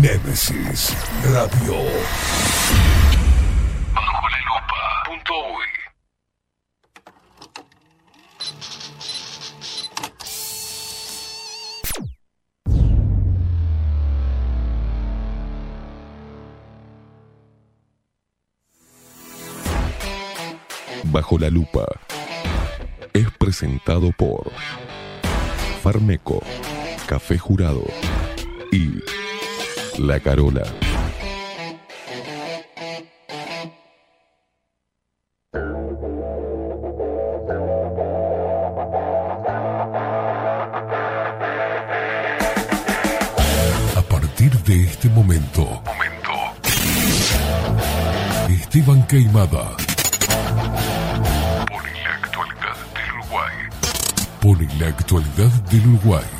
Nemesis Radio. Bajo la lupa. Punto uy. Bajo la lupa es presentado por Farmeco, Café Jurado y La Carola. A partir de este momento, momento. Esteban Queimada pone la actualidad del Uruguay. Pone la actualidad del Uruguay.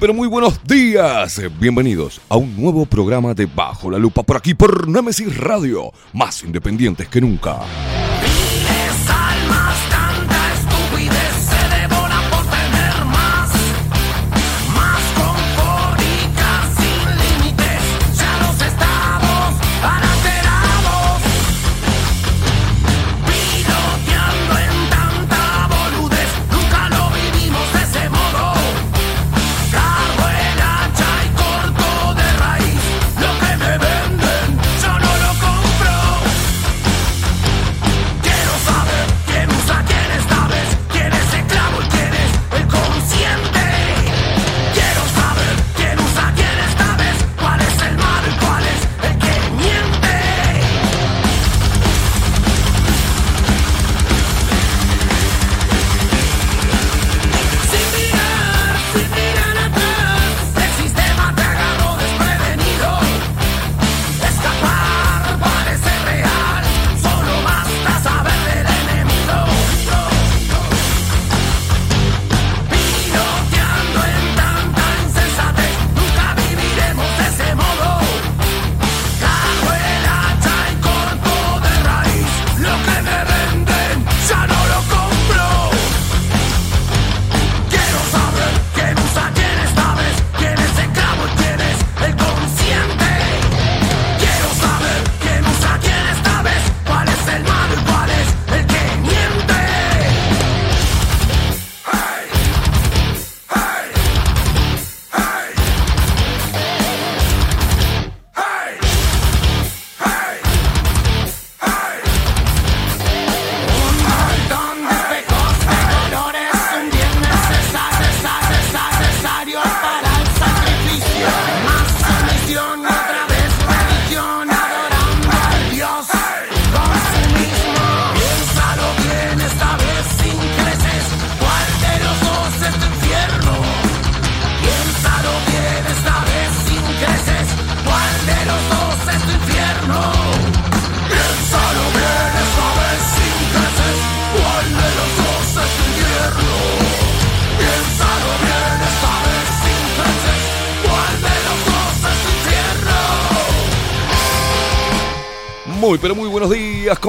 Pero muy buenos días. Bienvenidos a un nuevo programa de Bajo la Lupa por aquí por Nemesis Radio, más independientes que nunca.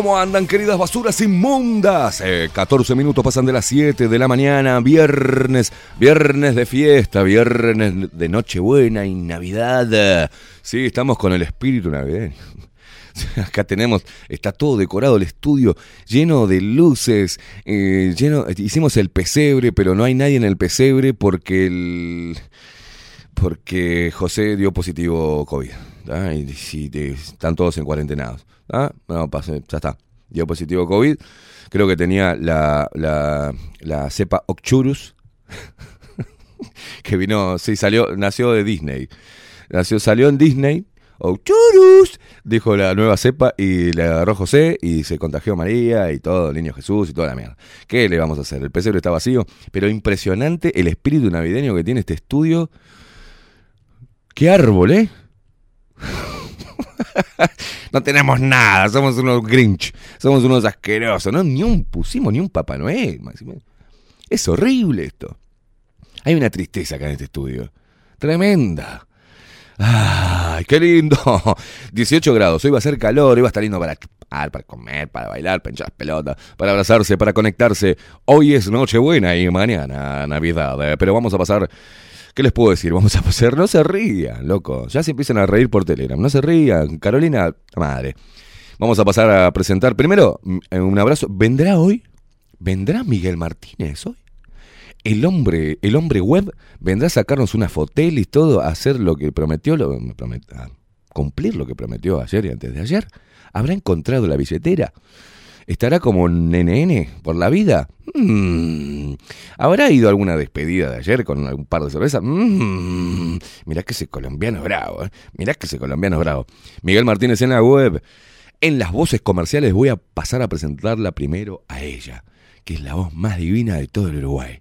¿Cómo andan, queridas basuras inmundas? Eh, 14 minutos pasan de las 7 de la mañana. Viernes, viernes de fiesta, viernes de Nochebuena y Navidad. Sí, estamos con el espíritu navideño. Acá tenemos, está todo decorado el estudio, lleno de luces, eh, lleno, hicimos el pesebre, pero no hay nadie en el pesebre porque el, porque José dio positivo COVID. Y están todos en cuarentenados. ¿Tá? No ya está. Dio positivo COVID. Creo que tenía la, cepa Occhurus. que vino, sí, salió, nació de Disney. Nació, salió en Disney. O churus, dijo la nueva cepa y le agarró José y se contagió María y todo, niño Jesús y toda la mierda. ¿Qué le vamos a hacer? El pesebre está vacío, pero impresionante el espíritu navideño que tiene este estudio. ¡Qué árbol, eh! no tenemos nada, somos unos Grinch, somos unos asquerosos, no ni un pusimos ni un Papá Noel. Es horrible esto. Hay una tristeza acá en este estudio. Tremenda. ¡Ay, qué lindo! 18 grados, hoy va a ser calor, hoy va a estar lindo para chupar, para comer, para bailar, para hinchar pelota, para abrazarse, para conectarse. Hoy es Nochebuena y mañana Navidad, eh, pero vamos a pasar... ¿Qué les puedo decir? Vamos a pasar... No se rían, loco. Ya se empiezan a reír por Telegram. No se rían. Carolina, madre. Vamos a pasar a presentar. Primero, mm, un abrazo. ¿Vendrá hoy? ¿Vendrá Miguel Martínez hoy? el hombre, el hombre web vendrá a sacarnos una fotel y todo, a hacer lo que prometió, a cumplir lo que prometió ayer y antes de ayer. ¿Habrá encontrado la billetera? ¿Estará como un NN por la vida? Mm. ¿Habrá ido a alguna despedida de ayer con un par de cervezas? Mm. Mirá que ese colombiano es bravo, ¿eh? Mirá que ese colombiano es bravo. Miguel Martínez en la web. En las voces comerciales voy a pasar a presentarla primero a ella, que es la voz más divina de todo el Uruguay.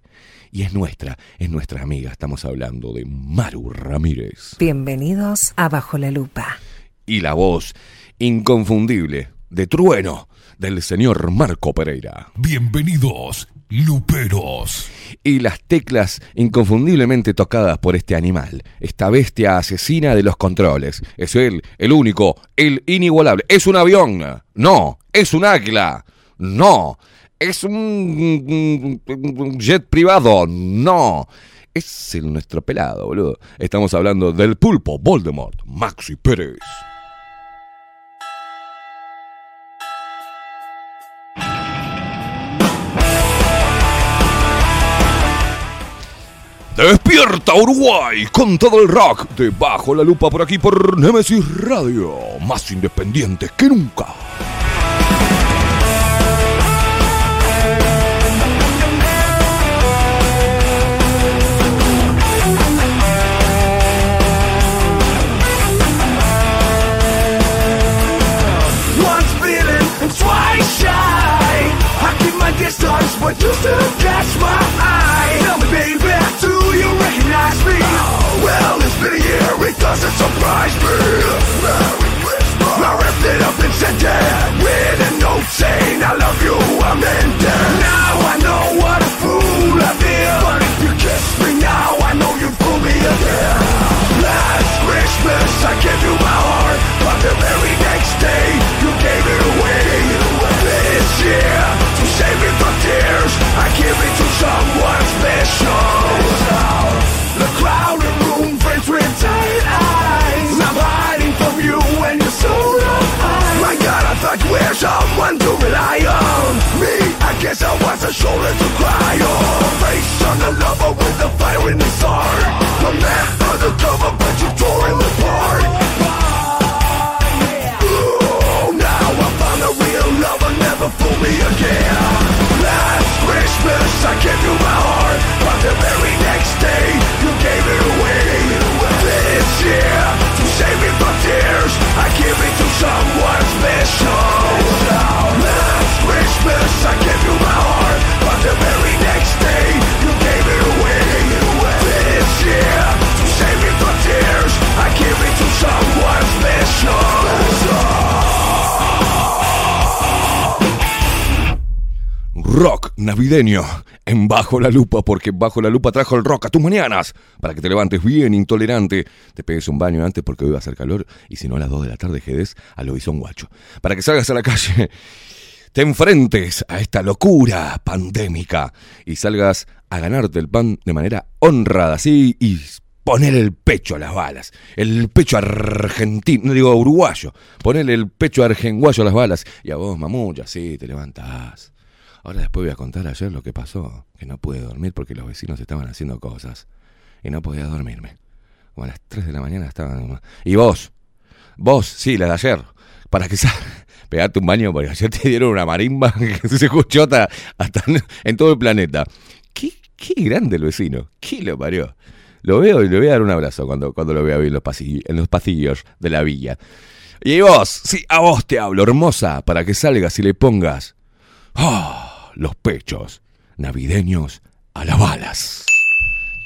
Y es nuestra, es nuestra amiga. Estamos hablando de Maru Ramírez. Bienvenidos a Bajo la Lupa. Y la voz inconfundible de trueno del señor Marco Pereira. Bienvenidos, Luperos. Y las teclas inconfundiblemente tocadas por este animal, esta bestia asesina de los controles. Es él, el único, el inigualable. ¿Es un avión? No. ¿Es un águila? No. ¿Es un, un jet privado? No. Es el nuestro pelado, boludo. Estamos hablando del pulpo Voldemort, Maxi Pérez. Despierta Uruguay con todo el rock de Bajo la Lupa por aquí por Nemesis Radio, más independientes que nunca. Once and twice shy. I keep my distance, but catch my doesn't surprise me. Merry Christmas. It up and sent it with a note saying I love you, I'm in there. Now I know what a fool I feel. But if you kiss me now, I know you fool me again. Last Christmas I gave you my heart, but the very next day you gave it away. This year, to save me from tears, I give it to someone special. Someone to rely on. Me, I guess I was a shoulder to cry on. Face on the lover with the fire in his heart. The man undercover, but you tore him apart. Oh, now I found a real lover, never fool me again. Last Christmas I gave you my heart, but the very next day you gave it away. This year, save me from tears, I give it to someone special. Last Christmas I gave you my heart, but the very next day you gave it away. This year, to save me from tears, I give it to someone special. Rock navideño en Bajo la Lupa, porque Bajo la Lupa trajo el rock a tus mañanas, para que te levantes bien intolerante, te pegues un baño antes porque hoy va a hacer calor, y si no a las 2 de la tarde jedes al Lobizón Guacho, para que salgas a la calle, te enfrentes a esta locura pandémica y salgas a ganarte el pan de manera honrada, sí, y poner el pecho a las balas, el pecho argentino, no digo uruguayo, ponerle el pecho argenguayo a las balas, y a vos, mamulla, sí, te levantás. Ahora después voy a contar ayer lo que pasó, que no pude dormir porque los vecinos estaban haciendo cosas y no podía dormirme. Como a las 3 de la mañana estaban... Y vos, vos, sí, la de ayer, para que salgas, pegate un baño porque ayer te dieron una marimba que se escuchó hasta, en todo el planeta. Qué, qué grande el vecino, qué lo parió. Lo veo y le voy a dar un abrazo cuando, cuando lo vea en los, pasillos, en los pasillos de la villa. Y vos, sí, a vos te hablo, hermosa, para que salgas y le pongas ah, los pechos navideños a las balas.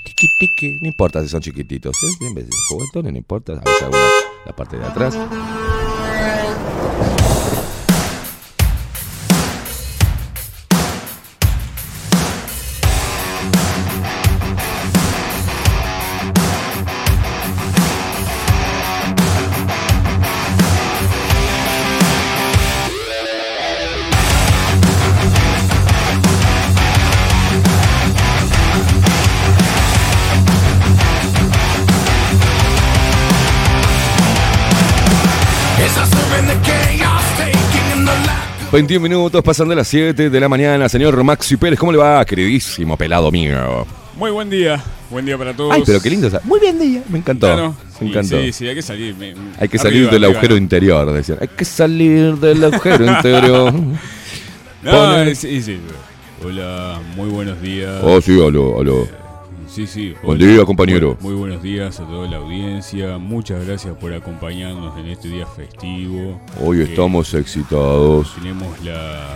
Tiqui, tiqui. No importa si son chiquititos, ¿eh? En vez de juguetones, no importa. A veces alguna- la parte de atrás. 21 minutos pasando las 7 de la mañana. Señor Maxi Pérez, ¿cómo le va, queridísimo pelado mío? Muy buen día, buen día para todos. Ay, pero qué lindo. Muy bien día. Me encantó. Claro. Me encantó. Sí, sí, hay que salir. me- Hay que arriba, salir del arriba. agujero interior, decían. Hay que salir del agujero interior. No, Pone- sí, sí. Hola, muy buenos días. Oh, sí, aló, aló. Sí, sí. Buen día, compañero. Muy, muy buenos días a toda la audiencia. Muchas gracias por acompañarnos en este día festivo. Hoy Eh, estamos excitados. Tenemos la,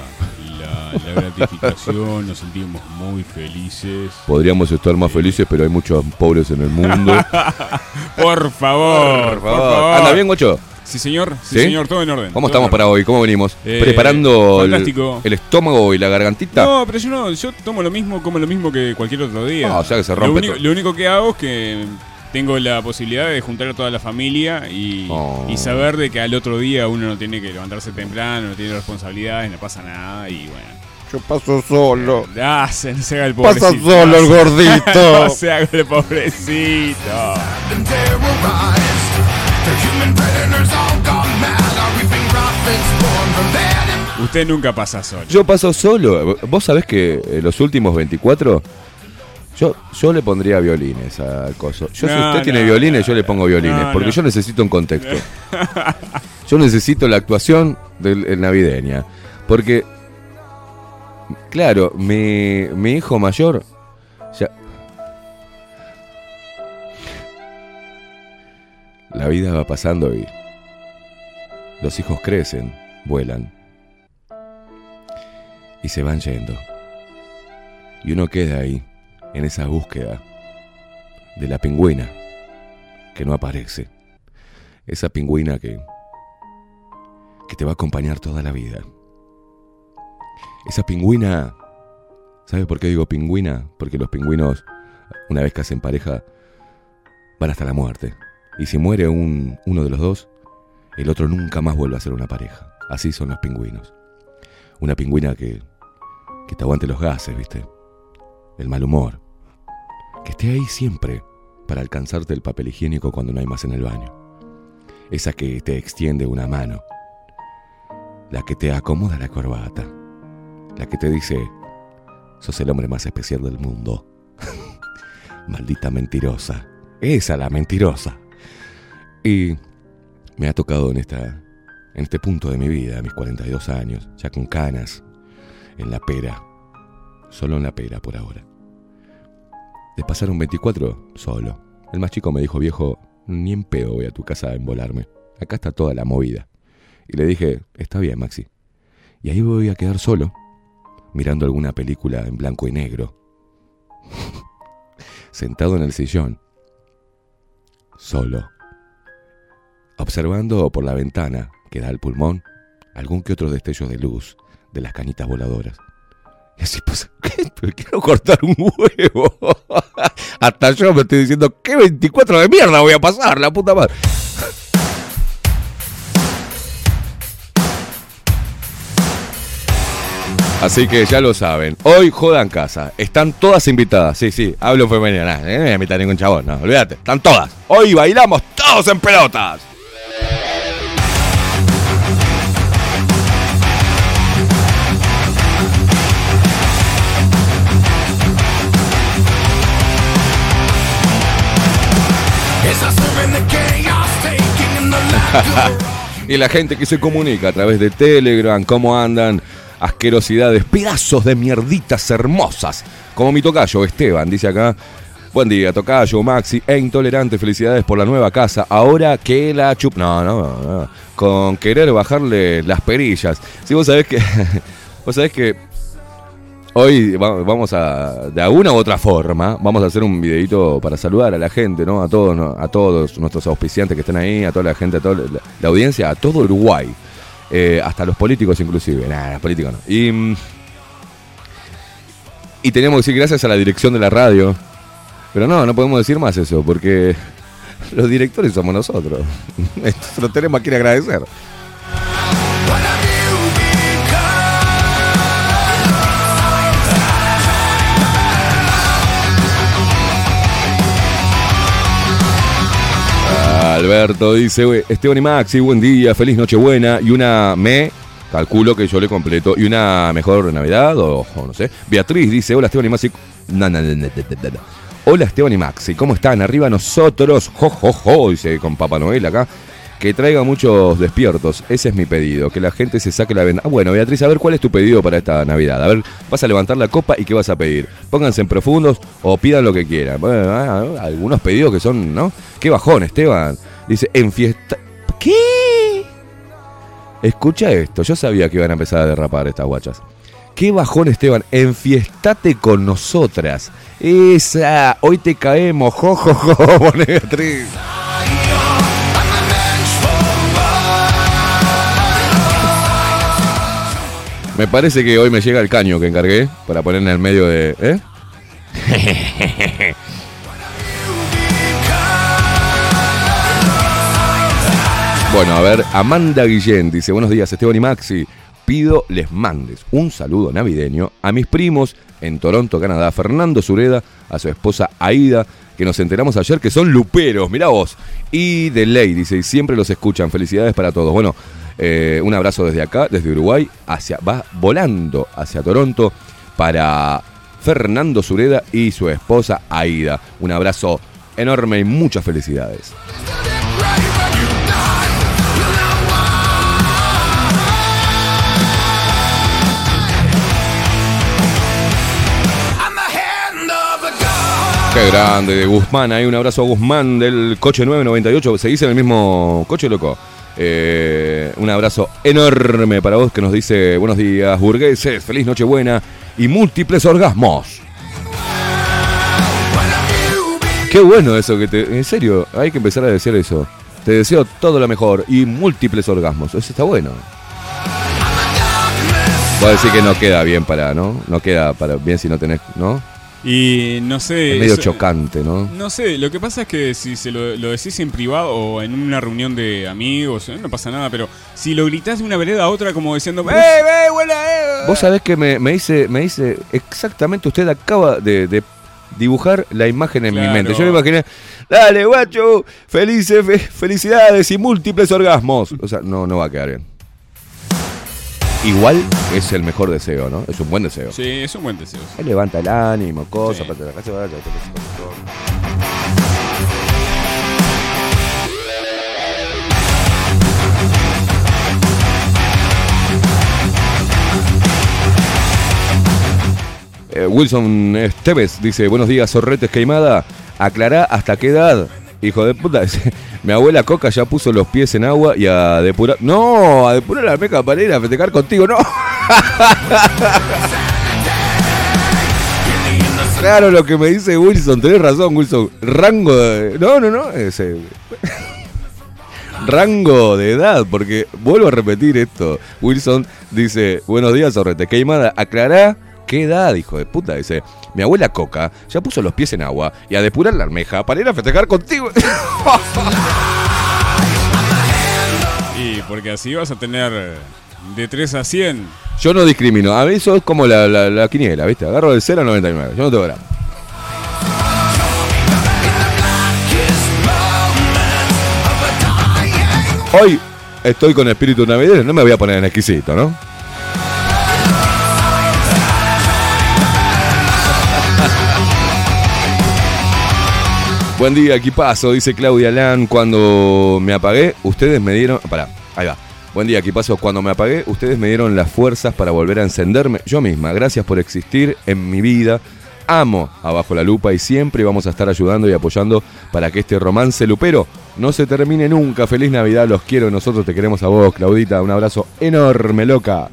la, la gratificación, nos sentimos muy felices. Podríamos estar más felices, pero hay muchos pobres en el mundo. Por favor, por favor. ¿Anda bien, Gocho? Sí, señor. Sí, ¿Sí? señor, todo en orden. ¿Cómo estamos para hoy? ¿Cómo venimos? Eh, ¿Preparando el, estómago y la gargantita? No, pero yo no, yo tomo lo mismo, como lo mismo que cualquier otro día. Ah, o sea que se lo rompe único, todo. lo único que hago es que tengo la posibilidad de juntar a toda la familia y, Oh. y saber de que al otro día uno no tiene que levantarse temprano, no tiene responsabilidades, no pasa nada y bueno. Yo paso solo. Ah, se, se haga el Pasa pobrecito. solo el No gordito. se haga el pobrecito. Usted nunca pasa solo. Yo paso solo. Vos sabés que eh, los últimos 24, yo, yo le pondría violines al coso. Yo, si No, usted tiene violines, no, yo le pongo violines. porque yo necesito un contexto. Yo necesito la actuación del el navideña. Porque, claro, mi, mi hijo mayor. Ya, la vida va pasando y los hijos crecen, vuelan y se van yendo. Y uno queda ahí, en esa búsqueda de la pingüina que no aparece. Esa pingüina que, que te va a acompañar toda la vida. Esa pingüina... ¿Sabes por qué digo pingüina? Porque los pingüinos, una vez que hacen pareja, van hasta la muerte. Y si muere un, uno de los dos, el otro nunca más vuelve a ser una pareja. Así son los pingüinos. Una pingüina que, que te aguante los gases, ¿viste? El mal humor. Que esté ahí siempre para alcanzarte el papel higiénico cuando no hay más en el baño. Esa que te extiende una mano. La que te acomoda la corbata. La que te dice, sos el hombre más especial del mundo. Maldita mentirosa. Esa la mentirosa. Y me ha tocado en esta en este punto de mi vida, a mis 42 años, ya con canas, en la pera, solo en la pera por ahora. De pasar un 24 solo. El más chico me dijo, viejo, ni en pedo voy a tu casa a embolarme. Acá está toda la movida. Y le dije, está bien, Maxi. Y ahí voy a quedar solo, mirando alguna película en blanco y negro. Sentado en el sillón. Solo observando por la ventana que da al pulmón algún que otro destello de luz de las canitas voladoras. Y así pues, ¿qué? Quiero cortar un huevo. Hasta yo me estoy diciendo, ¿qué 24 de mierda voy a pasar? La puta madre. Así que ya lo saben. Hoy jodan casa. Están todas invitadas. Sí, sí. Hablo femenino. Nah, eh, no voy a invitar ningún chabón. No, olvídate. Están todas. Hoy bailamos todos en pelotas. Y la gente que se comunica a través de Telegram, cómo andan, asquerosidades, pedazos de mierditas hermosas. Como mi tocayo, Esteban, dice acá. Buen día, Tocayo, Maxi e Intolerante. Felicidades por la nueva casa. Ahora que la chup. No, no, no. Con querer bajarle las perillas. Si vos sabés que. vos sabés que. Hoy va- vamos a. De alguna u otra forma. Vamos a hacer un videito para saludar a la gente, ¿no? A todos, a todos nuestros auspiciantes que están ahí, a toda la gente, a toda la, audiencia, a todo Uruguay. Eh, hasta los políticos inclusive. Nah, los políticos no. Y. mm, y teníamos que decir gracias a la dirección de la radio. Pero no, no podemos decir más eso, porque los directores somos nosotros. Esto lo tenemos a quien agradecer. Alberto dice, "Uy, Esteban y Maxi, buen día, feliz Nochebuena y una me, calculo que yo le completo, y una mejor Navidad o, no sé. Beatriz dice, hola Esteban y Maxi. No, no, no. Hola Esteban y Maxi, ¿cómo están? Arriba nosotros, jo, jo, jo, dice con Papá Noel acá. Que traiga muchos despiertos, ese es mi pedido, que la gente se saque la venda. Ah, bueno, Beatriz, a ver cuál es tu pedido para esta Navidad. A ver, vas a levantar la copa y qué vas a pedir. Pónganse en profundos o pidan lo que quieran. Bueno, ah, algunos pedidos que son, ¿no? Qué bajón, Esteban. Dice, en fiesta. ¿Qué? Escucha esto, yo sabía que iban a empezar a derrapar estas guachas. Qué bajón, Esteban. Enfiestate con nosotras. Esa, hoy te caemos, jo, jo, jo, pone Beatriz. Me parece que hoy me llega el caño que encargué para poner en el medio de. ¿Eh? Bueno, a ver, Amanda Guillén dice, buenos días Esteban y Maxi, pido les mandes un saludo navideño a mis primos en Toronto, Canadá, Fernando Sureda, a su esposa Aida, que nos enteramos ayer que son luperos, mirá vos, y de ley, dice, y siempre los escuchan, felicidades para todos. Bueno, eh, un abrazo desde acá, desde Uruguay, hacia, va volando hacia Toronto para Fernando Sureda y su esposa Aida. Un abrazo enorme y muchas felicidades. Qué grande, de Guzmán. Hay un abrazo a Guzmán del coche 998. ¿Seguís en el mismo coche, loco? Eh, un abrazo enorme para vos que nos dice buenos días, burgueses, feliz Nochebuena y múltiples orgasmos. Qué bueno eso que te. En serio, hay que empezar a decir eso. Te deseo todo lo mejor y múltiples orgasmos. Eso está bueno. Voy a decir que no queda bien para, ¿no? No queda para bien si no tenés, ¿no? Y no sé. Es medio eso- chocante, ¿no? No sé, lo que pasa es que si se lo, lo decís en privado o en una reunión de amigos, eh, no pasa nada, pero si lo gritás de una vereda a otra como diciendo, ¡Eh, eh, buena, eh! Vos sabés que me, me hice, me hice exactamente, usted acaba de, de dibujar la imagen en mi mente. Yo me imaginé, dale, guacho, felices, fe- felicidades y múltiples orgasmos. O sea, no, no va a quedar bien. Igual es el mejor deseo, ¿no? Es un buen deseo. Sí, es un buen deseo. Ahí levanta el ánimo, cosas, Sí. la casa, vaya, todo eso. Eh, Wilson Esteves dice, buenos días, zorretes queimada. Aclará hasta qué edad. Hijo de puta, mi abuela Coca ya puso los pies en agua y a depurar... No, a depurar la meca para a festejar contigo, no. Claro lo que me dice Wilson, tenés razón Wilson. Rango de... No, no, no. Ese... Rango de edad, porque vuelvo a repetir esto. Wilson dice, buenos días, Zorrete. Queimada, aclará qué edad, hijo de puta. Dice, mi abuela Coca ya puso los pies en agua y a depurar la almeja para ir a festejar contigo. Y porque así vas a tener eh, de 3 a 100. Yo no discrimino. A mí eso es como la, la, la quiniela, ¿viste? Agarro del 0 al 99. Yo no tengo drama. Hoy estoy con espíritu navideño, no me voy a poner en exquisito, ¿no? Buen día, equipazo, dice Claudia Lan. Cuando me apagué, ustedes me dieron. Pará, ahí va. Buen día, equipazo. Cuando me apagué, ustedes me dieron las fuerzas para volver a encenderme yo misma. Gracias por existir en mi vida. amo abajo la lupa y siempre vamos a estar ayudando y apoyando para que este romance lupero no se termine nunca. Feliz Navidad, los quiero, nosotros te queremos a vos, Claudita. Un abrazo enorme, loca.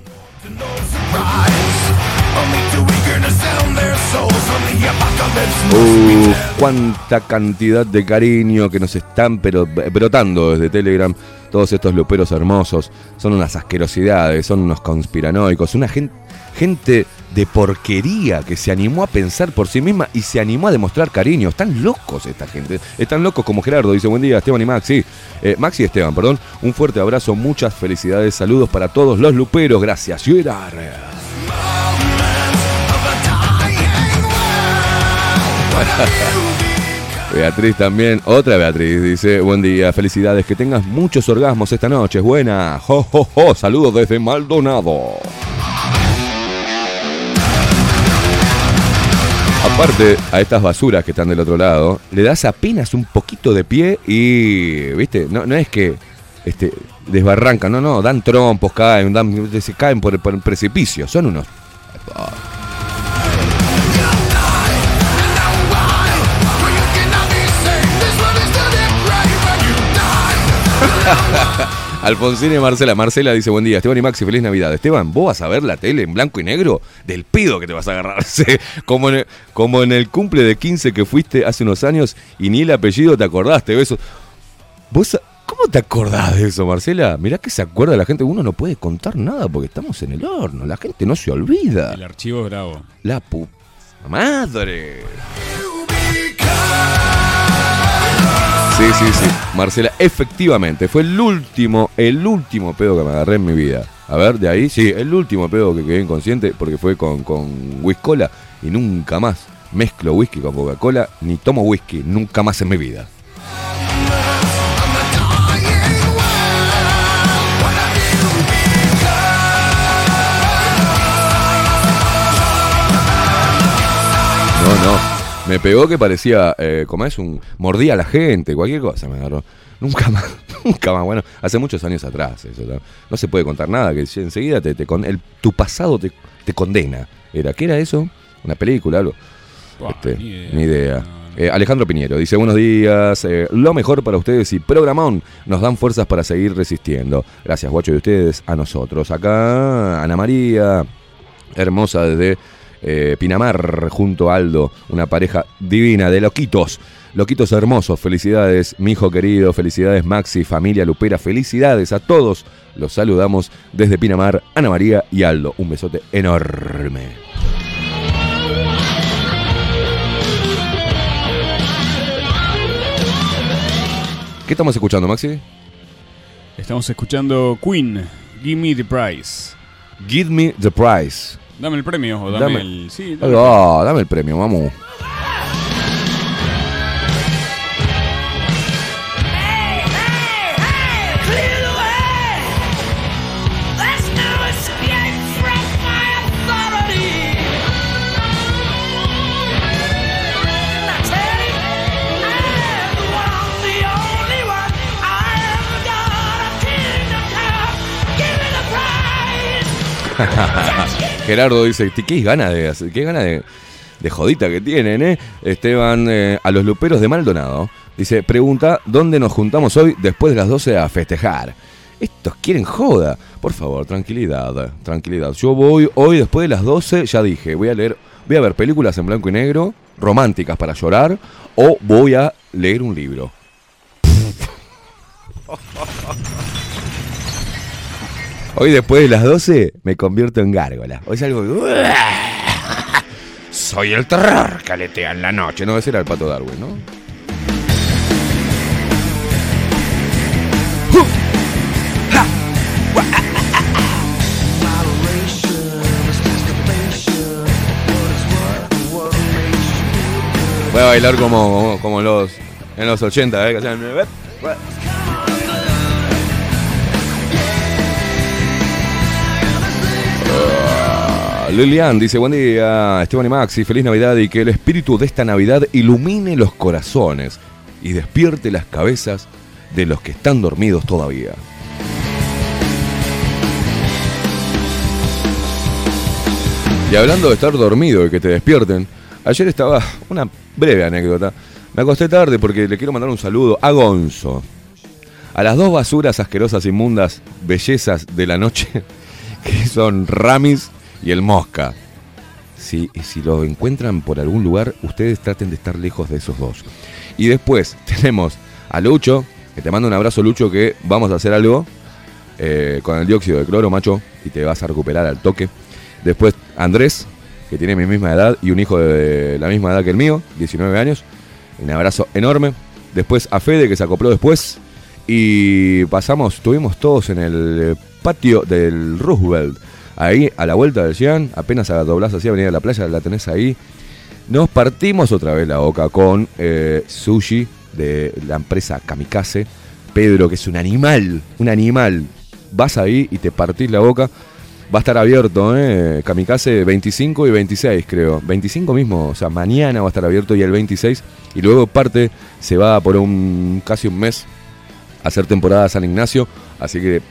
Uh, cuánta cantidad de cariño que nos están pero brotando desde Telegram. Todos estos luperos hermosos son unas asquerosidades, son unos conspiranoicos, una gente, de porquería que se animó a pensar por sí misma y se animó a demostrar cariño. Están locos esta gente. Están locos como Gerardo. Dice buen día, Esteban y Maxi. Eh, Maxi y Esteban, perdón. Un fuerte abrazo, muchas felicidades, saludos para todos los luperos. Gracias. Gerard. Beatriz también, otra Beatriz, dice, buen día, felicidades, que tengas muchos orgasmos esta noche, buena, jo, saludos desde Maldonado. Aparte, a estas basuras que están del otro lado, le das apenas un poquito de pie y, viste, no, no es que este, desbarrancan, no, no, dan trompos, caen, dan, se caen por el precipicio, son unos... Alfonsina y Marcela. Marcela dice, buen día, Esteban y Maxi, feliz Navidad. Esteban, ¿vos vas a ver la tele en blanco y negro? Del pido que te vas a agarrar. Como, en el, como en el cumple de 15 que fuiste hace unos años y ni el apellido te acordaste eso. ¿Vos cómo te acordás de eso, Marcela? Mirá que se acuerda la gente. Uno no puede contar nada porque estamos en el horno. La gente no se olvida. El archivo es bravo. La pu... ¡Madre! Sí, sí, sí. Marcela, efectivamente, fue el último, el último pedo que me agarré en mi vida. A ver, de ahí, sí, el último pedo que quedé inconsciente porque fue con, con Cola y nunca más mezclo whisky con Coca-Cola ni tomo whisky, nunca más en mi vida. No, no. Me pegó que parecía, eh, como es, un. mordía a la gente, cualquier cosa me agarró. Nunca más, nunca más. Bueno, hace muchos años atrás eso. ¿no? No se puede contar nada, que enseguida te, te con, el, tu pasado te, te condena. Era, ¿Qué era eso? ¿Una película, algo? Buah, Este, ni idea. ni. Eh, Alejandro Piñero dice, buenos días, eh, lo mejor para ustedes y programón nos dan fuerzas para seguir resistiendo. Gracias, guacho, de ustedes a nosotros. Acá, Ana María, hermosa desde eh, Pinamar, junto a Aldo, una pareja divina de loquitos. Loquitos hermosos, felicidades, mi hijo querido, felicidades Maxi, familia Lupera, felicidades a todos. Los saludamos desde Pinamar, Ana María y Aldo. Un besote enorme. ¿Qué estamos escuchando, Maxi? Estamos escuchando Queen, Give Me the Prize. Give me the prize. Dame el premio o dame, Dame- el. Sí, dame Ah, dame el premio, vamos. Gerardo dice, ¿qué ganas de? ¿Qué ganas de, de jodita que tienen, eh? Esteban, eh, a los luperos de Maldonado. Dice, pregunta, ¿dónde nos juntamos hoy después de las 12 a festejar? Estos quieren joda. Por favor, tranquilidad, tranquilidad. Yo voy hoy después de las 12, ya dije, voy a leer, voy a ver películas en blanco y negro, románticas para llorar, o voy a leer un libro. Hoy después de las 12 me convierto en gárgola. Hoy salgo... Soy el terror que aletea en la noche. No, ese era el pato Darwin, ¿no? Voy a bailar como, como, como los en los 80, ¿eh? Que hacían- Lilian dice, buen día, Esteban y Maxi, feliz Navidad y que el espíritu de esta Navidad ilumine los corazones y despierte las cabezas de los que están dormidos todavía. Y hablando de estar dormido y que te despierten, Ayer estaba, una breve anécdota. Me acosté tarde porque le quiero mandar un saludo a Gonzo. A las dos basuras asquerosas, inmundas, bellezas de la noche, que son Ramis y el Mosca. Si, si lo encuentran por algún lugar, ustedes traten de estar lejos de esos dos. Y después tenemos a Lucho, que te mando un abrazo, Lucho, que vamos a hacer algo eh, con el dióxido de cloro, macho, y te vas a recuperar al toque. Después Andrés, que tiene mi misma edad y un hijo de la misma edad que el mío, 19 años. Un abrazo enorme. Después a Fede, que se acopló después. Y pasamos, estuvimos todos en el patio del Roosevelt. Ahí, a la vuelta del Cian, apenas a doblás así, venir a la playa, la tenés ahí. Nos partimos otra vez la boca con eh, sushi de la empresa Kamikaze. Pedro, que es un animal, un animal. Vas ahí y te partís la boca. Va a estar abierto, ¿eh? Kamikaze 25 y 26, creo. 25 mismo, o sea, mañana va a estar abierto y el 26. Y luego parte, se va por un casi un mes a hacer temporada a San Ignacio. Así que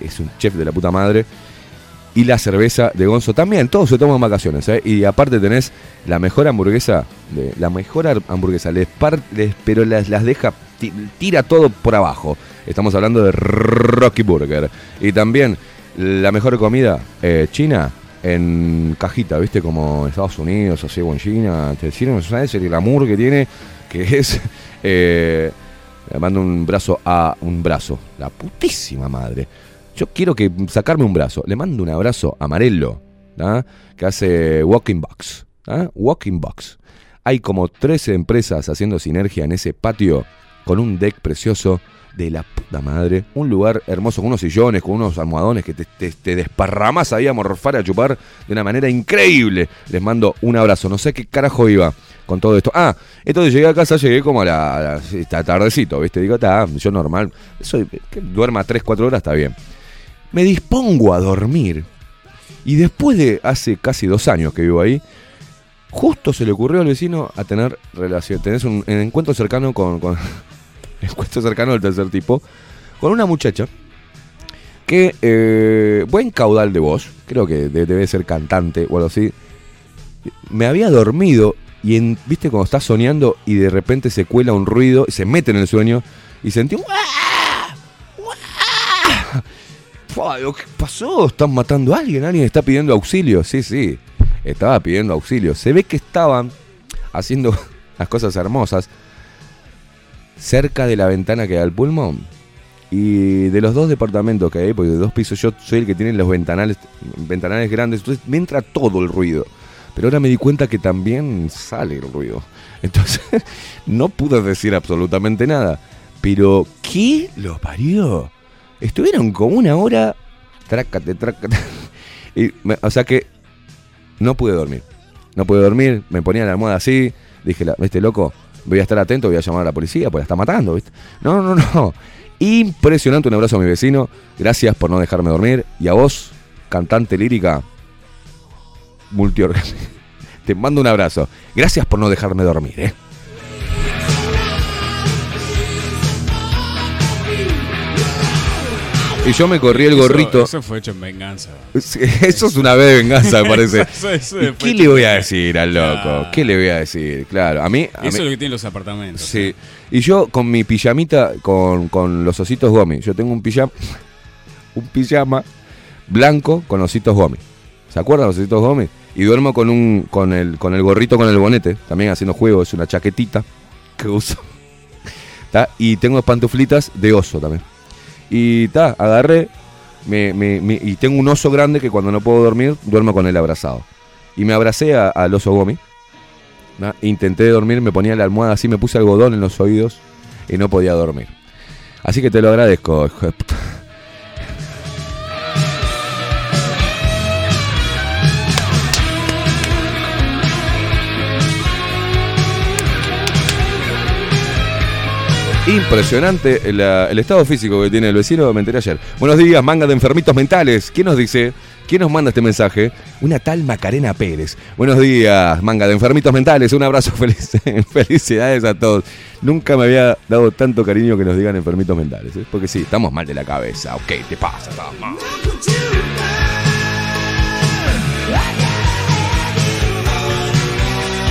es un chef de la puta madre. Y la cerveza de Gonzo también, todos se toman vacaciones, ¿eh? Y aparte tenés la mejor hamburguesa, de, la mejor hamburguesa, les par- pero las, las deja, ti- tira todo por abajo. Estamos hablando de Rocky Burger. Y también la mejor comida eh, china en cajita, ¿viste? Como en Estados Unidos, así o en China. Te deciden, ¿sabes? El glamour que tiene, que es... eh, le mando un brazo a un brazo. La putísima madre. Yo quiero que sacarme un brazo. Le mando un abrazo a Marello, ¿ah? que hace Walking Box. ¿ah? Walking Box. Hay como 13 empresas haciendo sinergia en ese patio con un deck precioso de la puta madre. Un lugar hermoso con unos sillones, con unos almohadones que te, te, te desparramás ahí a morfar, a chupar de una manera increíble. Les mando un abrazo. No sé qué carajo iba con todo esto. Ah, entonces llegué a casa, llegué como a la, la- tardecito, ¿viste? Digo, está, yo normal. Soy, duerma 3, 4 horas, está bien. Me dispongo a dormir. Y después de hace casi dos años que vivo ahí, justo se le ocurrió al vecino a tener relación. Tenés un, encuentro cercano con. encuentro cercano del tercer tipo. Con una muchacha que. eh, buen caudal de voz. Creo que de- debe ser cantante o algo así. Me había dormido. Y viste cuando estás soñando y de repente se cuela un ruido, se mete en el sueño y sentí un Fua, ¿Qué pasó? ¿Están matando a alguien? ¿Alguien está pidiendo auxilio? Sí, sí, estaba pidiendo auxilio. Se ve que estaban haciendo las cosas hermosas cerca de la ventana que da al pulmón. Y de los dos departamentos que hay, porque de dos pisos yo soy el que tiene los ventanales, ventanales grandes, entonces me entra todo el ruido. Pero ahora me di cuenta que también sale el ruido. Entonces no pude decir absolutamente nada. Pero, ¿qué lo parió? Estuvieron como una hora. Trácate, trácate. Y o sea que no pude dormir. No pude dormir, me ponía la almohada así. Dije, la- ¿viste, loco? Voy a estar atento, voy a llamar a la policía, pues la está matando, ¿viste? No, no, no. Impresionante, un abrazo a mi vecino. Gracias por no dejarme dormir. Y a vos, cantante lírica, multiorgánica. Te mando un abrazo. Gracias por no dejarme dormir, ¿eh? Y yo me corrí el gorrito. Eso, fue hecho en venganza. Eso es una vez de venganza, me parece. Eso- eso ¿Y ¿Qué le voy a decir al loco? ¿Qué le voy a decir? Claro, a mí. a Eso mí- es lo que tienen los apartamentos. Sí. Y yo con mi pijamita, con, con los ositos gomi. Yo tengo un pijama, un pijama blanco con ositos gomi. ¿Se acuerdan los ositos gomi? Y duermo con un con el con el gorrito con el bonete, también haciendo juego, es una chaquetita que uso. ¿Ta? Y tengo pantuflitas de oso también. Y ta, agarré me- me- me- y tengo un oso grande que cuando no puedo dormir, duermo con él abrazado. Y me abracé al oso gomi. Intenté dormir, me ponía la almohada así, me puse algodón en los oídos y no podía dormir. Así que te lo agradezco, Impresionante el, estado físico que tiene el vecino, me enteré ayer. Buenos días, manga de enfermitos mentales. ¿Quién nos dice? ¿Quién nos manda este mensaje? Una tal Macarena Pérez. Buenos días, manga de enfermitos mentales. Un abrazo feliz. Felicidades a todos. Nunca me había dado tanto cariño que nos digan enfermitos mentales. ¿eh? Porque sí, estamos mal de la cabeza. Ok, te pasa, estamos.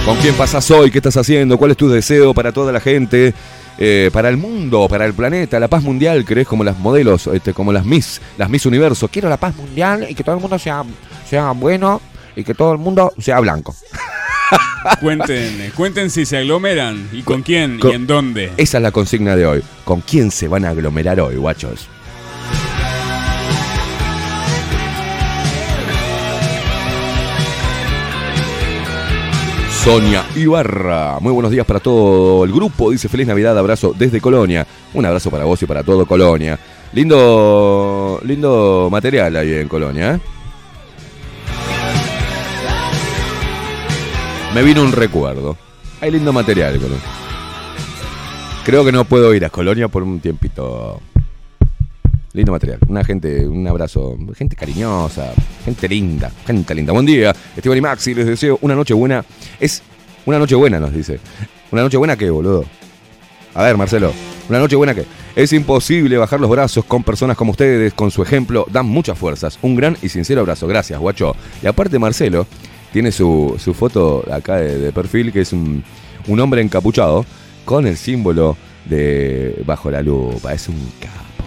¿Con quién pasas hoy? ¿Qué estás haciendo? ¿Cuál es tu deseo para toda la gente? Eh, para el mundo, para el planeta, la paz mundial, ¿crees? Como las modelos, este, como las Miss, las Miss Universo. Quiero la paz mundial y que todo el mundo sea, sea bueno y que todo el mundo sea blanco. Cuenten, cuenten si se aglomeran y con quién con- y en dónde. Esa es la consigna de hoy. ¿Con quién se van a aglomerar hoy, guachos? Sonia Ibarra. Muy buenos días para todo el grupo. Dice feliz Navidad, abrazo desde Colonia. Un abrazo para vos y para todo Colonia. Lindo, lindo material ahí en Colonia. ¿eh? Me vino un recuerdo. Hay lindo material. Creo que no puedo ir a Colonia por un tiempito. Lindo material. Una gente, un abrazo. Gente cariñosa. Gente linda. Gente linda. Buen día. Esteban y Maxi, les deseo una noche buena. Es una noche buena, nos dice. ¿Una noche buena qué, boludo? A ver, Marcelo. Una noche buena qué. Es imposible bajar los brazos con personas como ustedes. Con su ejemplo, dan muchas fuerzas. Un gran y sincero abrazo. Gracias, guacho. Y aparte, Marcelo tiene su, su foto acá de, de perfil, que es un, un hombre encapuchado con el símbolo de bajo la lupa. Es un capo.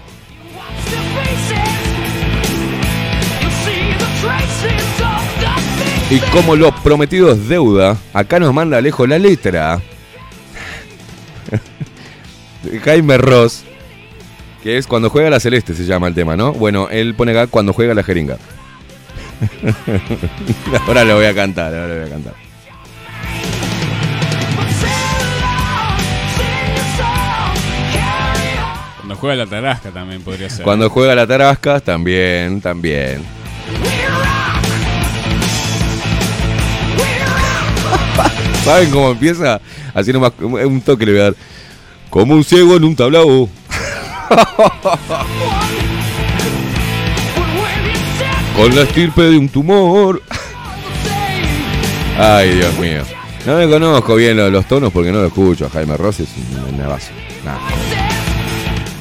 Y como lo prometido es deuda, acá nos manda lejos la letra. de Jaime Ross, que es cuando juega la celeste, se llama el tema, ¿no? Bueno, él pone acá cuando juega la jeringa. ahora lo voy a cantar, ahora lo voy a cantar. Cuando juega la tarasca también podría ser. Cuando juega la tarasca, también, también. ¿Saben cómo empieza? Así nomás, un toque le voy a dar. Como un ciego en un tablao. Con la estirpe de un tumor. Ay, Dios mío. No me conozco bien lo- los tonos porque no lo escucho. A Jaime Ross es un nevazo. Nah.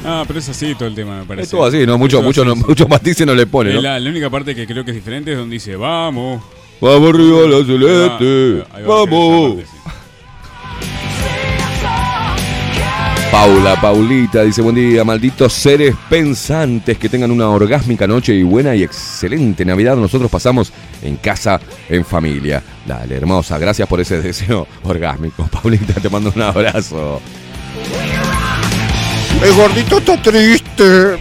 Ah, pero es así todo el tema, me parece. Es todo así, ¿no? Mucho, Es todo mucho, no, muchos matices no le pone, ¿no? La, la única parte que creo que es diferente es donde dice, vamos. Vamos arriba a la Ahí celeste. va, ahí va, Vamos. esa parte, sí. Paula, Paulita, dice buen día, malditos seres pensantes que tengan una orgásmica noche y buena y excelente Navidad. Nosotros pasamos en casa, en familia. Dale, hermosa, gracias por ese deseo orgásmico. Paulita, te mando un abrazo. El gordito está triste.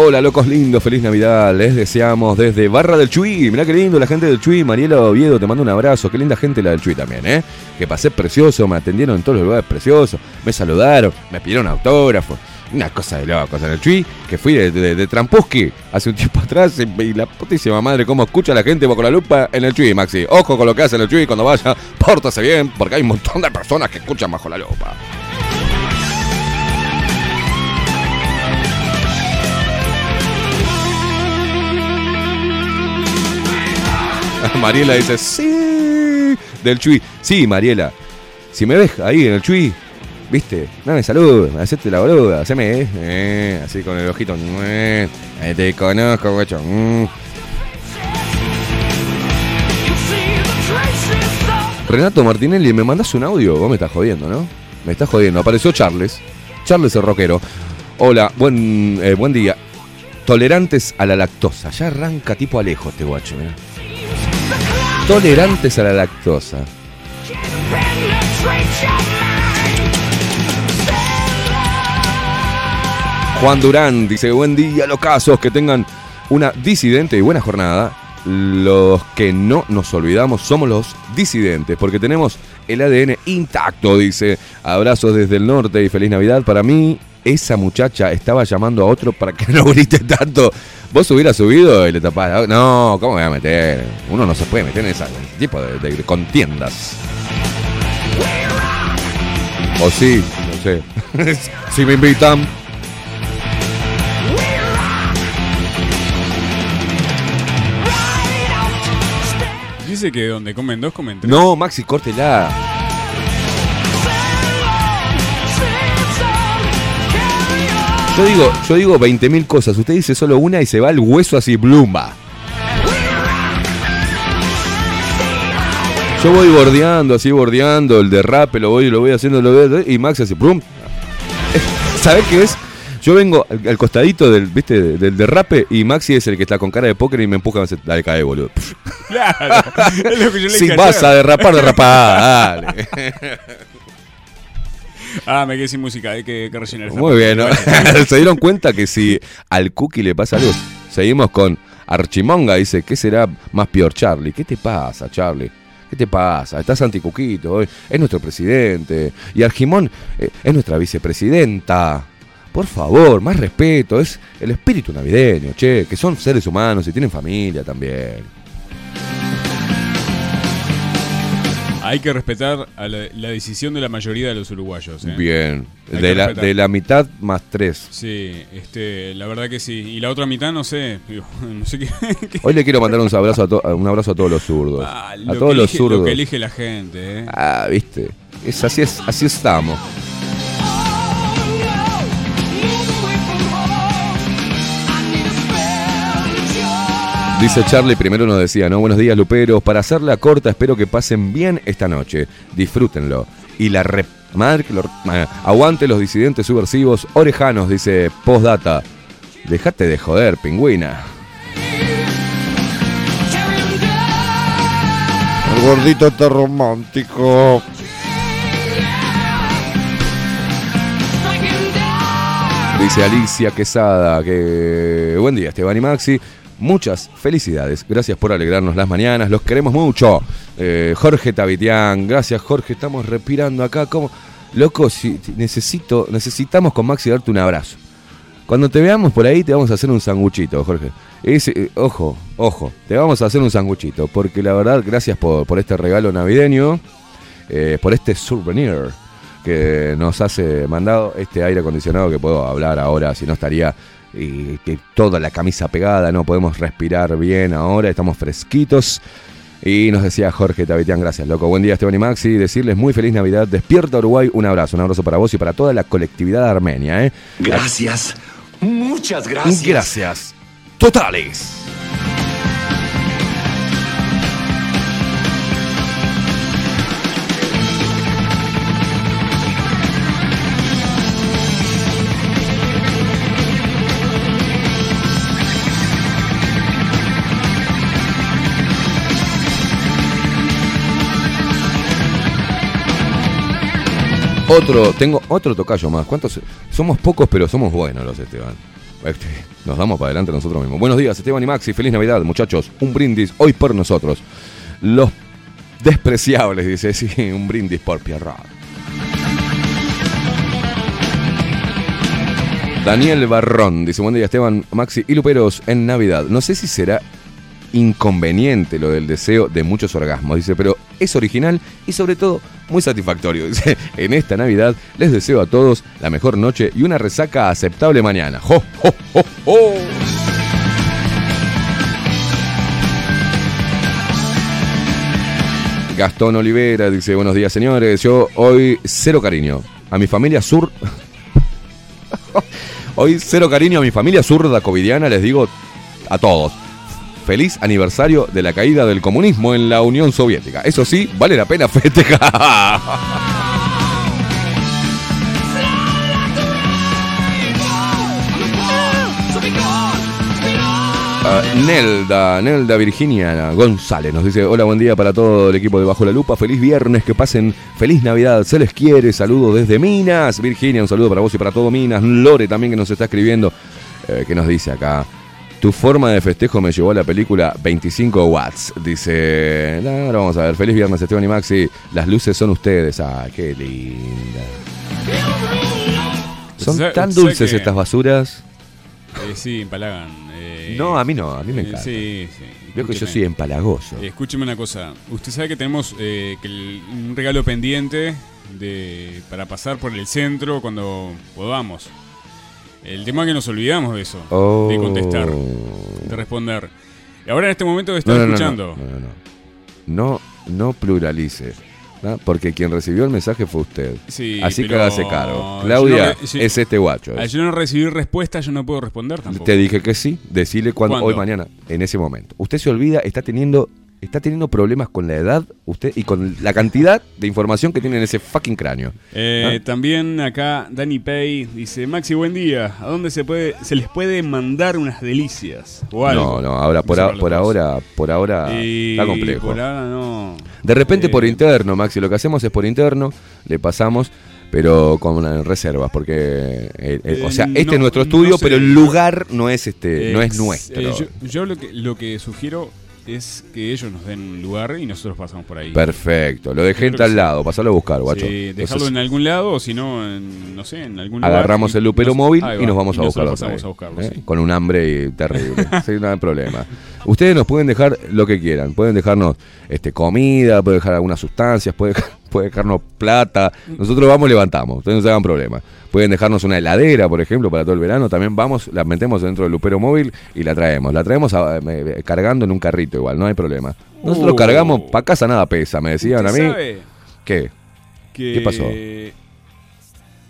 Hola, locos lindos, feliz Navidad. Les deseamos desde Barra del Chuy. Mirá qué lindo la gente del Chuy. Mariela Oviedo, te mando un abrazo. Qué linda gente la del Chuy también, ¿eh? Que pasé precioso, me atendieron en todos los lugares preciosos. Me saludaron, me pidieron autógrafos. Una cosa de locos en el Chuy, que fui de, de, Trampuski hace un tiempo atrás. Y, la putísima madre, cómo escucha la gente bajo la lupa en el Chuy, Maxi. Ojo con lo que hace en el Chuy cuando vaya. Pórtase bien, porque hay un montón de personas que escuchan bajo la lupa. Mariela dice, sí, del Chuy. Sí, Mariela, si me ves ahí en el Chuy, viste, dame salud, hacete la boluda, haceme, eh, eh, así con el ojito, eh, ahí te conozco, guacho. mm. Renato Martinelli, ¿me mandas un audio? Vos me estás jodiendo, ¿no? Me estás jodiendo. Apareció Charles. Charles el rockero. Hola, buen, eh, buen día. Tolerantes a la lactosa. Ya arranca tipo Alejo este guacho, mirá. Tolerantes a la lactosa. Juan Durán dice, buen día, locasos, que tengan una disidente y buena jornada. Los que no nos olvidamos somos los disidentes, porque tenemos el ADN intacto, dice. Abrazos desde el norte y feliz Navidad. Para mí, esa muchacha estaba llamando a otro para que no grite tanto. Vos hubieras subido y le tapás. No, ¿cómo me voy a meter? Uno no se puede meter en ese tipo de, de contiendas. O sí, no sé. si me invitan. Dice que donde comen dos, comen tres. No, Maxi, córtela. Yo digo, yo digo 20.000 cosas, usted dice solo una y se va el hueso así, blumba. Yo voy bordeando, así bordeando, el derrape lo voy, lo voy haciendo, lo voy y Max hace plum. ¿Sabes qué es? Yo vengo al, al costadito del, ¿viste? del derrape y Maxi es el que está con cara de póker y me empuja y me hace, dale, cae, boludo. Claro. Es lo que yo le Si vas a derrapar, derrapá, dale. Ah, me quedé sin música, hay que, que rellenar Muy bien, ¿no? ¿Se dieron cuenta que si al Cookie le pasa algo? Seguimos con Archimonga, dice, ¿qué será más peor, Charlie? ¿Qué te pasa, Charlie? ¿Qué te pasa? Estás anticuquito, hoy. es nuestro presidente. Y Argimón eh, es nuestra vicepresidenta. Por favor, más respeto, es el espíritu navideño, che, que son seres humanos y tienen familia también. Hay que respetar a la, la decisión de la mayoría de los uruguayos. ¿eh? Bien, de la, de la mitad más tres. Sí, este, la verdad que sí. Y la otra mitad, no sé. digo, no sé qué. qué- Hoy le quiero mandar un abrazo a, to- un abrazo a todos los zurdos. Ah, a lo todos que los zurdos. Lo que elige la gente, ¿eh? Ah, viste. Es así es, así estamos. Dice Charlie, primero nos decía, ¿no? Buenos días, Luperos. Para hacerla corta, espero que pasen bien esta noche. Disfrútenlo. Y la rep... madre que lo- Aguante los disidentes subversivos orejanos, dice Postdata. Dejate de joder, pingüina. El gordito está romántico. Dice Alicia Quesada, que buen día Esteban y Maxi, muchas felicidades, gracias por alegrarnos las mañanas, los queremos mucho. Eh, Jorge Tavitián, gracias Jorge, estamos respirando acá, como loco, si, si necesito, necesitamos con Maxi darte un abrazo. Cuando te veamos por ahí te vamos a hacer un sanguchito, Jorge. Eh, ojo, ojo, te vamos a hacer un sanguchito, porque la verdad, gracias por, por este regalo navideño, eh, por este souvenir que nos hace mandado este aire acondicionado que puedo hablar ahora, si no estaría y, que toda la camisa pegada, no podemos respirar bien ahora, estamos fresquitos. Y nos decía Jorge Tavitián, gracias, loco. Buen día, Esteban y Maxi. Decirles muy feliz Navidad. Despierta Uruguay, un abrazo. Un abrazo para vos y para toda la colectividad armenia. ¿eh? Gracias. Muchas gracias. Gracias. Totales. Otro, tengo otro tocayo más. ¿Cuántos? Somos pocos, pero somos buenos los Esteban. Este, nos damos para adelante nosotros mismos. Buenos días, Esteban y Maxi. Feliz Navidad, muchachos. Un brindis hoy por nosotros. Los despreciables, dice. Sí, un brindis por Pierrot. Daniel Barrón dice: Buen día, Esteban, Maxi y Luperos en Navidad. No sé si será inconveniente lo del deseo de muchos orgasmos, dice, pero es original y sobre todo muy satisfactorio. Dice, en esta Navidad les deseo a todos la mejor noche y una resaca aceptable mañana. ¡Jo, jo, jo, jo! Gastón Olivera dice, buenos días señores, yo hoy cero cariño. A mi familia sur... hoy cero cariño a mi familia zurda covidiana, les digo a todos. Feliz aniversario de la caída del comunismo en la Unión Soviética. Eso sí, vale la pena festejar. Ah, Nelda, Nelda Virginia González nos dice, hola, buen día para todo el equipo de Bajo la Lupa, feliz viernes, que pasen feliz Navidad, se les quiere, saludos desde Minas, Virginia, un saludo para vos y para todo Minas, Lore también que nos está escribiendo, eh, que nos dice acá, tu forma de festejo me llevó a la película 25 watts, dice, no, ahora vamos a ver, feliz viernes Esteban y Maxi, las luces son ustedes, ay, qué linda. Son tan dulces estas basuras. Eh, sí, empalagan. eh, No, a mí no, a mí me eh, encanta. Sí, sí. Veo que yo soy empalagoso. Eh, Escúcheme una cosa. Usted sabe que tenemos eh, que el- un regalo pendiente de para pasar por el centro cuando podamos. El tema es que nos olvidamos de eso, Oh. de contestar, de responder. Y ahora en este momento está No, no, escuchando. No, no, no. No, no pluralice. ¿no? Porque quien recibió el mensaje fue usted. Sí, Así que hágase cargo. Claudia, no es este guacho. Al yo no recibir respuesta, yo no puedo responder tampoco. Te dije que sí, decile ¿Cuándo? hoy, mañana, en ese momento. Usted se olvida, está teniendo, está teniendo problemas con la edad usted y con la cantidad de información que tiene en ese fucking cráneo. Eh, Ah. También acá Dani Pay dice, Maxi, buen día. ¿A dónde se puede se les puede mandar unas delicias? O algo. No, no, ahora por, a- por ahora, por ahora está complejo. Por ahora no. De repente Eh, por interno, Maxi, lo que hacemos es por interno, le pasamos, pero con reservas, porque, eh, eh, o sea, este no- es nuestro no estudio, sé. pero el lugar no es este, no es nuestro. yo yo lo, que, lo que sugiero es que ellos nos den un lugar y nosotros pasamos por ahí. Perfecto, lo que tal sí. lado, pasarlo a buscar, guacho. Sí, dejarlo Entonces, en algún lado o si no, en, no sé, en algún lugar. agarramos y el lupero nos- móvil y nos vamos a nosotros buscarlo. pasamos a buscarlo, ¿eh? sí. Con un hambre y terrible. sí, no hay problema. Ustedes nos pueden dejar lo que quieran. Pueden dejarnos este, comida, pueden dejar algunas sustancias, pueden, pueden dejarnos plata. Nosotros vamos y levantamos. Ustedes no se hagan problema. Pueden dejarnos una heladera, por ejemplo, para todo el verano. También vamos, la metemos dentro del lupero móvil y la traemos. La traemos a- eh, cargando en un carrito igual, no hay problema. Nosotros Uh. cargamos, para casa nada pesa, me decían a ¿Usted mí. sabe ¿Qué? que ¿Qué pasó?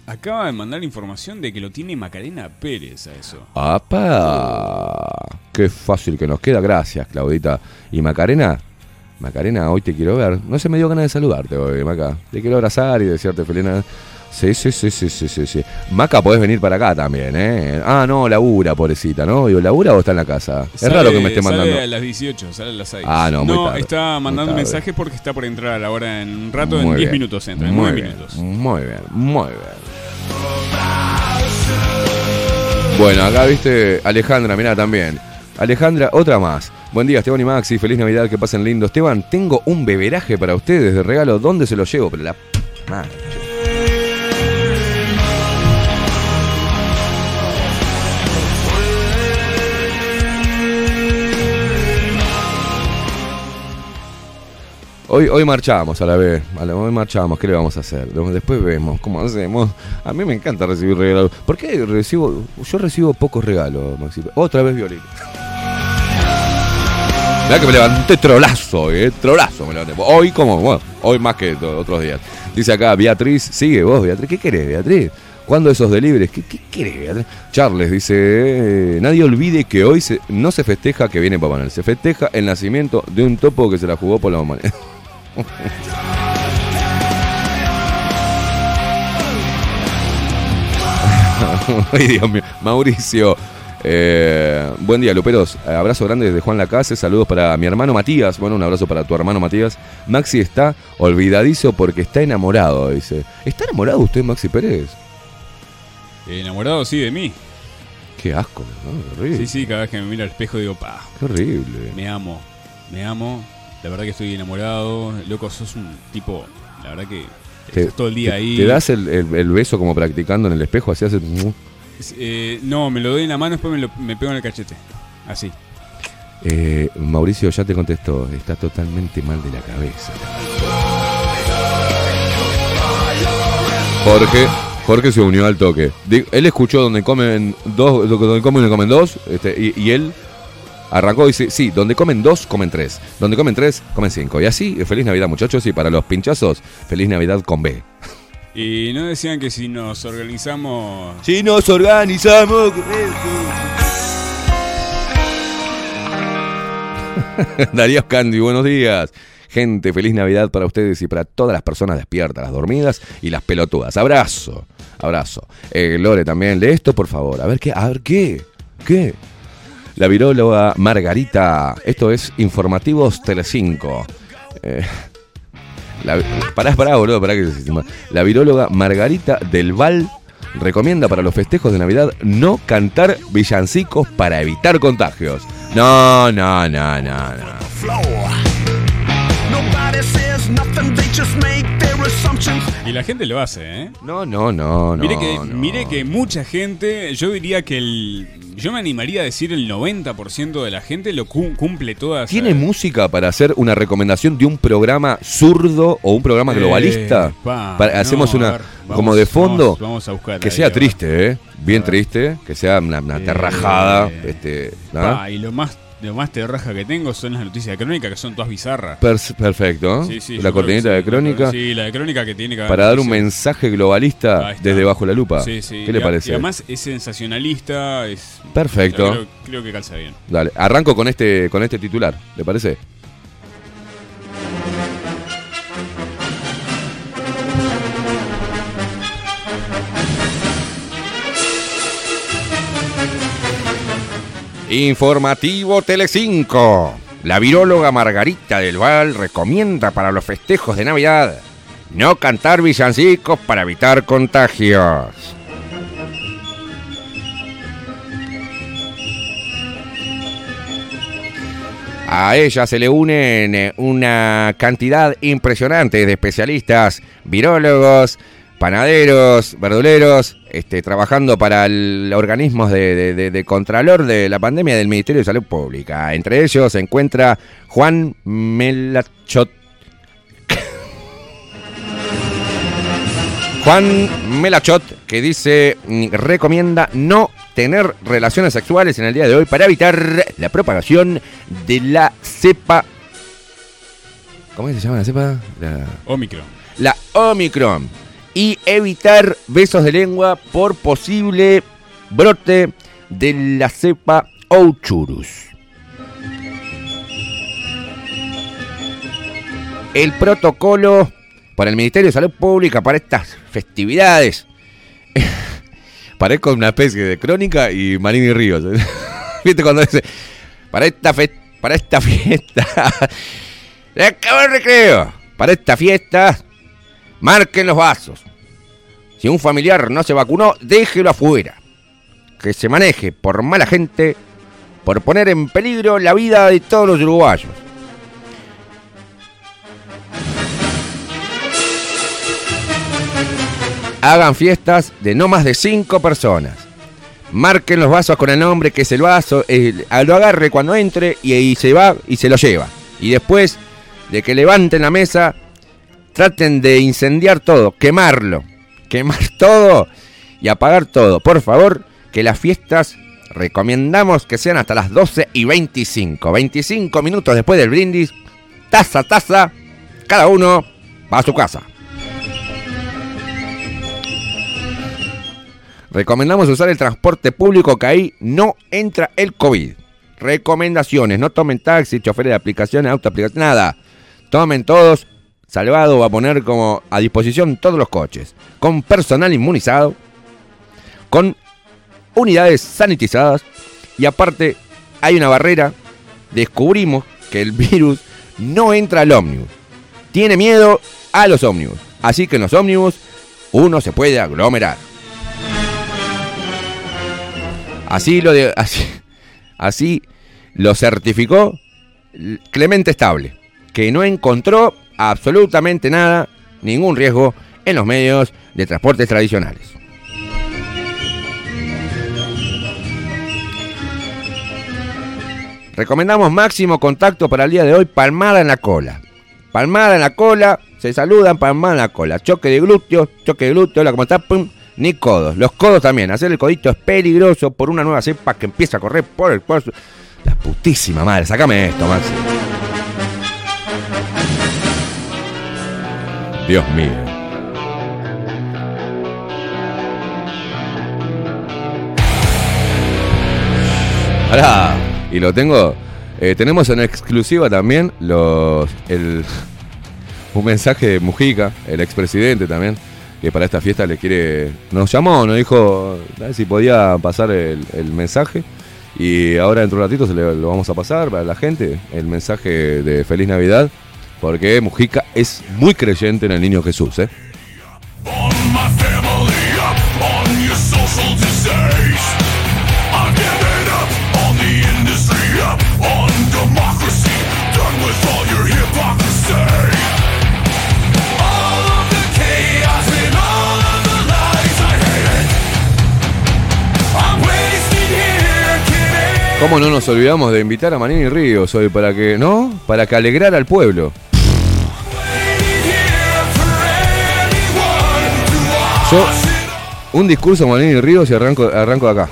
Acaba de mandar información de que lo tiene Macarena Pérez a eso. ¡Apa! Qué fácil que nos queda. Gracias, Claudita. ¿Y Macarena? Macarena, hoy te quiero ver. No se me dio ganas de saludarte hoy, Maca. Te quiero abrazar y desearte feliz Navidad. Sí, sí, sí, sí, sí, sí, sí. Maca, podés venir para acá también, ¿eh? Ah, no, labura, pobrecita, ¿no? Digo, ¿labura o está en la casa? Es raro que me esté mandando. Sale a las 18, sale a las 6. Ah, no, muy No, tarde, está mandando mensajes porque está por entrar a la hora en un rato, Muy en 10 bien, minutos entra, en muy 9 bien, minutos. Muy bien, muy bien. Bueno, acá viste Alejandra, mirá también. Alejandra, otra más. Buen día, Esteban y Maxi. Feliz Navidad, que pasen lindo. Esteban, tengo un beberaje para ustedes de regalo. ¿Dónde se lo llevo? Pero la. Madre. Hoy, hoy marchamos a la vez, a hoy marchamos, ¿qué le vamos a hacer? Después vemos cómo hacemos. A mí me encanta recibir regalos. ¿Por qué recibo? Yo recibo pocos regalos, Maxi. Otra vez violín. Mirá que me levanté trolazo, eh, trolazo me levanté. Hoy como, bueno, hoy más que otros días. Dice acá, Beatriz, sigue vos, Beatriz. ¿Qué querés, Beatriz? ¿Cuándo esos delibres? ¿Qué, qué querés, Beatriz? Charles dice, eh, nadie olvide que hoy no se festeja que viene Papá Noel, se festeja el nacimiento de un topo que se la jugó por la humanidad. Ay, Dios mío. Mauricio. Eh, buen día, Luperos. Abrazo grande desde Juan Lacase. Saludos para mi hermano Matías. Bueno, un abrazo para tu hermano Matías. Maxi está olvidadizo porque está enamorado, dice. ¿Está enamorado usted, Maxi Pérez? Enamorado, sí, de mí. Qué asco, ¿no? Qué horrible. Sí, sí, cada vez que me miro al espejo digo, pa, Qué horrible. me amo, me amo. La verdad que estoy enamorado. Loco, sos un tipo, la verdad que Te- estás todo el día te- ahí. ¿Te das el, el- el beso como practicando en el espejo? Así hace... Eh, no, me lo doy en la mano, después me, lo, me pego en el cachete. Así. Eh, Mauricio ya te contestó. Está totalmente mal de la cabeza. Jorge, Jorge se unió al toque. Él escuchó donde comen dos, donde comen comen dos, este, y, y él arrancó y dice, sí, donde comen dos, comen tres. Donde comen tres, comen cinco. Y así, feliz Navidad muchachos, y para los pinchazos, feliz Navidad con B. Y no decían que si nos organizamos. Si nos organizamos. Darío Candy, buenos días. Gente, feliz Navidad para ustedes y para todas las personas despiertas, las dormidas y las pelotudas. Abrazo, abrazo. Eh, Lore también, lee esto por favor. A ver qué, a ver qué, qué. La viróloga Margarita, esto es Informativos Telecinco. Eh, la, pará, pará, boludo, pará que se- La viróloga Margarita del Val recomienda para los festejos de Navidad no cantar villancicos para evitar contagios. No, no, no, no, no. Y la gente lo hace, ¿eh? No, no, no, no. mire, que, no. mire que mucha gente, yo diría que el. Yo me animaría a decir el 90% de la gente lo cum- cumple todas. ¿Tiene música para hacer una recomendación de un programa zurdo o un programa globalista? Eh, pa, Para- hacemos no, una ver, como de fondo vamos- vamos a buscar que ahí, sea triste, ¿eh? Bien triste, que sea una, una Eh, terrajada, este, ¿no? Pa, y lo más lo más terraja que tengo son las noticias de crónica, que son todas bizarras. Perfecto. Sí, sí, la cortinita de crónica. Sí, la de crónica que tiene que haber Para dar un mensaje globalista desde bajo la lupa. Sí, sí. ¿Qué le parece? Y además es sensacionalista, es... Perfecto. Creo, creo que calza bien. Dale, arranco con este, con este titular, ¿le parece? Informativo Telecinco. La viróloga Margarita del Val recomienda para los festejos de Navidad no cantar villancicos para evitar contagios. A ella se le unen eh, una cantidad impresionante de especialistas, virólogos, panaderos, verduleros, este, trabajando para el organismos de, de- de- de contralor de la pandemia del Ministerio de Salud Pública. Entre ellos se encuentra Juan Melachot. Juan Melachot, que dice, mm, recomienda no tener relaciones sexuales en el día de hoy para evitar la propagación de la cepa. ¿Cómo se llama la cepa? La, Omicron. la Omicron. Y evitar besos de lengua por posible brote de la cepa Ouchurus. El protocolo para el Ministerio de Salud Pública para estas festividades. Parezco una especie de crónica y Marini Ríos. ¿Viste cuando dice? Para esta, fe- para esta fiesta. Se acabó el recreo. Para esta fiesta, marquen los vasos. Si un familiar no se vacunó, déjelo afuera. Que se maneje por mala gente, por poner en peligro la vida de todos los uruguayos. Hagan fiestas de no más de cinco personas. Marquen los vasos con el nombre que es el vaso, lo agarre cuando entre y, y se va y se lo lleva. Y después de que levanten la mesa, traten de incendiar todo, quemarlo, quemar todo y apagar todo. Por favor, que las fiestas recomendamos que sean hasta las 12 y 25. 25 minutos después del brindis, taza taza, cada uno va a su casa. Recomendamos usar el transporte público que ahí no entra el COVID. Recomendaciones, no tomen taxi, choferes de aplicaciones, autoaplicaciones, nada. Tomen todos, Salvado va a poner como a disposición todos los coches, con personal inmunizado, con unidades sanitizadas y aparte hay una barrera. Descubrimos que el virus no entra al ómnibus. Tiene miedo a los ómnibus. Así que en los ómnibus uno se puede aglomerar. Así lo, así lo certificó Clemente Estable, que no encontró absolutamente nada, ningún riesgo en los medios de transportes tradicionales. Recomendamos máximo contacto para el día de hoy, palmada en la cola. Palmada en la cola, se saludan, palmada en la cola. Choque de glúteos, choque de glúteos, hola, ¿cómo estás? Pum, ni codos. Los codos también. Hacer el codito es peligroso por una nueva cepa que empieza a correr por el cuerpo. La putísima madre, sacame esto, Maxi. Dios mío. Pará. Y lo tengo. eh, tenemos en exclusiva también los. El, un mensaje de Mujica, el expresidente también, que para esta fiesta le quiere. Nos llamó, nos dijo si podía pasar el, el mensaje. Y ahora dentro de un ratito se le- lo vamos a pasar para la gente, el mensaje de Feliz Navidad, porque Mujica es muy creyente en el niño Jesús, ¿eh? ¿Cómo no nos olvidamos de invitar a Manini Ríos hoy para que, ¿no? Para que alegrara al pueblo. Yo, un discurso a Manini Ríos y arranco, arranco de acá.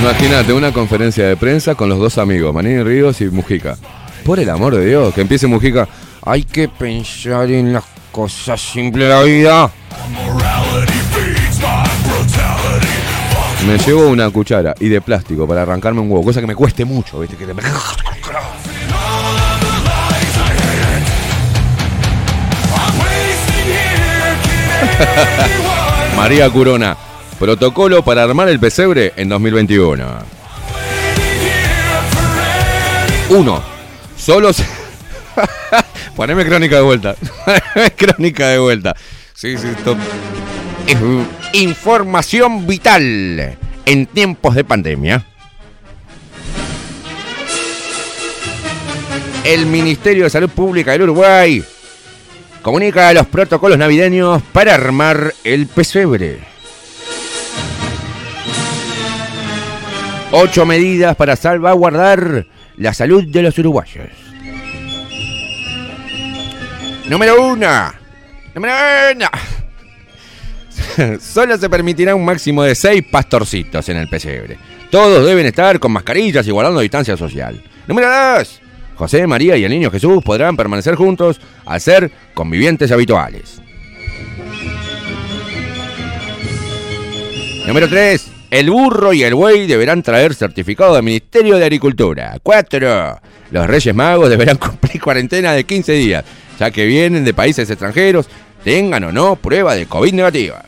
Imagínate una conferencia de prensa con los dos amigos, Manini Ríos y Mujica. Por el amor de Dios, que empiece Mujica. Hay que pensar en las cosas simples de la vida. Me llevo una cuchara y de plástico para arrancarme un huevo, cosa que me cueste mucho, ¿viste? Que te- María Curona, protocolo para armar el pesebre en 2021. Uno, solo se... Poneme crónica de vuelta. Crónica de vuelta. Sí, sí, esto... es información vital en tiempos de pandemia. El Ministerio de Salud Pública del Uruguay comunica los protocolos navideños para armar el pesebre. Ocho medidas para salvaguardar la salud de los uruguayos. Número uno. Número uno. Solo se permitirá un máximo de seis pastorcitos en el pesebre. Todos deben estar con mascarillas y guardando distancia social. Número dos. José, María y el niño Jesús podrán permanecer juntos al ser convivientes habituales. Número 3. El burro y el buey deberán traer certificado del Ministerio de Agricultura. 4. Los Reyes Magos deberán cumplir cuarentena de 15 días, ya que vienen de países extranjeros, tengan o no prueba de COVID negativa.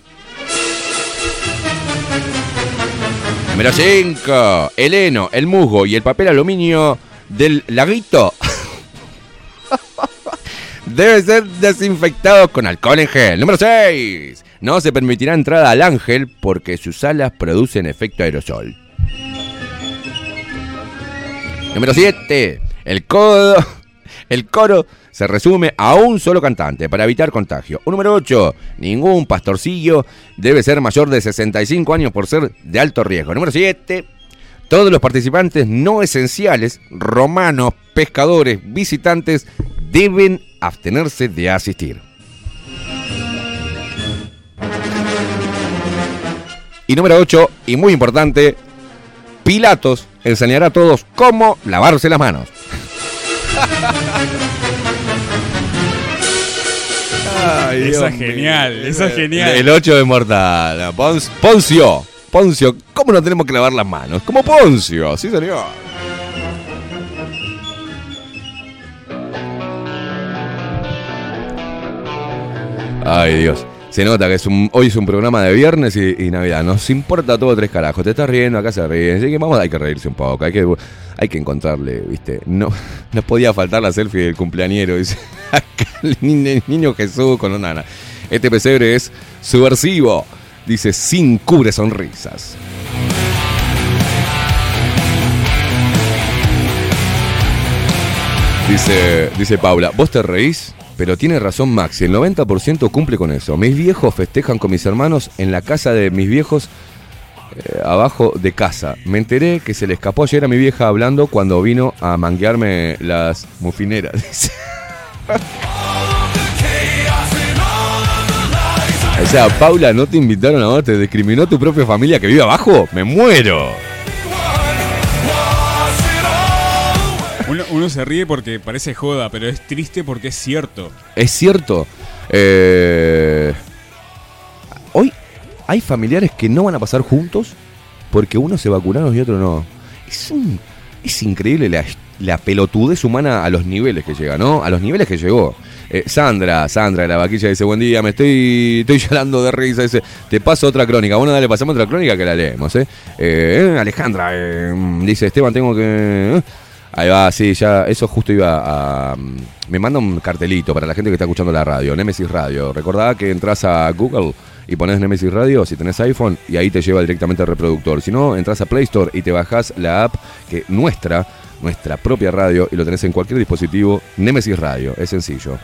Número 5. El heno, el musgo y el papel aluminio del laguito debe ser desinfectados con alcohol en gel. Número 6. No se permitirá entrada al ángel porque sus alas producen efecto aerosol. Número 7. El codo. El coro se resume a un solo cantante para evitar contagio. O número 8. Ningún pastorcillo debe ser mayor de 65 años por ser de alto riesgo. Número 7. Todos los participantes no esenciales, romanos, pescadores, visitantes, deben abstenerse de asistir. Y número 8, y muy importante, Pilatos enseñará a todos cómo lavarse las manos. Ay, Esa es genial, esa es genial. El 8 de Mortal. Poncio. Poncio, ¿cómo no tenemos que lavar las manos? Como Poncio, sí señor. Ay, Dios. Se nota que es un, hoy es un programa de viernes y, Navidad. Nos importa todo tres carajos. Te estás riendo, acá se ríen. Así que vamos, hay que reírse un poco. Hay que, hay que encontrarle, ¿viste? No, no podía faltar la selfie del cumpleañero. Dice, el niño Jesús con una nana. Este pesebre es subversivo. Dice, sin cubre sonrisas. Dice, dice Paula, vos te reís, pero tiene razón Maxi, el 90% cumple con eso. Mis viejos festejan con mis hermanos en la casa de mis viejos eh, abajo de casa. Me enteré que se le escapó ayer a mi vieja hablando cuando vino a manguearme las mufineras. sea, Paula, ¿no te invitaron a vos? ¿Te discriminó tu propia familia que vive abajo? ¡Me muero! Uno, uno se ríe porque parece joda, pero es triste porque es cierto. Es cierto. eh, hoy hay familiares que no van a pasar juntos porque uno se vacunaron y otro no. Es, un- es increíble la, la pelotudez humana a los niveles que llega, ¿no? A los niveles que llegó. Eh, Sandra, Sandra de la vaquilla dice, buen día, me estoy, estoy llorando de risa. Dice, te paso otra crónica. Bueno, dale, pasamos otra crónica que la leemos, ¿eh? Eh, Alejandra, eh, dice, Esteban, tengo que... eh, Ahí va, sí, ya, eso justo iba a... Me manda un cartelito para la gente que está escuchando la radio, Nemesis Radio. Recordá que entras a Google y pones Nemesis Radio si tenés iPhone y ahí te lleva directamente al reproductor. Si no, entras a Play Store y te bajás la app que nuestra, nuestra propia radio y lo tenés en cualquier dispositivo, Nemesis Radio, es sencillo.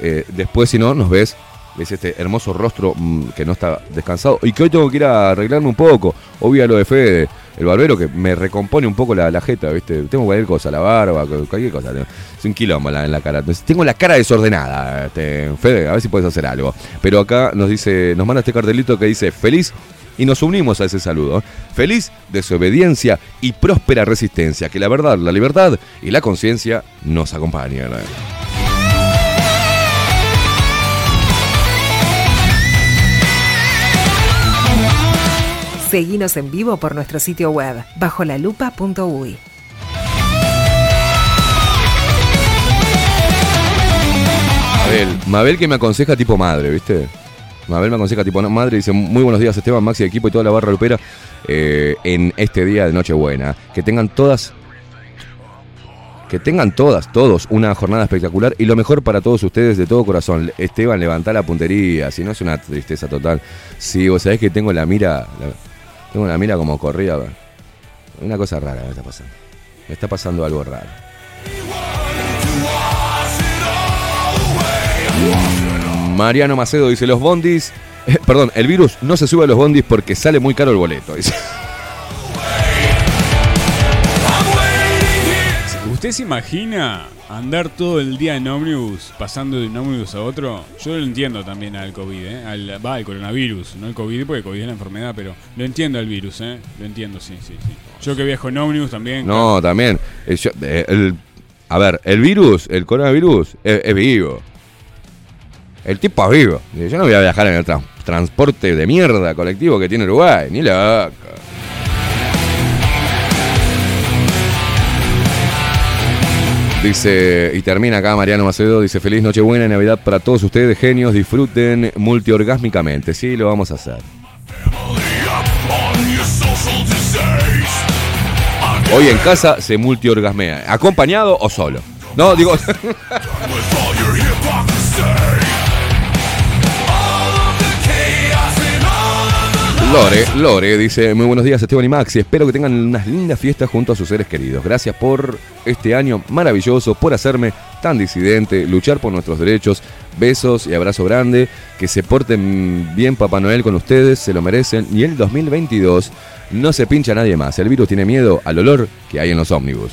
Eh, después, si no, nos ves, ves este hermoso rostro mm, que no está descansado y que hoy tengo que ir a arreglarme un poco. Obvio a lo de Fede, el barbero que me recompone un poco la, la jeta, ¿viste? Tengo cualquier cosa, la barba, cu- cualquier cosa. Es un quilombo en la cara. Tengo la cara desordenada, este, Fede, a ver si puedes hacer algo. Pero acá nos dice, nos manda este cartelito que dice, feliz y nos unimos a ese saludo. Feliz desobediencia y próspera resistencia, que la verdad, la libertad y la conciencia nos acompañen. Seguinos en vivo por nuestro sitio web bajolalupa.uy. Mabel, Mabel que me aconseja tipo madre, ¿viste? Mabel me aconseja tipo madre, dice, muy buenos días Esteban, Maxi, equipo y toda la barra lupera eh, en este día de Nochebuena. Que tengan todas, que tengan todas, todos una jornada espectacular y lo mejor para todos ustedes de todo corazón. Esteban, levanta la puntería, si no es una tristeza total. Sí, vos sabés que tengo la mira, tengo la mira como corrida. Una cosa rara me está pasando. Me está pasando algo raro. Mariano Macedo dice, los bondis... eh, perdón, el virus no se sube a los bondis porque sale muy caro el boleto. dice. ¿Usted se imagina andar todo el día en ómnibus, pasando de un ómnibus a otro? Yo lo entiendo también al COVID, ¿eh? Al, va, al coronavirus, no el COVID, porque COVID es la enfermedad, pero lo entiendo al virus, ¿eh? Lo entiendo, sí, sí, sí. Yo que viajo en ómnibus también. No, también. eh, yo- eh, el- a ver, el virus, el coronavirus, es, es vivo. El tipo es vivo. Dice, Yo no voy a viajar en el tran- transporte de mierda colectivo que tiene Uruguay, ni loca. Dice, y termina acá Mariano Macedo, dice, feliz Nochebuena y Navidad para todos ustedes, genios, disfruten multiorgásmicamente. Sí, lo vamos a hacer. Hoy en casa se multiorgasmea, acompañado o solo. No, digo, Lore, Lore dice, muy buenos días Esteban y Maxi, espero que tengan unas lindas fiestas junto a sus seres queridos. Gracias por este año maravilloso, por hacerme tan disidente, luchar por nuestros derechos. Besos y abrazo grande, que se porten bien Papá Noel con ustedes, se lo merecen. Y el 2022 no se pincha nadie más. El virus tiene miedo al olor que hay en los ómnibus.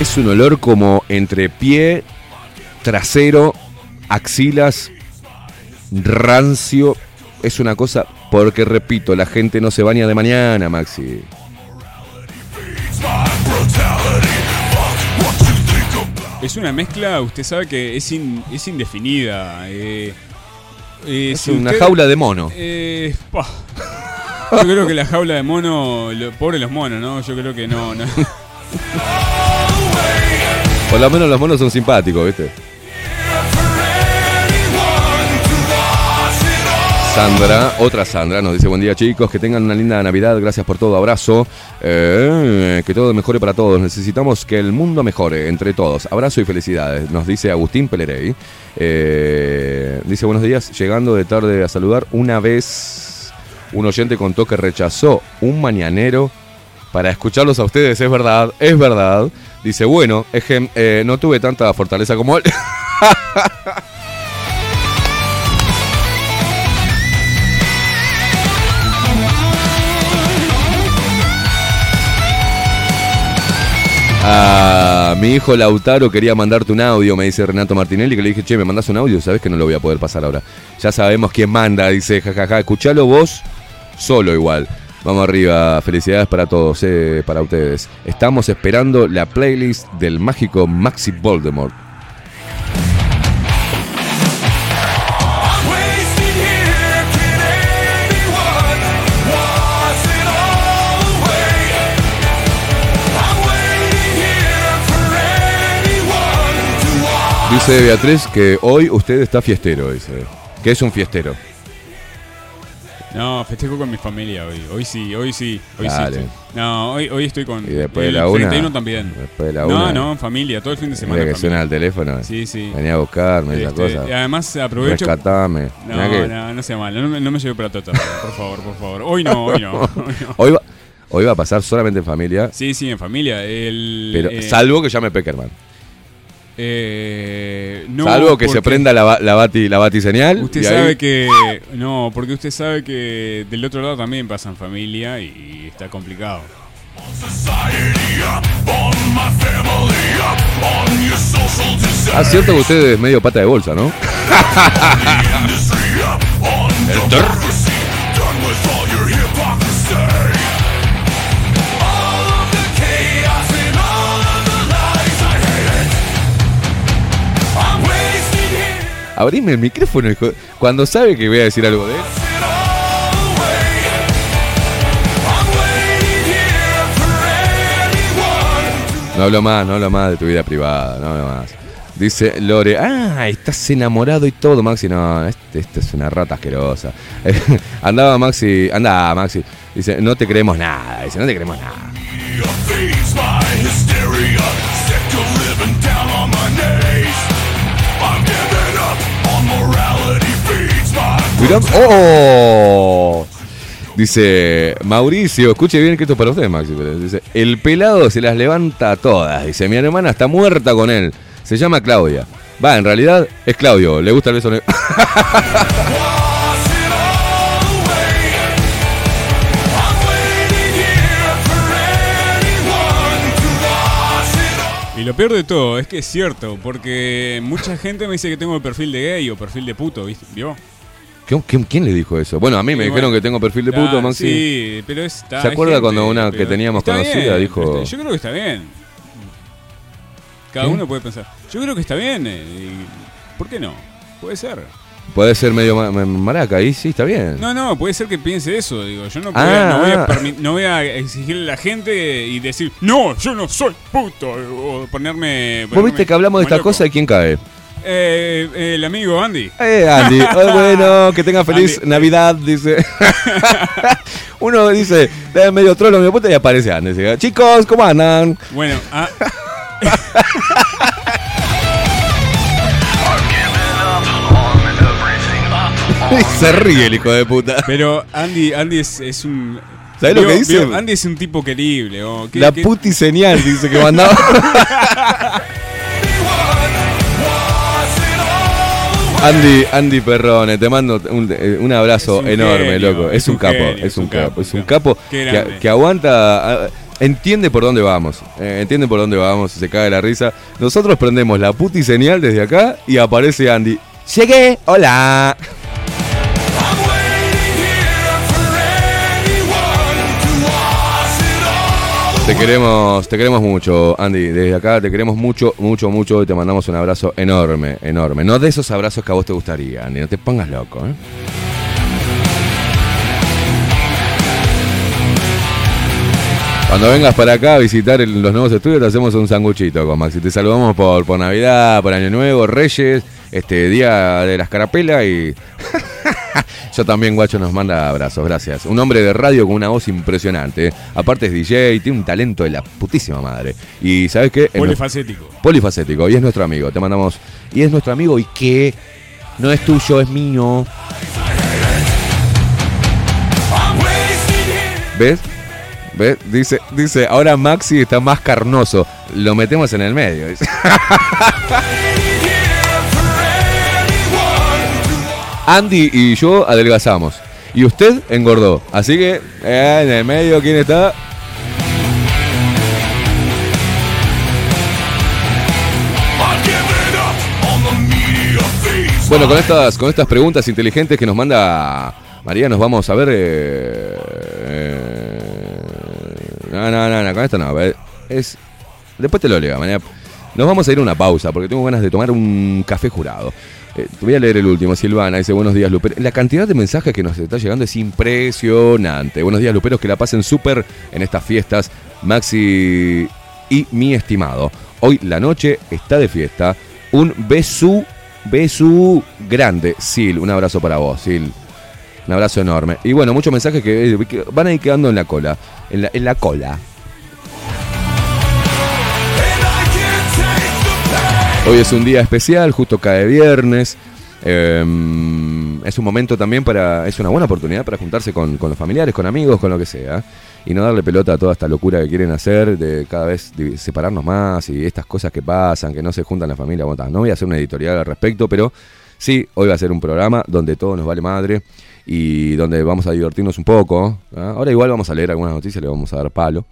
Es un olor como entre pie, trasero, axilas, rancio. Es una cosa, porque repito, la gente no se baña de mañana, Maxi. Es una mezcla, usted sabe que es, in- es indefinida. eh, eh, Es si una usted- jaula de mono. Eh. Yo creo que la jaula de mono, lo- pobre los monos, ¿no? Yo creo que no, no. Por lo menos los monos son simpáticos, ¿viste? Sandra, otra Sandra, nos dice buen día chicos, que tengan una linda Navidad, gracias por todo, abrazo, Eh, que todo mejore para todos, necesitamos que el mundo mejore entre todos, abrazo y felicidades, nos dice Agustín Pelerey, Eh, dice buenos días, llegando de tarde a saludar, una vez un oyente contó que rechazó un mañanero para escucharlos a ustedes, es verdad, es verdad, dice bueno, que eh, no tuve tanta fortaleza como él. A mi hijo Lautaro quería mandarte un audio, me dice Renato Martinelli, que le dije, che, me mandas un audio, sabes que no lo voy a poder pasar ahora. Ya sabemos quién manda, dice, jajaja, escuchalo vos solo igual. Vamos arriba, felicidades para todos, eh, para ustedes. Estamos esperando la playlist del mágico Maxi Voldemort. Dice Beatriz que hoy usted está fiestero, dice. Que es un fiestero. No, festejo con mi familia hoy. Hoy sí, hoy sí, hoy Dale. sí. estoy- No, hoy, hoy estoy con. Y después de el la una, 31 también. después de la no, una. no, en familia, todo el fin de semana. Mira en que suena familia. el teléfono. Sí, sí. Venía a buscarme esa Este, cosa. y además aprovecho. Rescatame. No, Mirá que- no, no sea mal, no, me- no me lleve para tota, por favor, por favor. Hoy no, hoy no. hoy no. Hoy va, hoy va a pasar solamente en familia. Sí, sí, en familia. El, Pero eh, salvo que llame Peckerman. Eh, no, salvo que se prenda la, la bati la bati señal. Usted ahí- sabe que. No, porque usted sabe que del otro lado también pasa en familia y está complicado. Ah, cierto que usted es medio pata de bolsa, ¿no? El Abrime el micrófono, hijo. Cuando sabe que voy a decir algo de él. No hablo más, no hablo más de tu vida privada, no hablo más. Dice Lore, ah, estás enamorado y todo, Maxi. No, este, este es una rata asquerosa. Andaba Maxi, anda Maxi. Dice, no te creemos nada. Dice, no te creemos nada. My Mirá- ¡Oh! Dice Mauricio, escuche bien que esto es para usted, Maxi. Dice, el pelado se las levanta a todas. Dice, mi hermana está muerta con él. Se llama Claudia. Va, en realidad es Claudio. Le gusta el beso. Y lo peor de todo es que es cierto, porque mucha gente me dice que tengo el perfil de gay o perfil de puto, ¿viste? ¿Vio? ¿Quién, quién- le dijo eso? Bueno, a mí me dijeron que tengo perfil de claro, puto, Maxi. Sí, pero está. ¿Se acuerda gente, cuando una que teníamos conocida bien, dijo- está- Yo creo que está bien. Cada ¿Qué? uno puede pensar. Yo creo que está bien. eh, y- ¿Por qué no? Puede ser. Puede ser medio ma- ma- maraca, ahí sí, está bien. No, no, puede ser que piense eso. Digo, yo no, voy Ah, a, no, voy a ah. permi- no voy a exigirle a la gente y decir, no, yo no soy puto. O ponerme. Vos ponerme viste que hablamos de esta loco. cosa y quién cae. Eh, el amigo Andy. Eh, Andy. Oh, bueno, que tenga feliz Andy. Navidad, dice. Uno dice, "Eh, medio trolo, mi puta, y aparece Andy. dice, Chicos, ¿cómo andan? Bueno, ah, se ríe el hijo de puta. pero Andy, Andy es, es un. ¿Sabés lo que dice? vio, Andy es un tipo querible. oh, ¿qué- La qué- puti señal, dice que mandaba. Andy, Andy Perrone, te mando un, eh, un abrazo un enorme, genio, loco. Es, un, capo, genio, es un capo, es un capo que, aguanta, entiende por dónde vamos, eh, entiende por dónde vamos, se cae la risa. Nosotros prendemos la puti señal desde acá y aparece Andy. Llegué, hola. Te queremos, te queremos mucho, Andy. Desde acá te queremos mucho, mucho, mucho y te mandamos un abrazo enorme, enorme. No de esos abrazos que a vos te gustaría, Andy. No te pongas loco, ¿eh? Cuando vengas para acá a visitar el- los nuevos estudios, te hacemos un sanguchito con Maxi. Te saludamos por, por Navidad, por Año Nuevo, Reyes, este Día de las Carapelas y. Yo también, guacho, nos manda abrazos, gracias. Un hombre de radio con una voz impresionante. ¿eh? Aparte es DJ, tiene un talento de la putísima madre. Y ¿sabes qué? Polifacético. polifacético y es nuestro amigo. Te mandamos. Y es nuestro amigo y que no es tuyo, es mío. ¿Ves? ¿Ves? Dice, dice, ahora Maxi está más carnoso. Lo metemos en el medio. Andy y yo adelgazamos. Y usted engordó. Así que, eh, en el medio, ¿quién está? Bueno, con estas, con estas preguntas inteligentes que nos manda María, nos vamos a ver. eh, eh, no, no, no, con esto no. Es, después te lo leo, María. Nos vamos a ir a una pausa porque tengo ganas de tomar un café jurado. Eh, voy a leer el último. Silvana dice: Buenos días, Luper. La cantidad de mensajes que nos está llegando es impresionante. Buenos días, Luperos, que la pasen súper en estas fiestas. Maxi y mi estimado. Hoy la noche está de fiesta. Un beso, beso grande. Sil, un abrazo para vos, Sil. Un abrazo enorme. Y bueno, muchos mensajes que, que van a ir quedando en la cola. En la, en la cola. Hoy es un día especial, justo cae viernes. Eh, es un momento también para. Es una buena oportunidad para juntarse con, los familiares, con amigos, con lo que sea. Y no darle pelota a toda esta locura que quieren hacer, de cada vez separarnos más y estas cosas que pasan, que no se juntan la familia. No voy a hacer una editorial al respecto, pero sí, hoy va a ser un programa donde todo nos vale madre y donde vamos a divertirnos un poco. ¿ah? Ahora igual vamos a leer algunas noticias, le vamos a dar palo.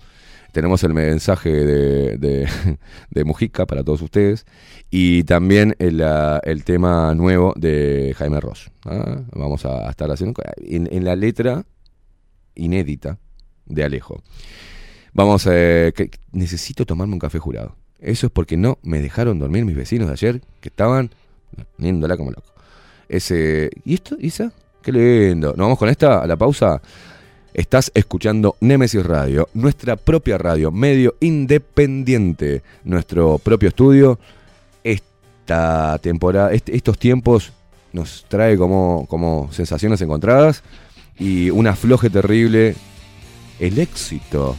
Tenemos el mensaje de, de, de Mujica para todos ustedes y también el, el tema nuevo de Jaime Ross. ¿ah? Vamos a estar haciendo en, la letra inédita de Alejo. Vamos, eh, que- necesito tomarme un café jurado. Eso es porque no me dejaron dormir mis vecinos de ayer, que estaban poniéndola como loco. Ese, ¿Y esto, Isa? Qué lindo. Nos vamos con esta, a la pausa. Estás escuchando Nemesis Radio, nuestra propia radio, medio independiente, nuestro propio estudio. Esta temporada, est- estos tiempos nos trae como, como sensaciones encontradas y un afloje terrible. El éxito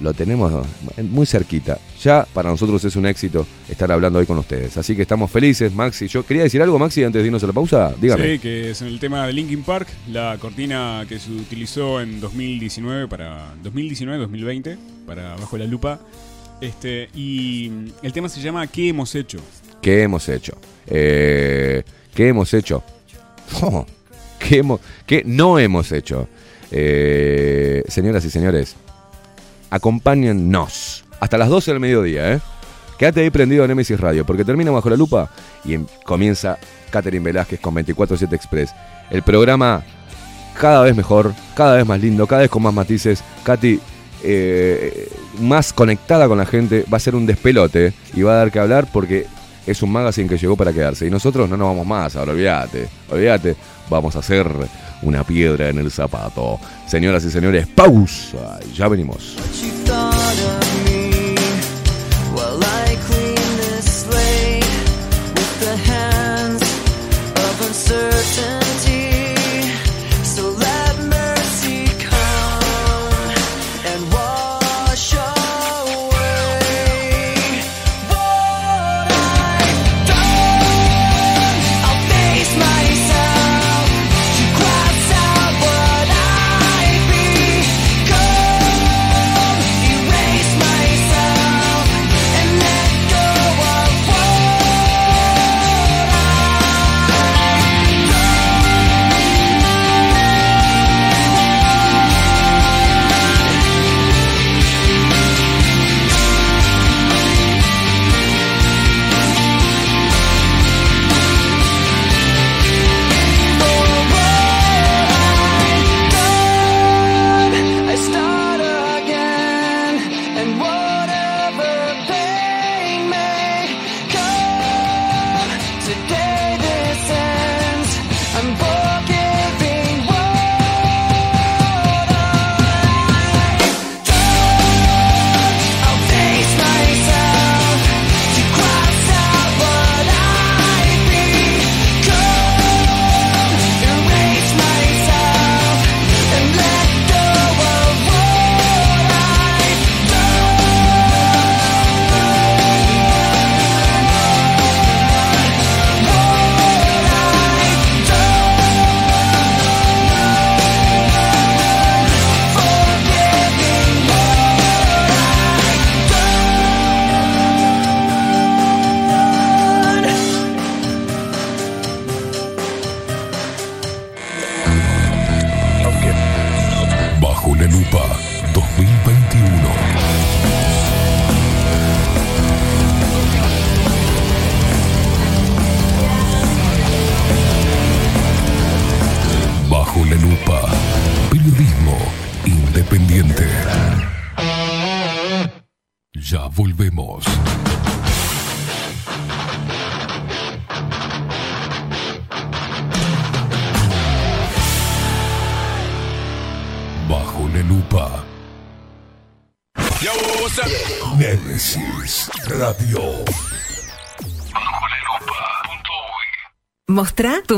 lo tenemos muy cerquita. Ya para nosotros es un éxito estar hablando hoy con ustedes. Así que estamos felices, Maxi. Yo quería decir algo, Maxi, antes de irnos a la pausa. Dígame. Sí, que es el tema de Linkin Park, la cortina que se utilizó en 2019 para 2019-2020 para bajo la lupa. Este y el tema se llama ¿Qué hemos hecho? ¿Qué hemos hecho? Eh, ¿Qué hemos hecho? Oh, ¿qué, hemos- qué no hemos hecho? Eh, señoras y señores, acompáñennos hasta las 12 del mediodía, ¿eh? Quédate ahí prendido a Nemesis Radio, porque termina bajo la lupa y em- comienza Catherine Velázquez con 24-7 Express. El programa cada vez mejor, cada vez más lindo, cada vez con más matices. Katy, eh, más conectada con la gente, va a ser un despelote y va a dar que hablar porque es un magazine que llegó para quedarse. Y nosotros no nos vamos más, ahora olvídate, olvídate. Vamos a hacer una piedra en el zapato. Señoras y señores, pausa. Ya venimos.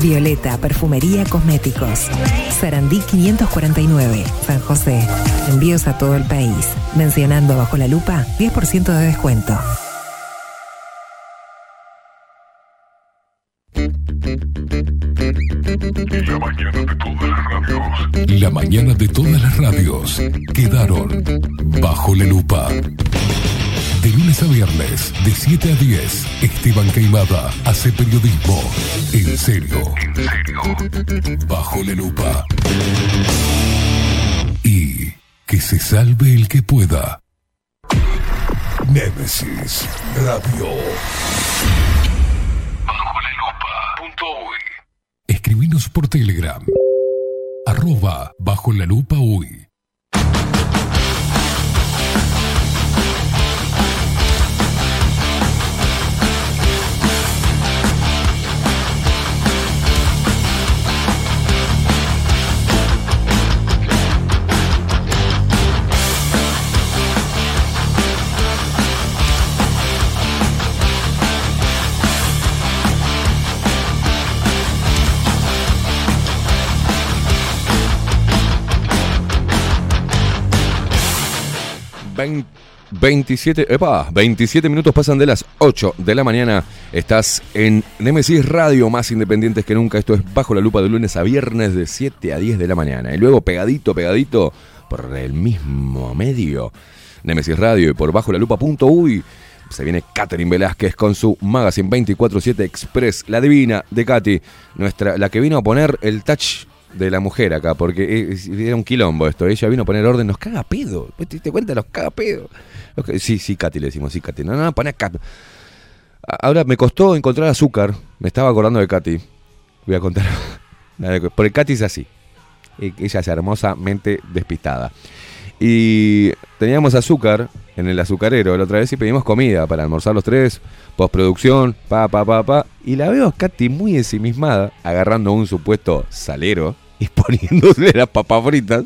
Violeta Perfumería Cosméticos. Sarandí 549, San José. Envíos a todo el país. Mencionando bajo la lupa, 10% de descuento. La mañana de todas las radios quedaron bajo la lupa. De lunes a viernes, de 7 a 10, Esteban Caimada hace periodismo. En serio. En serio. Bajo la lupa. Y que se salve el que pueda. Nemesis Radio. Bajo la lupa. Punto Escribinos por Telegram. Arroba bajo la lupa hoy. 27, minutos pasan de las 8 de la mañana. Estás en Nemesis Radio, más independientes que nunca. Esto es Bajo la Lupa de lunes a viernes de 7 a 10 de la mañana. Y luego pegadito, pegadito, por el mismo medio. Nemesis Radio y por bajo la lupa.uy se viene Catherine Velázquez con su Magazine 24-7 Express, la divina de Katy, nuestra, la que vino a poner el touch de la mujer acá, porque era un quilombo esto. Ella vino a poner orden, nos caga pedo. ¿Vos ¿Te diste cuenta? Nos caga pedo. Sí, sí, Katy le decimos, sí, Katy. No, no, poné acá. Ahora me costó encontrar azúcar. Me estaba acordando de Katy. Voy a contar. Porque Katy es así. E- Ella es hermosamente despistada. Y teníamos azúcar en el azucarero la otra vez y pedimos comida para almorzar los tres, postproducción, pa, pa, pa, pa. Y la veo a Katy muy ensimismada, agarrando un supuesto salero y poniéndole las papas fritas.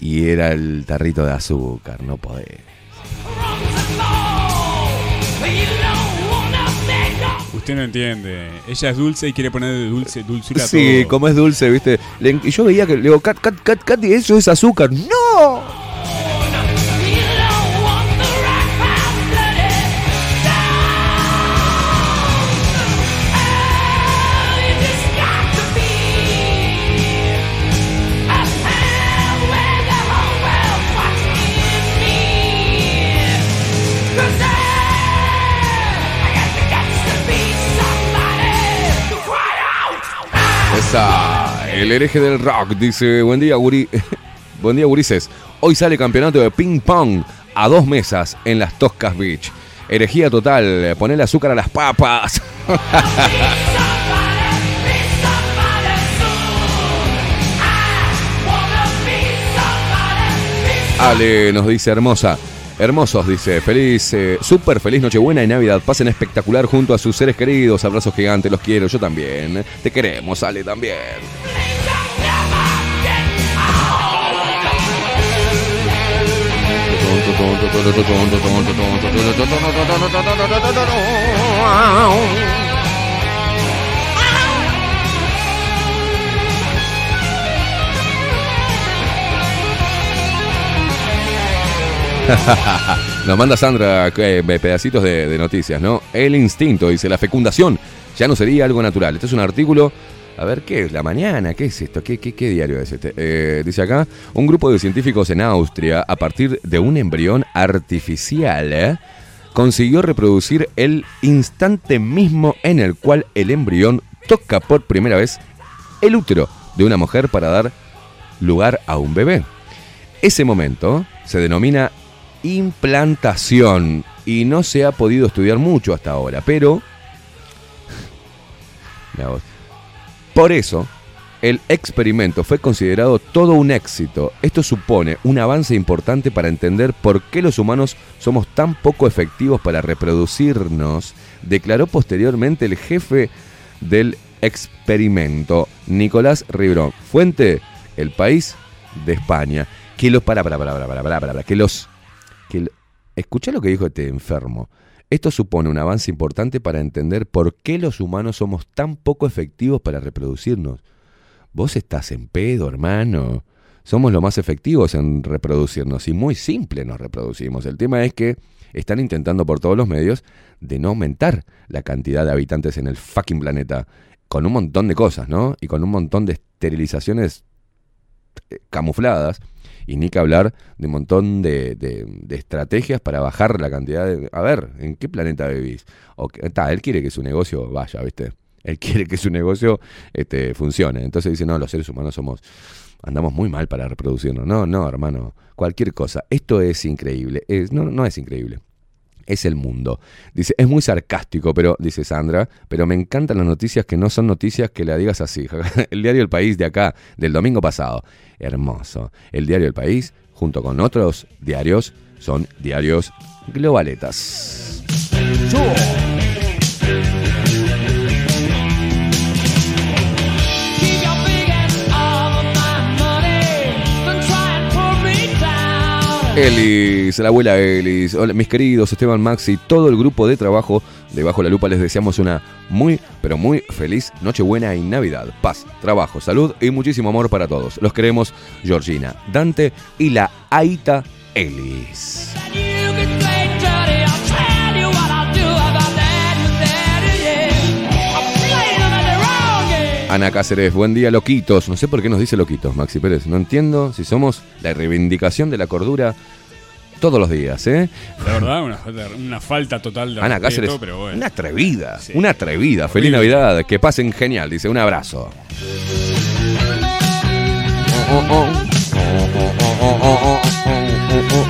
Y era el tarrito de azúcar, no podés. Usted no entiende. Ella es dulce y quiere poner dulce, dulzura Sí, todo. como es dulce, ¿viste? Le- y yo veía que le digo, Kat, Kat, Kat, Katy, eso es azúcar. ¡No! El hereje del rock dice, buen día, Guri. buen día, Gurises. Hoy sale campeonato de ping pong a dos mesas en las Toscas Beach. Herejía total, ponele azúcar a las papas. Ale nos dice hermosa. Hermosos, dice. Feliz, eh, súper feliz Nochebuena y Navidad. Pasen espectacular junto a sus seres queridos. Abrazos gigantes, los quiero. Yo también. Te queremos, Ale, también. Nos manda Sandra eh, pedacitos de, noticias, ¿no? El instinto, dice, la fecundación ya no sería algo natural. Este es un artículo, a ver, ¿qué es? La mañana, ¿qué es esto? ¿Qué, qué, qué diario es este? Eh, dice acá, un grupo de científicos en Austria, a partir de un embrión artificial, ¿eh? consiguió reproducir el instante mismo en el cual el embrión toca por primera vez el útero de una mujer para dar lugar a un bebé. Ese momento se denomina implantación y no se ha podido estudiar mucho hasta ahora, pero... Por eso, el experimento fue considerado todo un éxito. Esto supone un avance importante para entender por qué los humanos somos tan poco efectivos para reproducirnos, declaró posteriormente el jefe del experimento, Nicolás Ribrón. Fuente, el país de España. Que los... Que los... Que el- escuchá lo que dijo este enfermo. Esto supone un avance importante para entender por qué los humanos somos tan poco efectivos para reproducirnos. Vos estás en pedo, hermano. Somos los más efectivos en reproducirnos y muy simple nos reproducimos. El tema es que están intentando por todos los medios de no aumentar la cantidad de habitantes en el fucking planeta. Con un montón de cosas, ¿no? Y con un montón de esterilizaciones eh, camufladas. Y ni que hablar de un montón de, de- de estrategias para bajar la cantidad de... A ver, ¿en qué planeta vivís? O ta, él quiere que su negocio vaya, ¿viste? Él quiere que su negocio este, funcione. Entonces dice, no, los seres humanos somos... Andamos muy mal para reproducirnos. No, no, hermano. Cualquier cosa. Esto es increíble. Es, no, no es increíble. Es el mundo. Dice, es muy sarcástico, pero, dice Sandra, pero me encantan las noticias que no son noticias que la digas así. El diario El País de acá, del domingo pasado. Hermoso. El diario El País, junto con otros diarios, son diarios globaletas. Elis, la abuela Elis, hola, mis queridos Esteban Max y todo el grupo de trabajo de Bajo la Lupa les deseamos una muy, pero muy feliz Nochebuena y Navidad. Paz, trabajo, salud y muchísimo amor para todos. Los queremos Georgina, Dante y la Aita Elis. Ana Cáceres, buen día, loquitos. No sé por qué nos dice loquitos, Maxi Pérez. No entiendo si somos la reivindicación de la cordura todos los días, ¿eh? La verdad, una falta, una falta total de Ana respeto, Cáceres, pero bueno. una atrevida, Sí. una atrevida. Feliz. Navidad, que pasen genial, dice, un abrazo.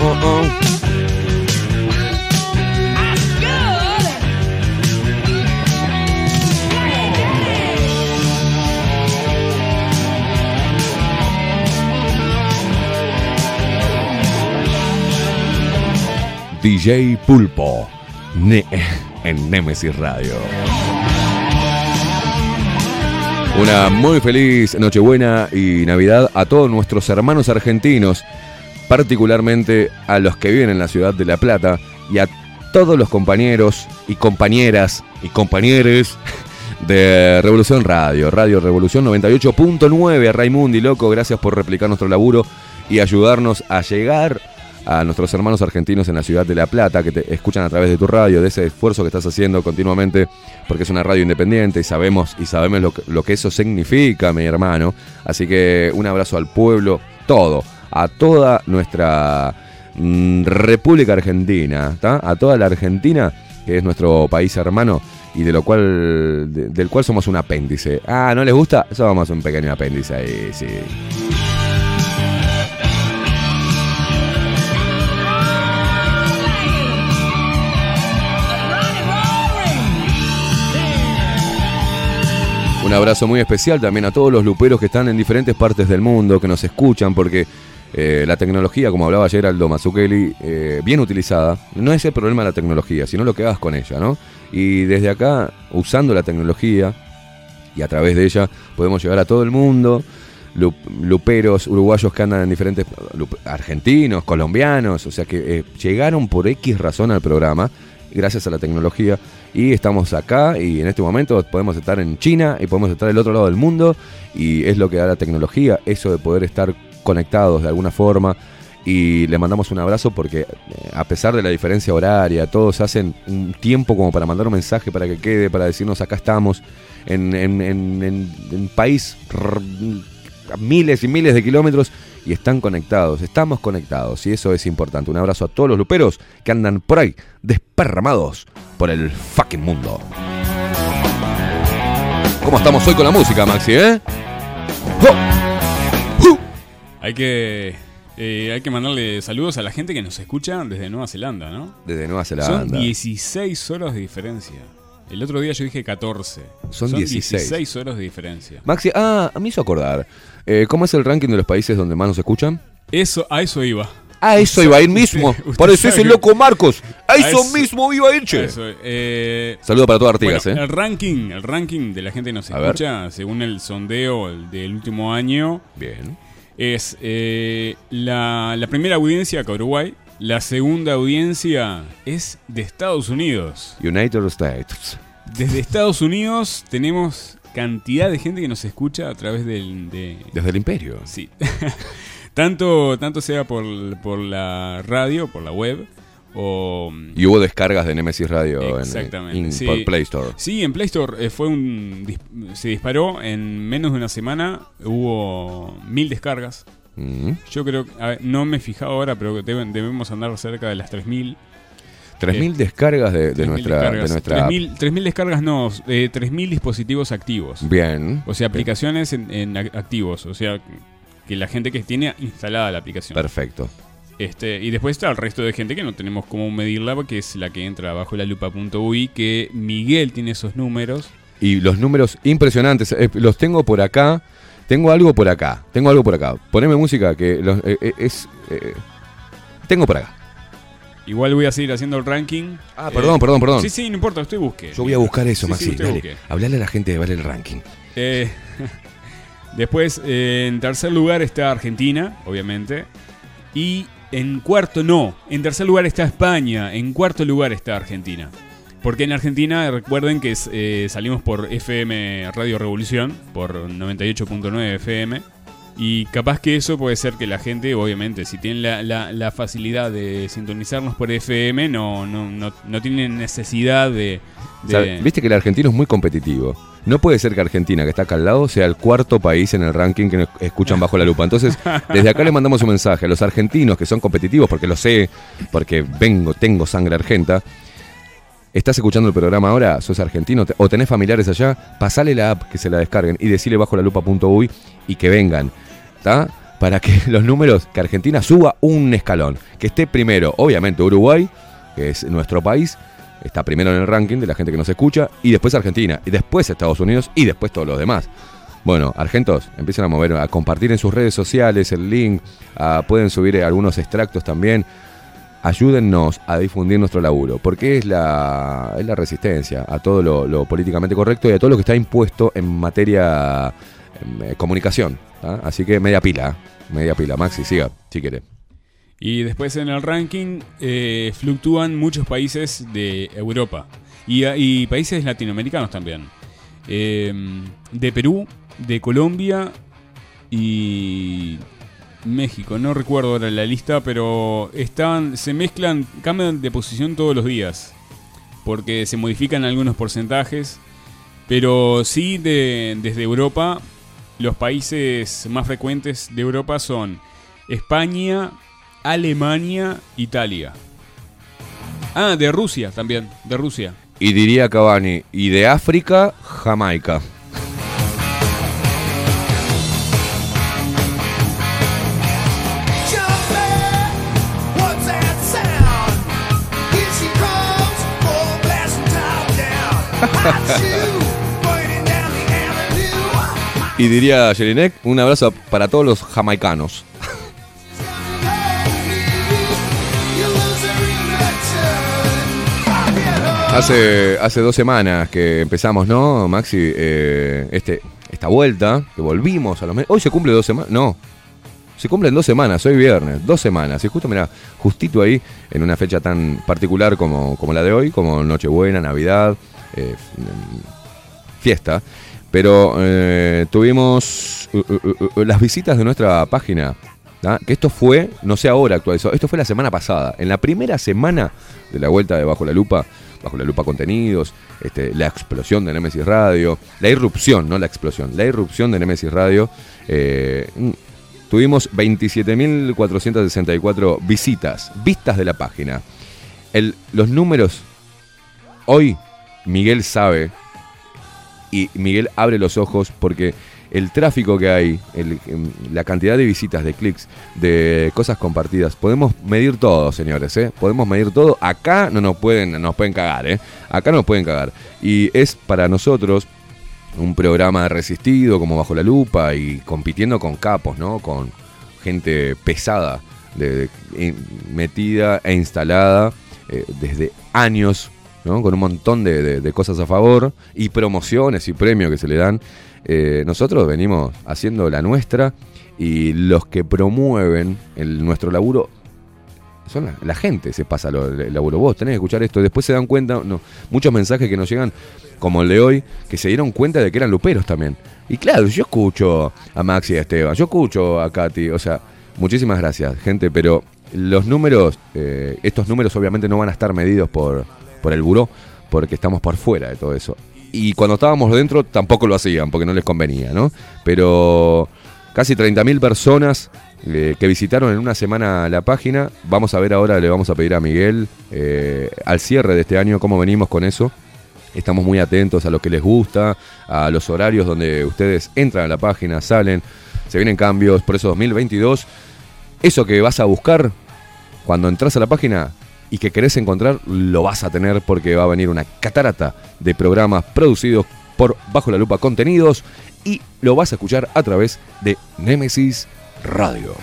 That's DJ Pulpo, en Nemesis Radio. Una muy feliz Nochebuena y Navidad a todos nuestros hermanos argentinos, particularmente a los que viven en la ciudad de La Plata y a todos los compañeros y compañeras y compañeros de Revolución Radio, Radio Revolución 98.9. Raimundi, loco, gracias por replicar nuestro laburo y ayudarnos a llegar a nuestros hermanos argentinos en la ciudad de La Plata que te escuchan a través de tu radio, de ese esfuerzo que estás haciendo continuamente, porque es una radio independiente y sabemos y sabemos lo que, eso significa, mi hermano. Así que un abrazo al pueblo, todo, a toda nuestra mm, República Argentina, a toda la Argentina, que es nuestro país hermano y de lo cual de- del cual somos un apéndice. Ah, ¿no les gusta? Somos un pequeño apéndice ahí, sí. Un abrazo muy especial también a todos los luperos que están en diferentes partes del mundo, que nos escuchan, porque eh, la tecnología, como hablaba ayer Aldo Mazzucchelli, eh, bien utilizada, no es el problema de la tecnología, sino lo que hagas con ella, ¿no? Y desde acá, usando la tecnología y a través de ella, podemos llegar a todo el mundo, lu- luperos uruguayos que andan en diferentes, argentinos, colombianos, o sea que eh, llegaron por X razón al programa, gracias a la tecnología, y estamos acá y en este momento podemos estar en China y podemos estar del otro lado del mundo, y es lo que da la tecnología, eso de poder estar conectados de alguna forma. Y les mandamos un abrazo porque eh, a pesar de la diferencia horaria, todos hacen un tiempo como para mandar un mensaje para que quede, para decirnos acá estamos, en, en, en, en- país miles y miles de kilómetros y están conectados, estamos conectados y eso es importante. Un abrazo a todos los luperos que andan por ahí, desparramados por el fucking mundo. ¿Cómo estamos hoy con la música, Maxi, eh? Hay que, eh, hay que mandarle saludos a la gente que nos escucha desde Nueva Zelanda, ¿no? Desde Nueva Son Zelanda. 16 horas de diferencia. El otro día yo dije 14. Son 16. horas de diferencia. Maxi, ah, me hizo acordar. Eh, ¿Cómo es el ranking de los países donde más nos escuchan? Eso, a eso iba. A eso iba a ir mismo. Usted- usted Por eso ese que- loco Marcos. A A eso, eso- mismo iba a ir, che. Eso, eh, Saludo para todas Artigas, bueno, eh. El ranking, el ranking de la gente que nos A ver. escucha, según el sondeo el del último año, Bien. es eh, la, la primera audiencia acá Uruguay, la segunda audiencia es de Estados Unidos. United States. Desde Estados Unidos tenemos cantidad de gente que nos escucha a través del... De, Desde el imperio. Sí. tanto, tanto sea por, por la radio, por la web, o... Y hubo descargas de Nemesis Radio en- Exactamente. en, sí. por Play Store. Sí, en Play Store eh, fue un se disparó en menos de una semana, hubo mil descargas. Mm. Yo creo, a ver, no me he fijado ahora, pero debemos andar cerca de las 3000. 3.000 descargas de, de 3.000 nuestra, de descargas. nuestra app. 3.000 3.000 descargas no, eh, 3.000 dispositivos activos. Bien. O sea, aplicaciones en, en ac- activos. O sea, que la gente que tiene instalada la aplicación. Perfecto. Este, y después está el resto de gente que no tenemos cómo medirla, que es la que entra bajo la lupa.ui, que Miguel tiene esos números. Y los números impresionantes, eh, los tengo por acá. Tengo algo por acá. Tengo algo por acá. Poneme música que los- eh, eh, es. eh, tengo por acá. Igual voy a seguir haciendo el ranking. Ah, perdón, perdón, perdón. Sí, sí, no importa, usted busque. Yo voy a buscar eso, Sí, sí, Maxi. usted Dale. busque. Hablale a la gente de Vale el Ranking. Eh, después, eh, en tercer lugar está Argentina, obviamente. Y en cuarto, no. En tercer lugar está España. En cuarto lugar está Argentina. Porque en Argentina, recuerden que eh, salimos por FM Radio Revolución, por 98.9 FM. Y capaz que eso puede ser que la gente, obviamente, si tienen la, la- la facilidad de sintonizarnos por FM, no, no, no, no tienen necesidad de... O sea, de- Viste que el argentino es muy competitivo. No puede ser que Argentina, que está acá al lado, sea el cuarto país en el ranking que nos escuchan bajo la lupa. Entonces, desde acá le mandamos un mensaje a los argentinos que son competitivos, porque lo sé, porque vengo, tengo sangre argenta. ¿Estás escuchando el programa ahora? ¿Sos argentino? ¿O tenés familiares allá? Pasale la app, que se la descarguen y decirle bajo la lupa.uy y que vengan. Para que los números, que Argentina suba un escalón. Que esté primero, obviamente, Uruguay, que es nuestro país, está primero en el ranking de la gente que nos escucha, y después Argentina, y después Estados Unidos, y después todos los demás. Bueno, argentos, empiezan a mover, a compartir en sus redes sociales el link, a- pueden subir eh, algunos extractos también. Ayúdennos a difundir nuestro laburo, porque es la, es la resistencia a todo lo, lo políticamente correcto y a todo lo que está impuesto en materia em, eh, comunicación. ¿Tá? Así que media pila, media pila. Maxi, siga, si quiere. Y después en el ranking eh, fluctúan muchos países de Europa y, países latinoamericanos también. Eh, de Perú, de Colombia y México. No recuerdo ahora la lista, pero están, se mezclan, cambian de posición todos los días. Porque se modifican algunos porcentajes. Pero sí, de- desde Europa, los países más frecuentes de Europa son España, Alemania, Italia. Ah, de Rusia también, de Rusia. Y diría Cavani, y de África, Jamaica. Y diría Jelinek, un abrazo para todos los jamaicanos. Hace, hace dos semanas que empezamos, ¿no, Maxi? Eh, este, esta vuelta, que volvimos a los meses. Hoy se cumple dos semanas. No. Se cumplen dos semanas, hoy viernes, dos semanas. Y justo, mira, justito ahí, en una fecha tan particular como, como la de hoy, como Nochebuena, Navidad, eh, fiesta. Pero eh, tuvimos uh, uh, uh, las visitas de nuestra página que esto fue, no sé ahora actualizado, esto fue la semana pasada. En la primera semana de la vuelta de Bajo la Lupa, Bajo la Lupa Contenidos, este, la explosión de Nemesis Radio, la irrupción, no la explosión, la irrupción de Nemesis Radio, eh, mm, tuvimos 27.464 visitas, vistas de la página. Los números, hoy Miguel sabe y Miguel abre los ojos porque el tráfico que hay, el- em, la cantidad de visitas, de clics, de cosas compartidas, podemos medir todo, señores, ¿eh? Podemos medir todo. Acá no nos pueden, nos pueden cagar, ¿eh? Acá nos pueden cagar. Y es para nosotros un programa resistido como Bajo la Lupa y compitiendo con capos, ¿no? Con gente pesada, in- metida e instalada eh, desde años, Con un montón de, de- cosas a favor y promociones y premios que se le dan. Eh, nosotros venimos haciendo la nuestra y los que promueven nuestro laburo son la, gente, se pasa el laburo. Vos tenés que escuchar esto. Después se dan cuenta, no, muchos mensajes que nos llegan, como el de hoy, que se dieron cuenta de que eran luperos también. Y claro, yo escucho a Maxi y a Esteban, yo escucho a Katy, o sea, muchísimas gracias, gente, pero los números, eh, estos números obviamente no van a estar medidos por, por el buró, porque estamos por fuera de todo eso. Y cuando estábamos dentro tampoco lo hacían, porque no les convenía, ¿no? Pero casi 30.000 personas eh, que visitaron en una semana la página. Vamos a ver ahora, le vamos a pedir a Miguel eh, al cierre de este año cómo venimos con eso. Estamos muy atentos a lo que les gusta, a los horarios donde ustedes entran a la página, salen, se vienen cambios. Por eso 2022, eso que vas a buscar cuando entras a la página y que querés encontrar, lo vas a tener porque va a venir una catarata de programas producidos por Bajo la Lupa Contenidos y lo vas a escuchar a través de Nemesis Radio.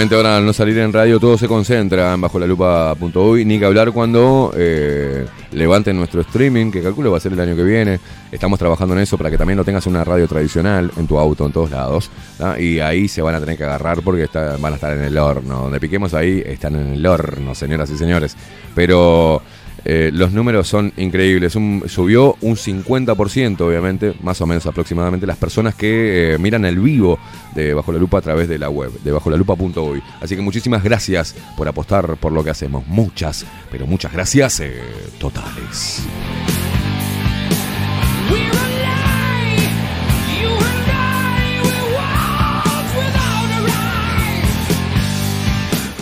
Ahora al no salir en radio todo se concentra en bajo la lupa.uy, ni que hablar cuando eh, levanten nuestro streaming, que calculo va a ser el año que viene. Estamos trabajando en eso para que también lo tengas en una radio tradicional, en tu auto, en todos lados. Y ahí se van a tener que agarrar porque van a estar en el horno. Donde piquemos ahí están en el horno, señoras y señores. Pero eh, los números son increíbles. Subió un 50%, obviamente, más o menos aproximadamente, las personas que eh, miran el vivo de Bajo la Lupa a través de la web, de bajolalupa.uy. Así que muchísimas gracias por apostar por lo que hacemos. Muchas, pero muchas gracias eh, totales.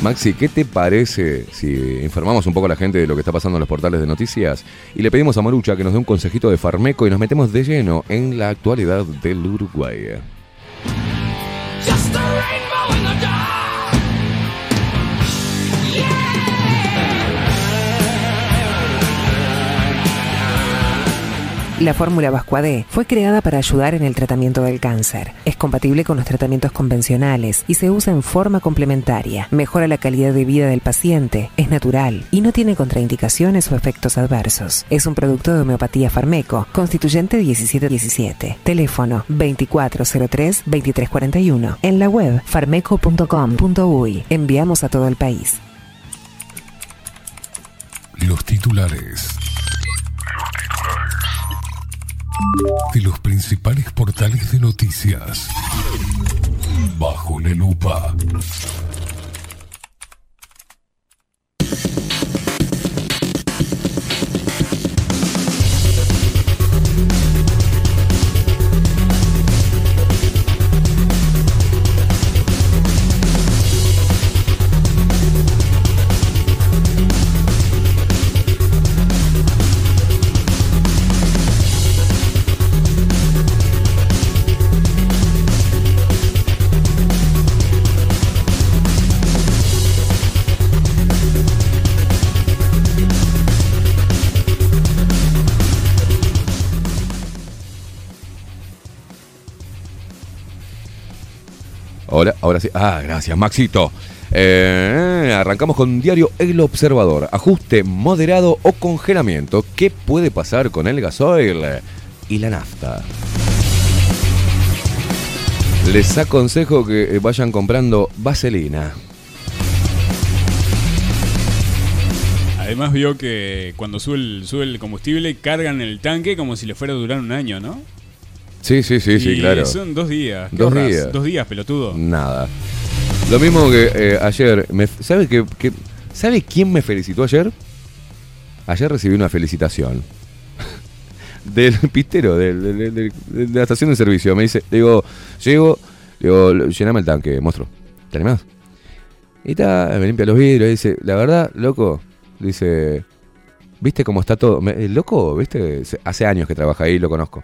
Maxi, ¿qué te parece si informamos un poco a la gente de lo que está pasando en los portales de noticias y le pedimos a Marucha que nos dé un consejito de Farmeco y nos metemos de lleno en la actualidad del Uruguay? Just the La fórmula Vascuade fue creada para ayudar en el tratamiento del cáncer. Es compatible con los tratamientos convencionales y se usa en forma complementaria. Mejora la calidad de vida del paciente, es natural y no tiene contraindicaciones o efectos adversos. Es un producto de homeopatía Farmeco, constituyente 1717. Teléfono 2403-2341. En la web farmeco.com.uy. Enviamos a todo el país. Los titulares. De los principales portales de noticias. Bajo la lupa. Ahora, ahora sí. Ah, gracias, Maxito. Eh, arrancamos con diario El Observador. Ajuste moderado o congelamiento. ¿Qué puede pasar con el gasoil y la nafta? Les aconsejo que eh, vayan comprando vaselina. Además vio que cuando sube sube el combustible cargan el tanque como si le fuera a durar un año, ¿no? Sí, sí, sí, sí, Y claro. Son dos días. ¿Qué Dos días. Dos días, pelotudo. Nada. Lo mismo que eh, ayer. Me, ¿Sabe que, que- ¿Sabe quién me felicitó ayer? Ayer recibí una felicitación. Del pistero, del- del- del- de la estación de servicio. Me dice, digo, llego, digo, llename el tanque, monstruo. ¿Te animás? Y está, me limpia los vidrios y dice, la verdad, loco, dice, ¿viste cómo está todo? Me- el loco, ¿viste? Hace años que trabaja ahí, lo conozco.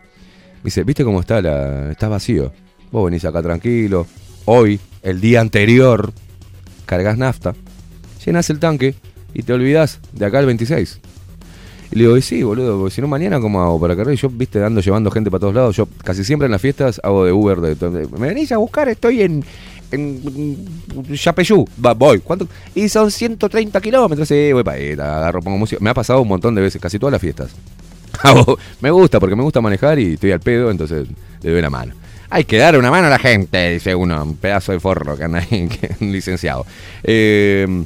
Dice, ¿viste cómo está la. está vacío? Vos venís acá tranquilo. Hoy, el día anterior, cargas nafta, llenas el tanque y te olvidás de acá el 26. Y le digo, sí, boludo, porque si no mañana, ¿cómo hago para cargar? Y yo, viste, dando, llevando gente para todos lados. Yo casi siempre en las fiestas hago de Uber. De, ¿Me venís a buscar? Estoy en. En Yapeyú. Voy. ¿Cuánto? Y son 130 kilómetros. Sí, voy para ahí. Agarro, pongo música. Me ha pasado un montón de veces, casi todas las fiestas. Me gusta porque me gusta manejar y estoy al pedo, entonces le doy la mano. Hay que dar una mano a la gente, dice uno, un pedazo de forro que anda ahí, que licenciado. Eh,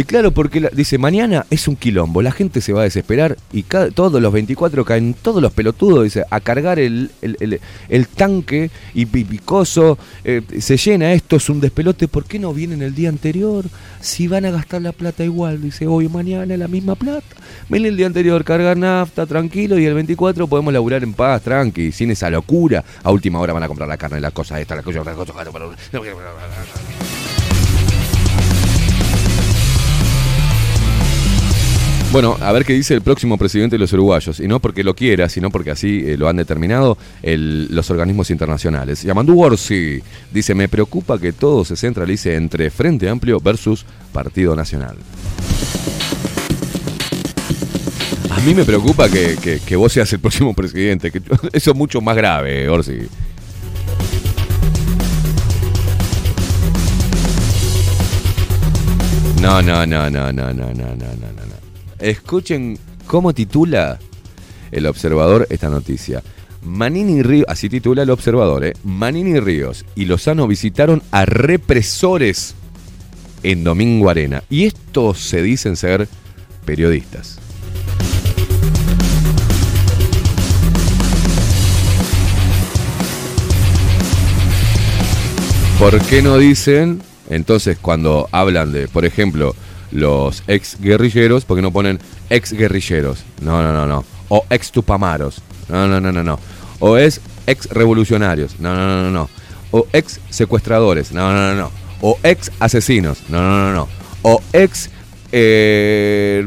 y claro, porque dice, mañana es un quilombo, la gente se va a desesperar y todos los 24 caen, todos los pelotudos, dice, a cargar el, el- tanque y pi- picoso, eh, se llena esto, es un despelote, ¿por qué no vienen el día anterior? Si van a gastar la plata igual, dice, hoy mañana la misma plata. Ven el día anterior, cargar nafta, tranquilo, y el 24 podemos laburar en paz, tranqui, sin esa locura. A última hora van a comprar la carne, la cosa esta, la cosa, la cosa, la cosa. Bueno, a ver qué dice el próximo presidente de los uruguayos. Y no porque lo quiera, sino porque así eh, lo han determinado los organismos internacionales. Yamandu Orsi dice, me preocupa que todo se centralice entre Frente Amplio versus Partido Nacional. A mí me preocupa que, que- vos seas el próximo presidente. Que eso es mucho más grave, Orsi. No, no, no, no, no, no, no, no, no, no. no. Escuchen cómo titula el observador esta noticia. Manini Ríos, así titula el observador, ¿eh? Manini Ríos y Lozano visitaron a represores en Domingo Arena. Y estos se dicen ser periodistas. ¿Por qué no dicen, entonces, cuando hablan de, por ejemplo, los ex guerrilleros, por qué no ponen ex guerrilleros? No, no, no, no. O ex tupamaros. No, no, no, no, no. O es ex revolucionarios. No, no, no, no, no. O ex secuestradores. No, no, no, no. O ex asesinos. No, no, no, no. O ex eh,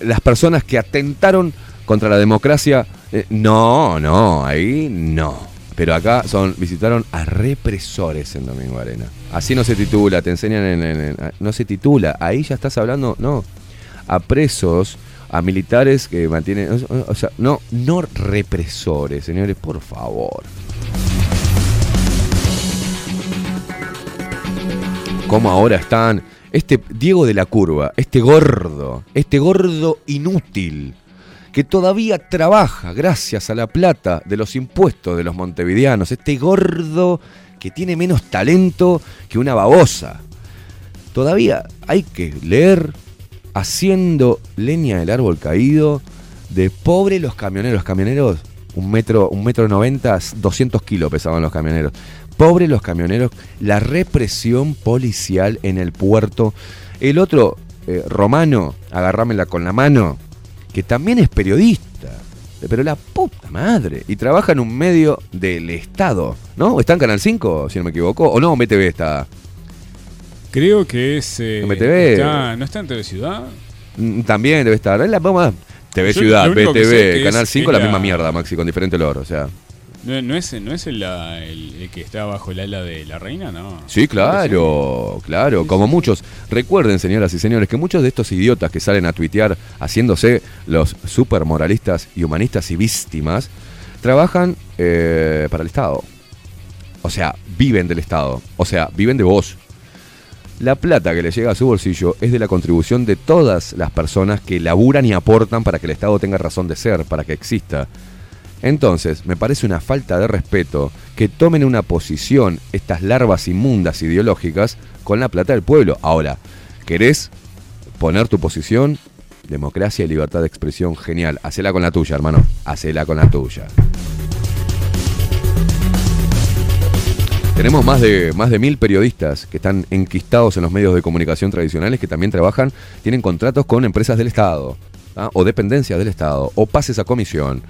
las personas que atentaron contra la democracia. Eh, no, no, ahí no. Pero acá son visitaron a represores en Domingo Arena. Así no se titula, te enseñan en, no se titula. Ahí ya estás hablando, no, a presos, a militares que mantienen, o, sea, no, no represores, señores, por favor. Cómo ahora están este Diego de la Curva, este gordo, este gordo inútil que todavía trabaja gracias a la plata de los impuestos de los montevideanos, este gordo que tiene menos talento que una babosa. Todavía hay que leer haciendo leña del árbol caído de pobre los camioneros. Los camioneros, un metro, un metro noventa, 200 kilos pesaban los camioneros. Pobre los camioneros, la represión policial en el puerto. El otro, eh, romano, agarrámela con la mano, que también es periodista, pero la puta madre, y trabaja en un medio del Estado, ¿no? ¿Está en Canal 5, si no me equivoco? ¿O no? MTV está. Creo que es. eh, MTV. está- ¿No está en TV Ciudad? Mm, También debe estar. Es la- vamos TV Yo Ciudad, BTV, Canal es- 5, es la, la- misma mierda, Maxi, con diferente olor, o sea. ¿No, no es, no es el, el- el que está bajo el ala de la reina? No. Sí, claro, claro, como muchos. Recuerden, señoras y señores, que muchos de estos idiotas que salen a tuitear haciéndose los super moralistas y humanistas y víctimas, trabajan eh, para el Estado. O sea, viven del Estado. O sea, viven de vos. La plata que le llega a su bolsillo es de la contribución de todas las personas que laburan y aportan para que el Estado tenga razón de ser, para que exista. Entonces, me parece una falta de respeto que tomen una posición estas larvas inmundas ideológicas con la plata del pueblo. Ahora, ¿querés poner tu posición? Democracia y libertad de expresión, genial. Hacela con la tuya, hermano. Hacela con la tuya. Tenemos más de, más de mil periodistas que están enquistados en los medios de comunicación tradicionales que también trabajan, tienen contratos con empresas del Estado, ¿tá? o dependencias del Estado, o pases a comisión.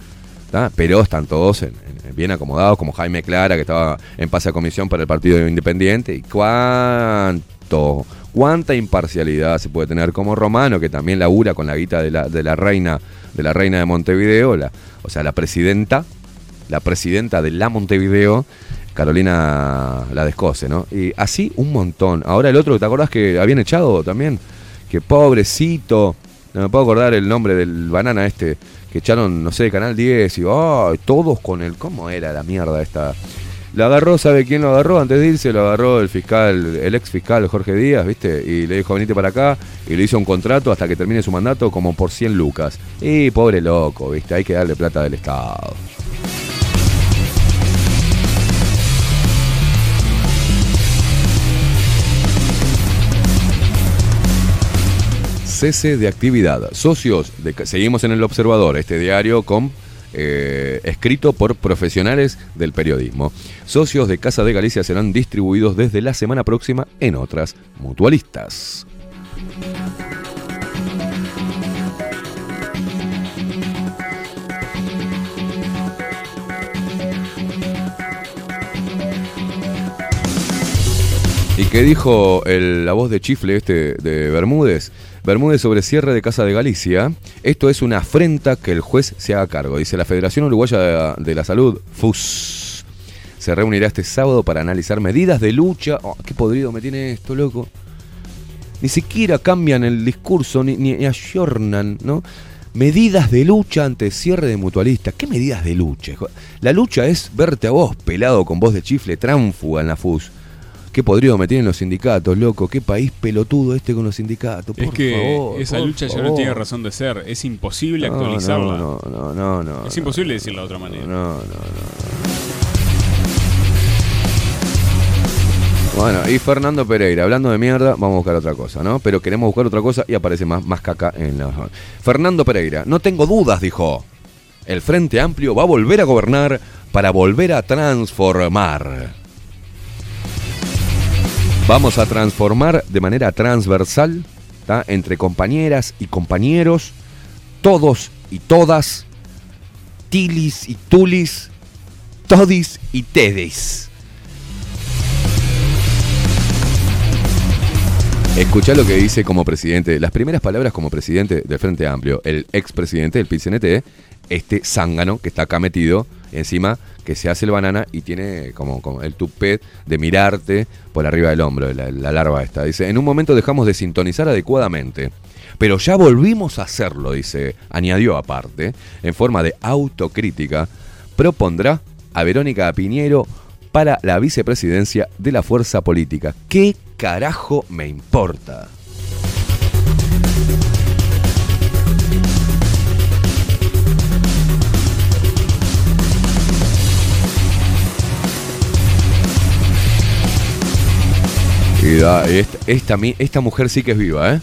Pero están todos en- en- bien acomodados, como Jaime Clara, que estaba en pase a comisión para el Partido Independiente. ¿Y cuánto? ¿Cuánta imparcialidad se puede tener como Romano, que también labura con la guita de la, de la reina de la reina de Montevideo, la- o sea, la presidenta, la presidenta de la Montevideo, Carolina la Descose, ¿no? Y así un montón. Ahora el otro, ¿te acordás que habían echado también? Que pobrecito, no me puedo acordar el nombre del banana este, que echaron, no sé, Canal 10 y todos con el, ¿cómo era la mierda esta? Lo agarró, ¿sabe quién lo agarró? Antes de irse lo agarró el fiscal, el ex fiscal Jorge Díaz, ¿viste? Y le dijo, venite para acá, y le hizo un contrato hasta que termine su mandato como por 100 lucas. Y pobre loco, ¿viste? Hay que darle plata del Estado. Cese de actividad. Socios, de, seguimos en el Observador, este diario con eh, escrito por profesionales del periodismo. Socios de Casa de Galicia serán distribuidos desde la semana próxima en otras mutualistas. ¿Y qué dijo la voz de chifle este de Bermúdez? Bermúdez sobre cierre de Casa de Galicia. Esto es una afrenta que el juez se haga cargo. Dice la Federación Uruguaya de, la Salud, FUS, se reunirá este sábado para analizar medidas de lucha. Oh, qué podrido me tiene esto, loco. Ni siquiera cambian el discurso, ni, ni ayornan, ¿no? Medidas de lucha ante cierre de mutualistas. ¿Qué medidas de lucha? La lucha es verte a vos pelado con voz de chifle tránfuga en la FUS. Qué podrido me tienen los sindicatos, loco. Qué país pelotudo este con los sindicatos. Es por que favor, esa por lucha ya no tiene razón de ser. Es imposible No, actualizarla. No, no, no, no. es imposible decirla de otra manera. No, no, no. Bueno, y Fernando Pereira, hablando de mierda, vamos a buscar otra cosa, ¿no? Pero queremos buscar otra cosa y aparece más, más caca en la... Fernando Pereira, no tengo dudas, dijo. El Frente Amplio va a volver a gobernar para volver a transformar. Vamos a transformar de manera transversal, entre compañeras y compañeros, todos y todas, tilis y tulis, todis y tedis. Escuchá lo que dice como presidente, las primeras palabras como presidente del Frente Amplio, el expresidente del PIT-CNT, este zángano que está acá metido encima, que se hace el banana y tiene como, como el tupet de mirarte por arriba del hombro, la, la larva esta. Dice, en un momento dejamos de sintonizar adecuadamente, pero ya volvimos a hacerlo, dice, añadió aparte, en forma de autocrítica, propondrá a Verónica Piñero para la vicepresidencia de la fuerza política. ¿Qué carajo me importa? Esta, mujer sí que es viva, ¿eh?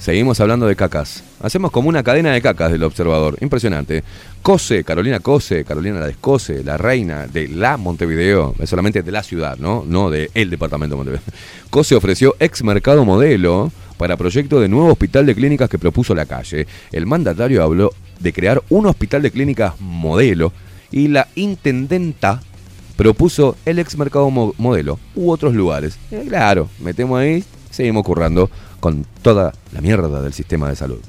Seguimos hablando de cacas. Hacemos como una cadena de cacas del observador. Impresionante. Cose, Carolina Cose, Carolina la Descose, la reina de la Montevideo, solamente de la ciudad, ¿no? No de el departamento de Montevideo. Cose ofreció ex mercado modelo para proyecto de nuevo hospital de clínicas que propuso la calle. El mandatario habló de crear un hospital de clínicas modelo y la intendenta propuso el ex mercado mo- modelo u otros lugares. Eh, claro, metemos ahí, seguimos currando con toda la mierda del sistema de salud.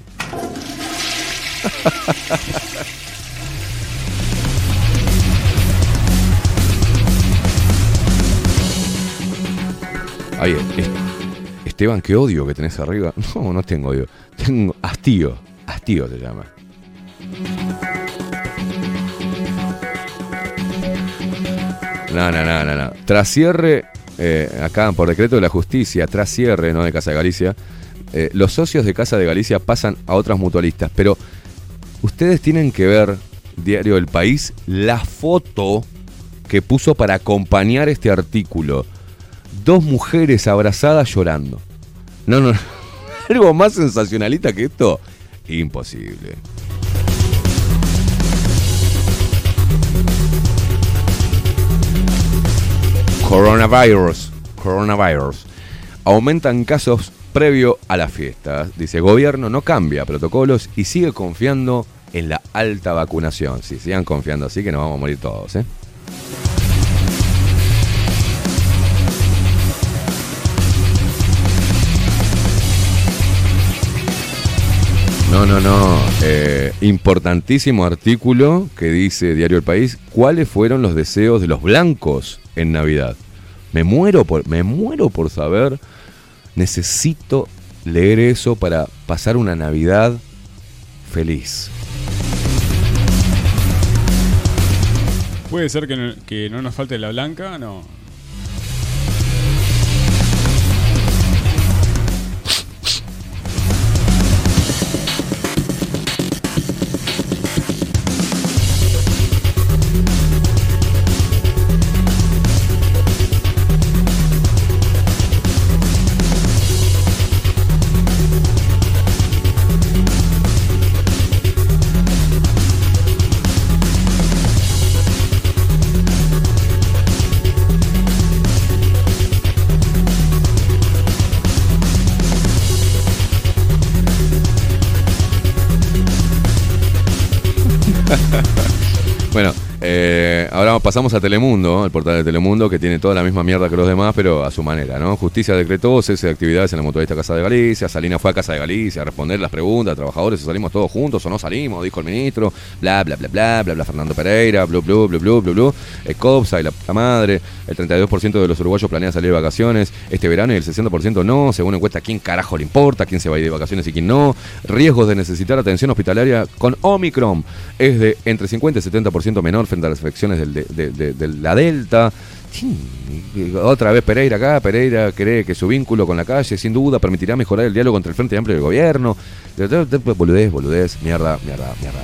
Ay, es- Esteban, qué odio que tenés arriba. No, no tengo odio. Tengo hastío. Hastío se llama. No, no, no, no, no. Tras cierre, eh, acá por decreto de la justicia, tras cierre, no de Casa de Galicia, eh, los socios de Casa de Galicia pasan a otras mutualistas. Pero ustedes tienen que ver, Diario El País, la foto que puso para acompañar este artículo. Dos mujeres abrazadas llorando. No, no. Algo más sensacionalista que esto, imposible. Coronavirus. Coronavirus. Aumentan casos previo a la fiesta. Dice, gobierno no cambia protocolos y sigue confiando en la alta vacunación. Si sigan confiando así que nos vamos a morir todos, ¿eh? No, no, no. Eh, importantísimo artículo que dice Diario El País. ¿Cuáles fueron los deseos de los blancos en Navidad? Me muero por, me muero por saber. Necesito leer eso para pasar una Navidad feliz. ¿Puede ser que no, que no nos falte la blanca? No. Pasamos a Telemundo, el portal de Telemundo, que tiene toda la misma mierda que los demás, pero a su manera, ¿no? Justicia decretó cese de actividades en la mutualista Casa de Galicia, Salina fue a Casa de Galicia a responder las preguntas, trabajadores, salimos todos juntos o no salimos, dijo el ministro, bla, bla, bla, bla, bla, bla, Fernando Pereira, blu, blu, blu, blu, blu, blu, el COPSA y la madre, el 32% de los uruguayos planea salir de vacaciones este verano y el 60% no, según encuesta, ¿quién carajo le importa? ¿Quién se va a ir de vacaciones y quién no? Riesgos de necesitar atención hospitalaria con Omicron es de entre 50 y 70% menor frente a las infecciones del- de, de- de- la Delta. Otra vez Pereira acá, Pereira cree que su vínculo con la calle sin duda permitirá mejorar el diálogo entre el Frente Amplio y el gobierno. Boludez, boludez, mierda, mierda, mierda.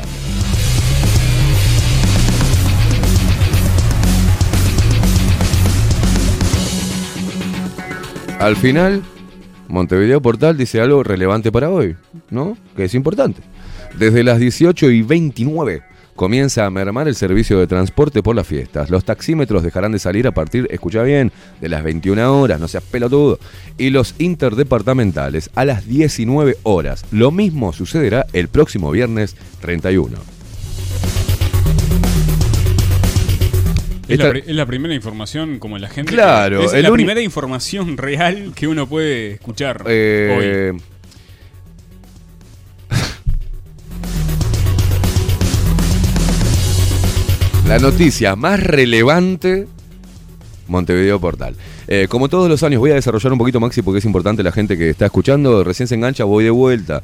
Al final, Montevideo Portal dice algo relevante para hoy, ¿no? Que es importante. Desde las 18 y 29 comienza a mermar el servicio de transporte por las fiestas. Los taxímetros dejarán de salir a partir, escucha bien, de las 21 horas, no seas pelotudo. Y los interdepartamentales a las 19 horas. Lo mismo sucederá el próximo viernes 31. Es, la, Esta- es la primera información como la gente. Claro, es la primera información real que uno puede escuchar Eh, hoy. La noticia más relevante, Montevideo Portal. Eh, como todos los años, voy a desarrollar un poquito, Maxi, porque es importante la gente que está escuchando. Recién se engancha, voy de vuelta.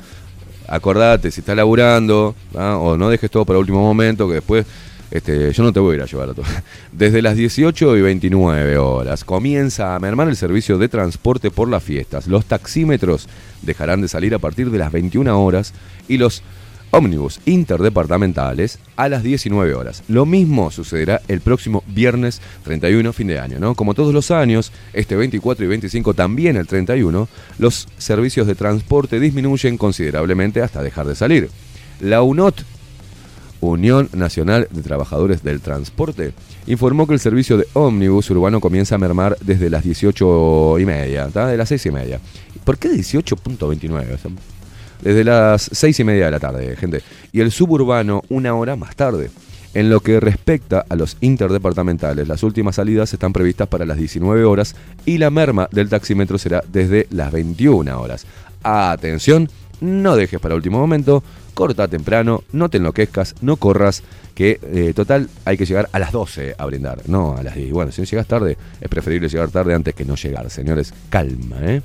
Acordate, si estás laburando, o no dejes todo para último momento, que después este, yo no te voy a ir a llevar a todo. Desde las 18 y 29 horas comienza a mermar el servicio de transporte por las fiestas. Los taxímetros dejarán de salir a partir de las 21 horas y los ómnibus interdepartamentales a las 19 horas. Lo mismo sucederá el próximo viernes 31, fin de año, ¿no? Como todos los años, este 24 y 25, también el 31, los servicios de transporte disminuyen considerablemente hasta dejar de salir. La UNOT, Unión Nacional de Trabajadores del Transporte, informó que el servicio de ómnibus urbano comienza a mermar desde las 18 y media, ¿tá? de las 6 y media. ¿Por qué 18.29? O sea, desde las 6 y media de la tarde, gente. Y el suburbano una hora más tarde. En lo que respecta a los interdepartamentales, las últimas salidas están previstas para las 19 horas y la merma del taxímetro será desde las 21 horas. Atención, no dejes para último momento, corta temprano, no te enloquezcas, no corras, que eh, total hay que llegar a las 12 a brindar, no a las 10. Bueno, si no llegas tarde, es preferible llegar tarde antes que no llegar, señores. Calma, ¿eh?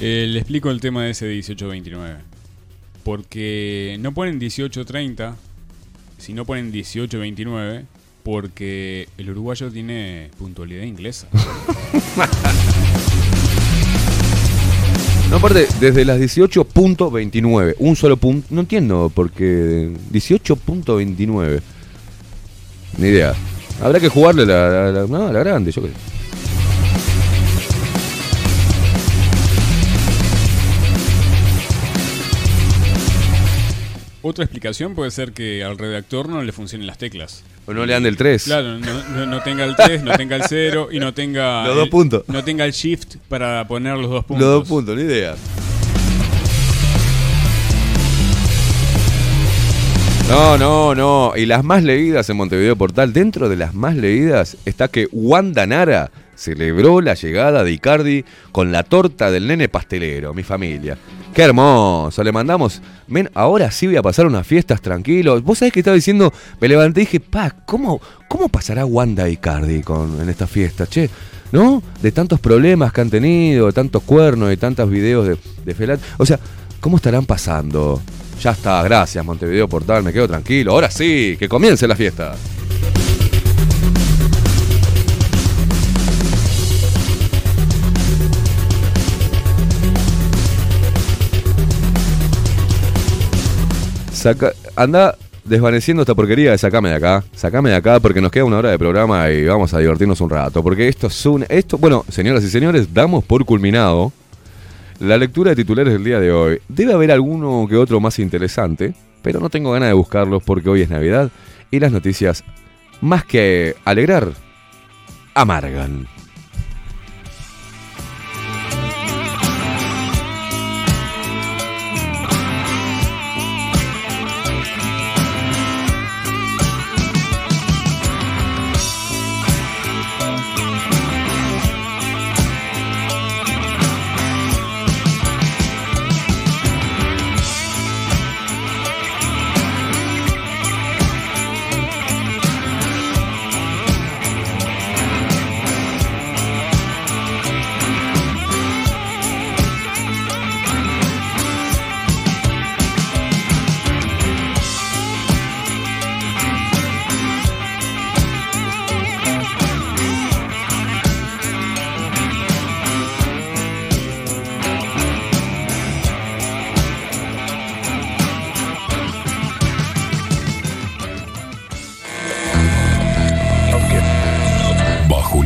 Eh, le explico el tema de ese 1829. Porque no ponen 1830, si no ponen 1829, Porque el uruguayo tiene puntualidad inglesa. No, aparte, desde las 18.29, un solo punto. No entiendo, porque 18.29. Ni idea. Habrá que jugarle la, la, la- grande, yo qué. Otra explicación puede ser que al redactor no le funcionen las teclas. O no le ande el 3. Claro, no, no- no tenga el 3, no tenga el 0 y no tenga. Los dos el- puntos. No tenga el shift para poner los dos puntos. Los dos puntos, ni idea. No, no, no. Y las más leídas en Montevideo Portal, dentro de las más leídas está que Wanda Nara celebró la llegada de Icardi con la torta del nene pastelero, mi familia. Qué hermoso, le mandamos. Men, ahora sí voy a pasar unas fiestas tranquilos. Vos sabés que estaba diciendo, me levanté y dije, pa, ¿cómo, cómo pasará Wanda Icardi con, en esta fiesta? Che, ¿no? De tantos problemas que han tenido, de tantos cuernos, de tantos videos de, de felat. O sea, ¿cómo estarán pasando? Ya está, gracias Montevideo Portal, me quedo tranquilo. Ahora sí, que comience la fiesta. Anda desvaneciendo esta porquería de sacame de acá. Sacame de acá porque nos queda una hora de programa y vamos a divertirnos un rato. Porque esto es un. Esto, bueno, señoras y señores, damos por culminado la lectura de titulares del día de hoy. Debe haber alguno que otro más interesante, pero no tengo ganas de buscarlos porque hoy es Navidad y las noticias, más que alegrar, amargan.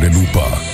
La lupa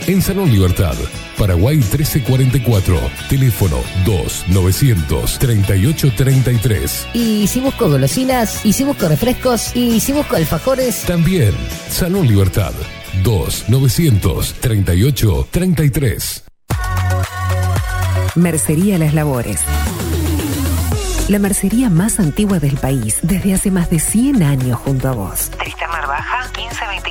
en Salón Libertad. Paraguay 1344. Teléfono 2-938-33. Y si busco golosinas. Y si busco refrescos. Y si busco alfajores. También Salón Libertad. 2-938-33. Mercería Las Labores. La mercería más antigua del país, desde hace más de 100 años junto a vos. Tristán Baja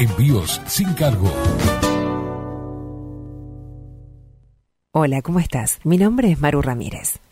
Envíos sin cargo. Hola, ¿cómo estás? Mi nombre es Maru Ramírez.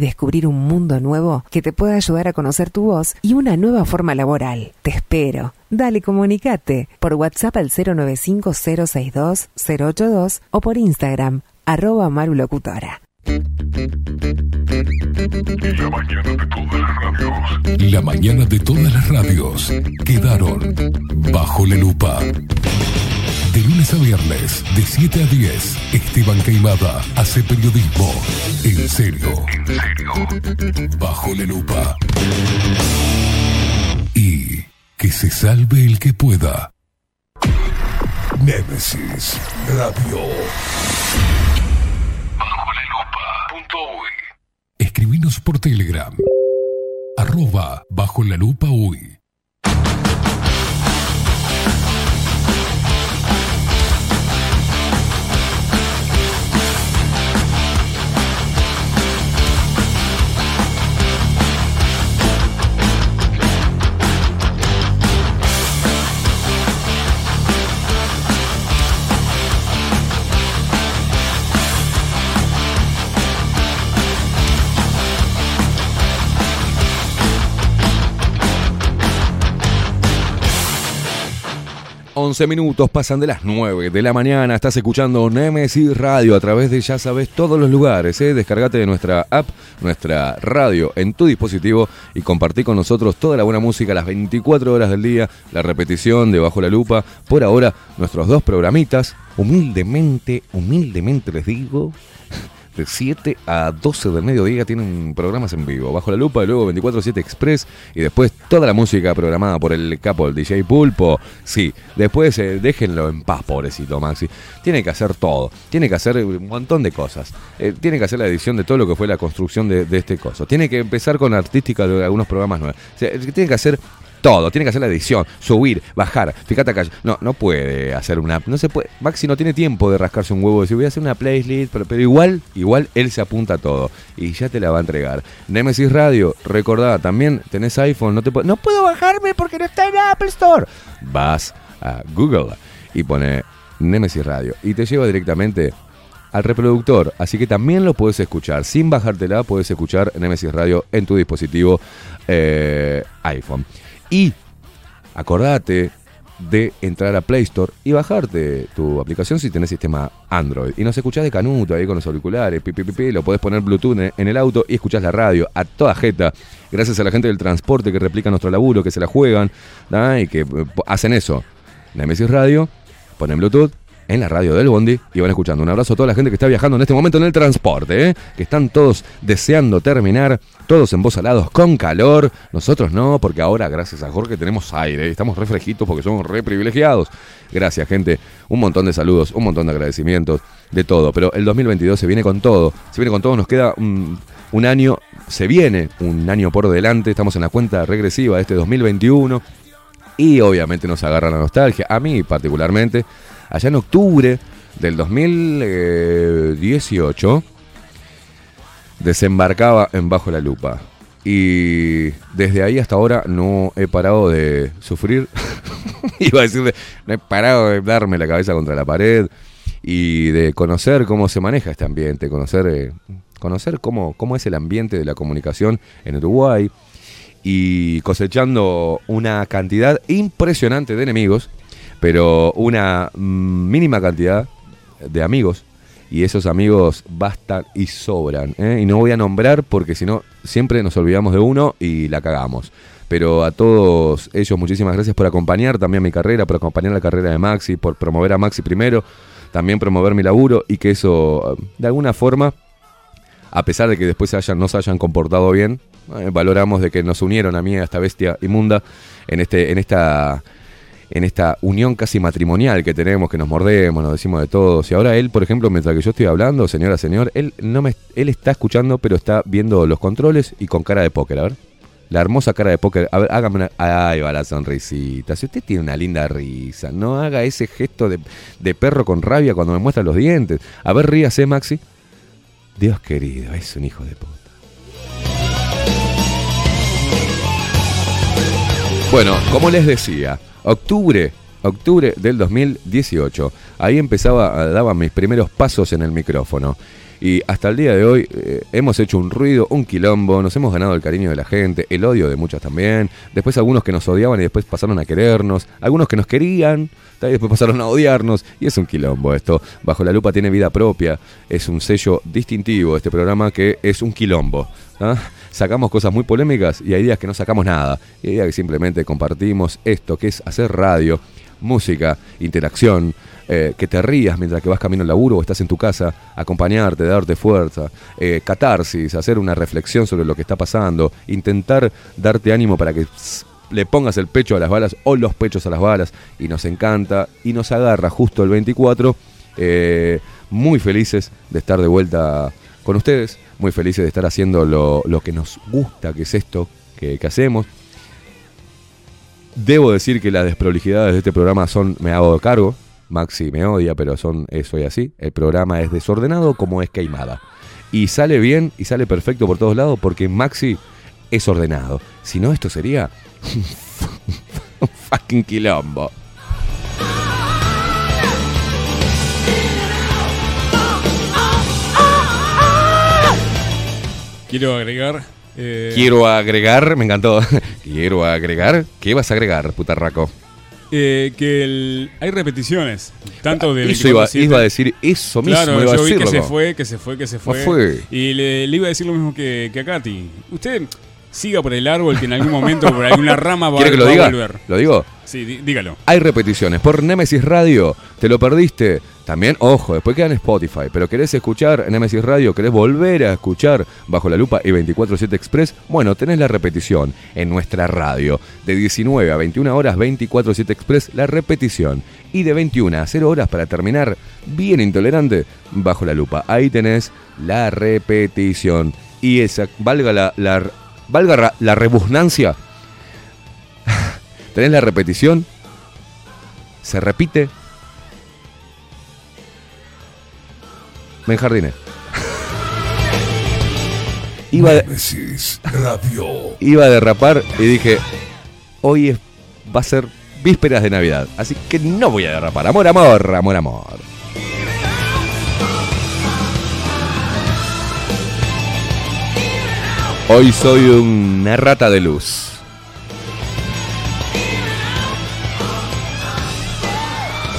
descubrir un mundo nuevo que te pueda ayudar a conocer tu voz y una nueva forma laboral. Te espero. Dale, comunicate por WhatsApp al 095-062-082 o por Instagram, arroba marulocutora. La mañana de todas las radios quedaron bajo la lupa. De lunes a viernes, de 7 a 10, Esteban Caimada hace periodismo. En serio. En serio. Bajo la lupa. Y que se salve el que pueda. Némesis Radio. Bajo la lupa. Escribinos por Telegram. Arroba bajo la lupa uy. 11 minutos pasan de las 9 de la mañana. Estás escuchando Nemesis Radio a través de ya sabes todos los lugares. ¿eh? Descargate de nuestra app, nuestra radio en tu dispositivo y compartí con nosotros toda la buena música las 24 horas del día. La repetición de Bajo la Lupa. Por ahora, nuestros dos programitas. Humildemente, humildemente les digo. De 7 a 12 del mediodía tienen programas en vivo. Bajo la lupa, luego 24-7 Express. Y después toda la música programada por el capo, el DJ Pulpo. Sí, después eh, déjenlo en paz, pobrecito Maxi. Tiene que hacer todo. Tiene que hacer un montón de cosas. Eh, tiene que hacer la edición de todo lo que fue la construcción de, este coso. Tiene que empezar con artística de algunos programas nuevos. Tiene que hacer todo, tiene que hacer la edición, subir, bajar, fíjate acá. No, no puede hacer una. No se puede. Maxi no tiene tiempo de rascarse un huevo decir voy a hacer una playlist, pero, pero igual, igual él se apunta a todo. Y ya te la va a entregar. Nemesis Radio, recordá, también tenés iPhone, no te puedo. No puedo bajarme porque no está en Apple Store. Vas a Google y pone Nemesis Radio. Y te lleva directamente al reproductor, así que también lo puedes escuchar. Sin bajártela, puedes escuchar Nemesis Radio en tu dispositivo eh, iPhone. Y acordate de entrar a Play Store y bajarte tu aplicación si tenés sistema Android. Y nos escuchás de canuto ahí con los auriculares, pi, pi, pi, lo podés poner Bluetooth en- el auto y escuchás la radio a toda jeta. Gracias a la gente del transporte que replica nuestro laburo, que se la juegan y que eh, hacen eso. Nemesis Radio, ponen Bluetooth en la radio del Bondi y van escuchando. Un abrazo a toda la gente que está viajando en este momento en el transporte, ¿eh? que están todos deseando terminar, todos embosalados con calor. Nosotros no, porque ahora, gracias a Jorge, tenemos aire y estamos re fresquitos porque somos re privilegiados. Gracias, gente. Un montón de saludos, un montón de agradecimientos, de todo. Pero el 2022 se viene con todo. Se viene con todo, nos queda un, un año, se viene un año por delante. Estamos en la cuenta regresiva de este 2021. Y obviamente nos agarra la nostalgia. A mí particularmente, allá en octubre del 2018, desembarcaba en Bajo la Lupa. Y desde ahí hasta ahora no he parado de sufrir. Iba a decirle, no he parado de darme la cabeza contra la pared y de conocer cómo se maneja este ambiente, conocer, eh, conocer cómo, cómo es el ambiente de la comunicación en Uruguay y cosechando una cantidad impresionante de enemigos, pero una mm, mínima cantidad de amigos. Y esos amigos bastan y sobran. ¿eh? Y no voy a nombrar porque si no, siempre nos olvidamos de uno y la cagamos. Pero a todos ellos, muchísimas gracias por acompañar también mi carrera, por acompañar la carrera de Maxi, por promover a Maxi primero, también promover mi laburo y que eso, de alguna forma, a pesar de que después se hayan, no se hayan comportado bien, eh, valoramos de que nos unieron a mí, a esta bestia inmunda, en, este, en esta en esta unión casi matrimonial que tenemos, que nos mordemos, nos decimos de todos. Y ahora él, por ejemplo, mientras que yo estoy hablando, señora, señor, él no me él está escuchando, pero está viendo los controles y con cara de póker, a ver. La hermosa cara de póker. A ver, hágame una. Ahí va la sonrisita. Si usted tiene una linda risa, no haga ese gesto de, de perro con rabia cuando me muestra los dientes. A ver, ríase, Maxi. Dios querido, es un hijo de puta. Bueno, como les decía, octubre, octubre del 2018, ahí empezaba, daba mis primeros pasos en el micrófono. Y hasta el día de hoy eh, hemos hecho un ruido, un quilombo, nos hemos ganado el cariño de la gente, el odio de muchas también. Después algunos que nos odiaban y después pasaron a querernos. Algunos que nos querían y después pasaron a odiarnos. Y es un quilombo esto. Bajo la lupa tiene vida propia. Es un sello distintivo este programa que es un quilombo. ¿ah? Sacamos cosas muy polémicas y hay días que no sacamos nada. Y hay días que simplemente compartimos esto que es hacer radio, música, interacción eh, que te rías mientras que vas camino al laburo o estás en tu casa, acompañarte, darte fuerza, eh, catarsis, hacer una reflexión sobre lo que está pasando, intentar darte ánimo para que le pongas el pecho a las balas o los pechos a las balas y nos encanta y nos agarra justo el 24. eh, muy felices de estar de vuelta con ustedes, muy felices de estar haciendo lo, lo que nos gusta, que es esto que, hacemos. Debo decir que las desprolijidades de este programa son, me hago cargo, Maxi me odia, pero son, eh, soy así. El programa es desordenado como es queimada. Y sale bien y sale perfecto por todos lados porque Maxi es ordenado. Si no, esto sería un fucking quilombo. Quiero agregar. eh, Quiero agregar, me encantó. Quiero agregar. ¿Qué vas a agregar, putarraco? eh, que el- hay repeticiones. Tanto de. Eso iba, 24/7. iba a decir eso mismo. Claro, iba a yo vi que se fue, que se fue, que se fue. fue. Y le, le iba a decir lo mismo que, que a Katy. Usted siga por el árbol que en algún momento por alguna rama va, ¿Quiere que lo va diga? a volver. ¿Lo digo? Sí, dí- dígalo. Hay repeticiones por Nemesis Radio. ¿Te lo perdiste? También, ojo, después queda en Spotify. Pero querés escuchar Nemesis Radio, querés volver a escuchar Bajo la Lupa y 24-7 Express. Bueno, tenés la repetición en nuestra radio. De 19 a 21 horas, 24-7 Express, la repetición. Y de 21 a 0 horas para terminar bien intolerante, Bajo la Lupa. Ahí tenés la repetición. Y esa, valga la, la- valga la rebusnancia, tenés la repetición, se repite. Me enjardiné. Iba, iba a derrapar y dije, hoy es- va a ser vísperas de Navidad, así que no voy a derrapar. Amor, amor, amor, amor. Hoy soy una rata de luz.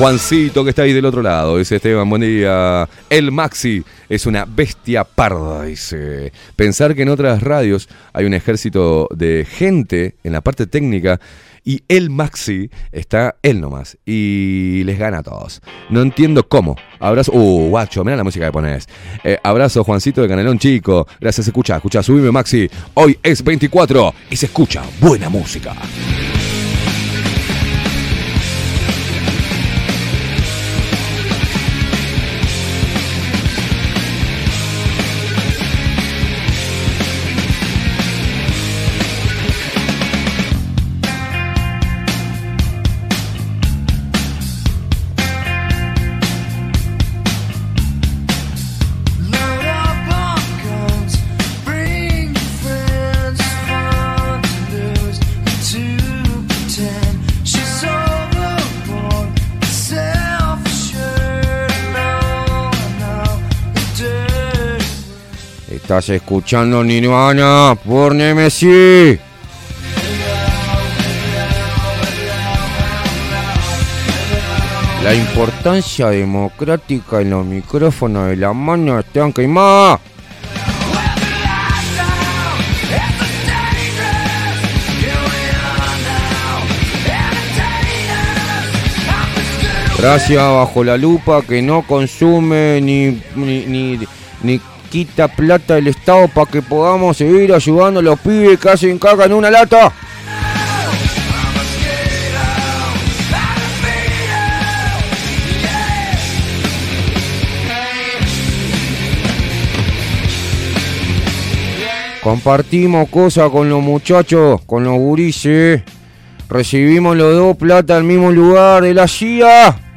Juancito que está ahí del otro lado, dice Esteban, buen día. El Maxi es una bestia parda, dice. Pensar que en otras radios hay un ejército de gente en la parte técnica y el Maxi está él nomás y les gana a todos. No entiendo cómo. Abrazo. Uh, guacho, mira la música que pones. Eh, abrazo, Juancito de Canelón Chico. Gracias, escucha, escucha, subime Maxi. Hoy es 24 y se escucha buena música. Estás escuchando Nirvana por Nemesis. La importancia democrática en los micrófonos de la mano están quemadas. Gracias bajo la lupa que no consume ni, ni, ni, ni quita plata del Estado para que podamos seguir ayudando a los pibes que hacen caca en una lata. Compartimos cosas con los muchachos, con los gurises. Recibimos los dos plata al mismo lugar de la CIA.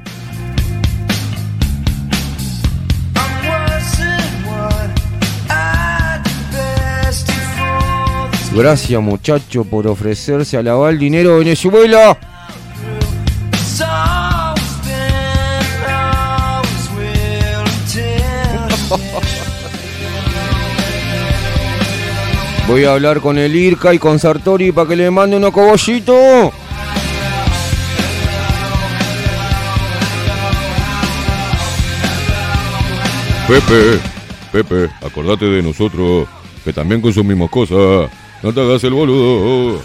Gracias muchachos por ofrecerse a lavar el dinero de Venezuela. Voy a hablar con el Irka y con Sartori para que le mande unos cogollitos. Pepe, Pepe, acordate de nosotros, que también consumimos cosas. No te hagas el boludo.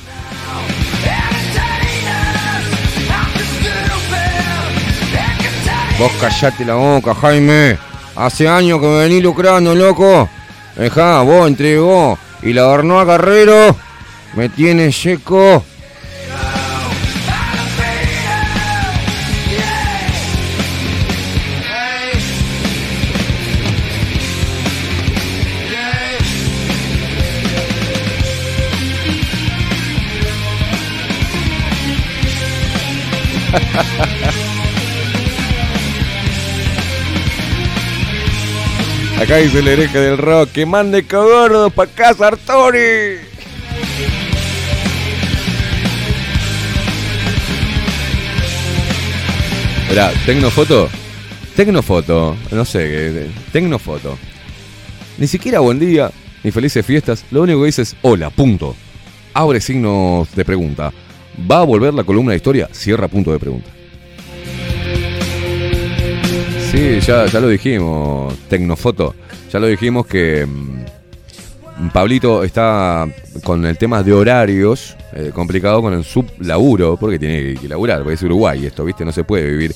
Vos callate la boca, Jaime. Hace años que me venís lucrando, loco. Dejá, vos entregó. Y la a Carrero me tiene seco. Acá dice el hereje del rock, que mande cogordos pa' acá, Sartori. Mirá, Tecnofoto. Tecnofoto, no sé, qué, Tecnofoto. Ni siquiera buen día, ni felices fiestas. Lo único que dice es hola, punto. Abre signos de pregunta. ¿Va a volver la columna de historia? Cierra punto de pregunta. Sí, ya, ya lo dijimos, Tecnofoto. Ya lo dijimos que mm, Pablito está con el tema de horarios eh, complicado con el sublaburo, porque tiene que laburar, porque es Uruguay esto, ¿viste? No se puede vivir,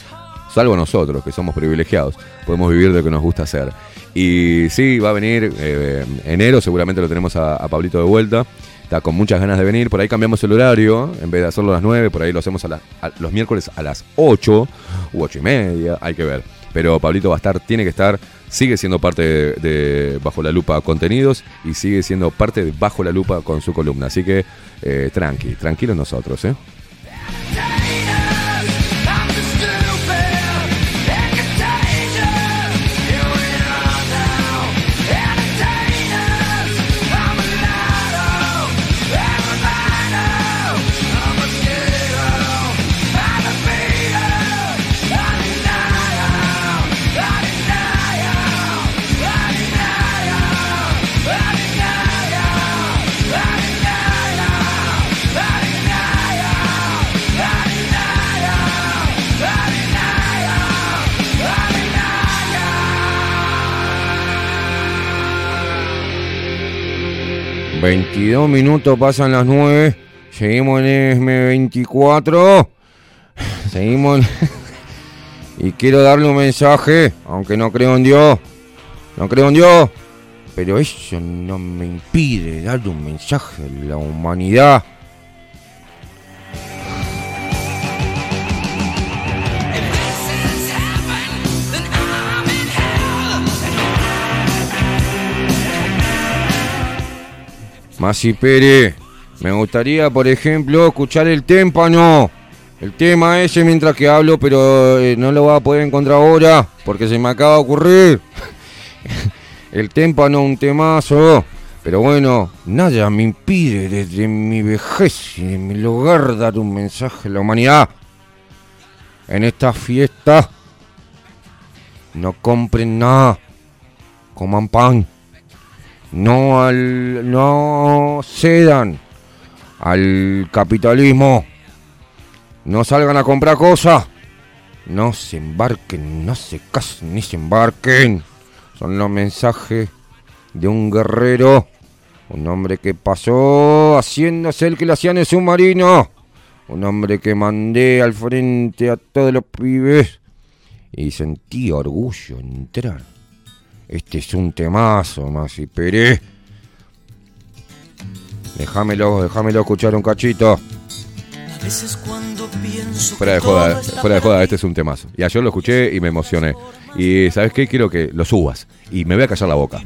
salvo nosotros, que somos privilegiados, podemos vivir de lo que nos gusta hacer. Y sí, va a venir eh, enero, seguramente lo tenemos a, a Pablito de vuelta. Está con muchas ganas de venir. Por ahí cambiamos el horario. En vez de hacerlo a las 9, por ahí lo hacemos a los miércoles a las 8 u 8 y media. Hay que ver. Pero Pablito va a estar, tiene que estar. Sigue siendo parte de, de Bajo la Lupa Contenidos y sigue siendo parte de Bajo la Lupa con su columna. Así que eh, tranqui, tranquilos nosotros, ¿eh? 22 minutos pasan las 9. Seguimos en M24. Seguimos y quiero darle un mensaje, aunque no creo en Dios. No creo en Dios. Pero eso no me impide darle un mensaje a la humanidad. Masi Pérez, me gustaría, por ejemplo, escuchar el témpano. El tema ese mientras que hablo, pero eh, no lo voy a poder encontrar ahora porque se me acaba de ocurrir. el témpano, un temazo. Pero bueno, nada me impide desde mi vejez y de mi lugar dar un mensaje a la humanidad. En esta fiesta, no compren nada, coman pan. No al. no cedan al capitalismo. No salgan a comprar cosas. No se embarquen, no se casen ni se embarquen. Son los mensajes de un guerrero. Un hombre que pasó haciéndose el que le hacían el submarino. Un hombre que mandé al frente a todos los pibes. Y sentí orgullo entrar. Este es un temazo, Masi Pérez. Déjamelo, déjamelo escuchar un cachito. A veces cuando pienso Fuera de joda, fuera de joda, este es un temazo. Y ayer lo escuché y me emocioné. Y ¿sabes qué? Quiero que lo subas. Y me voy a callar la boca.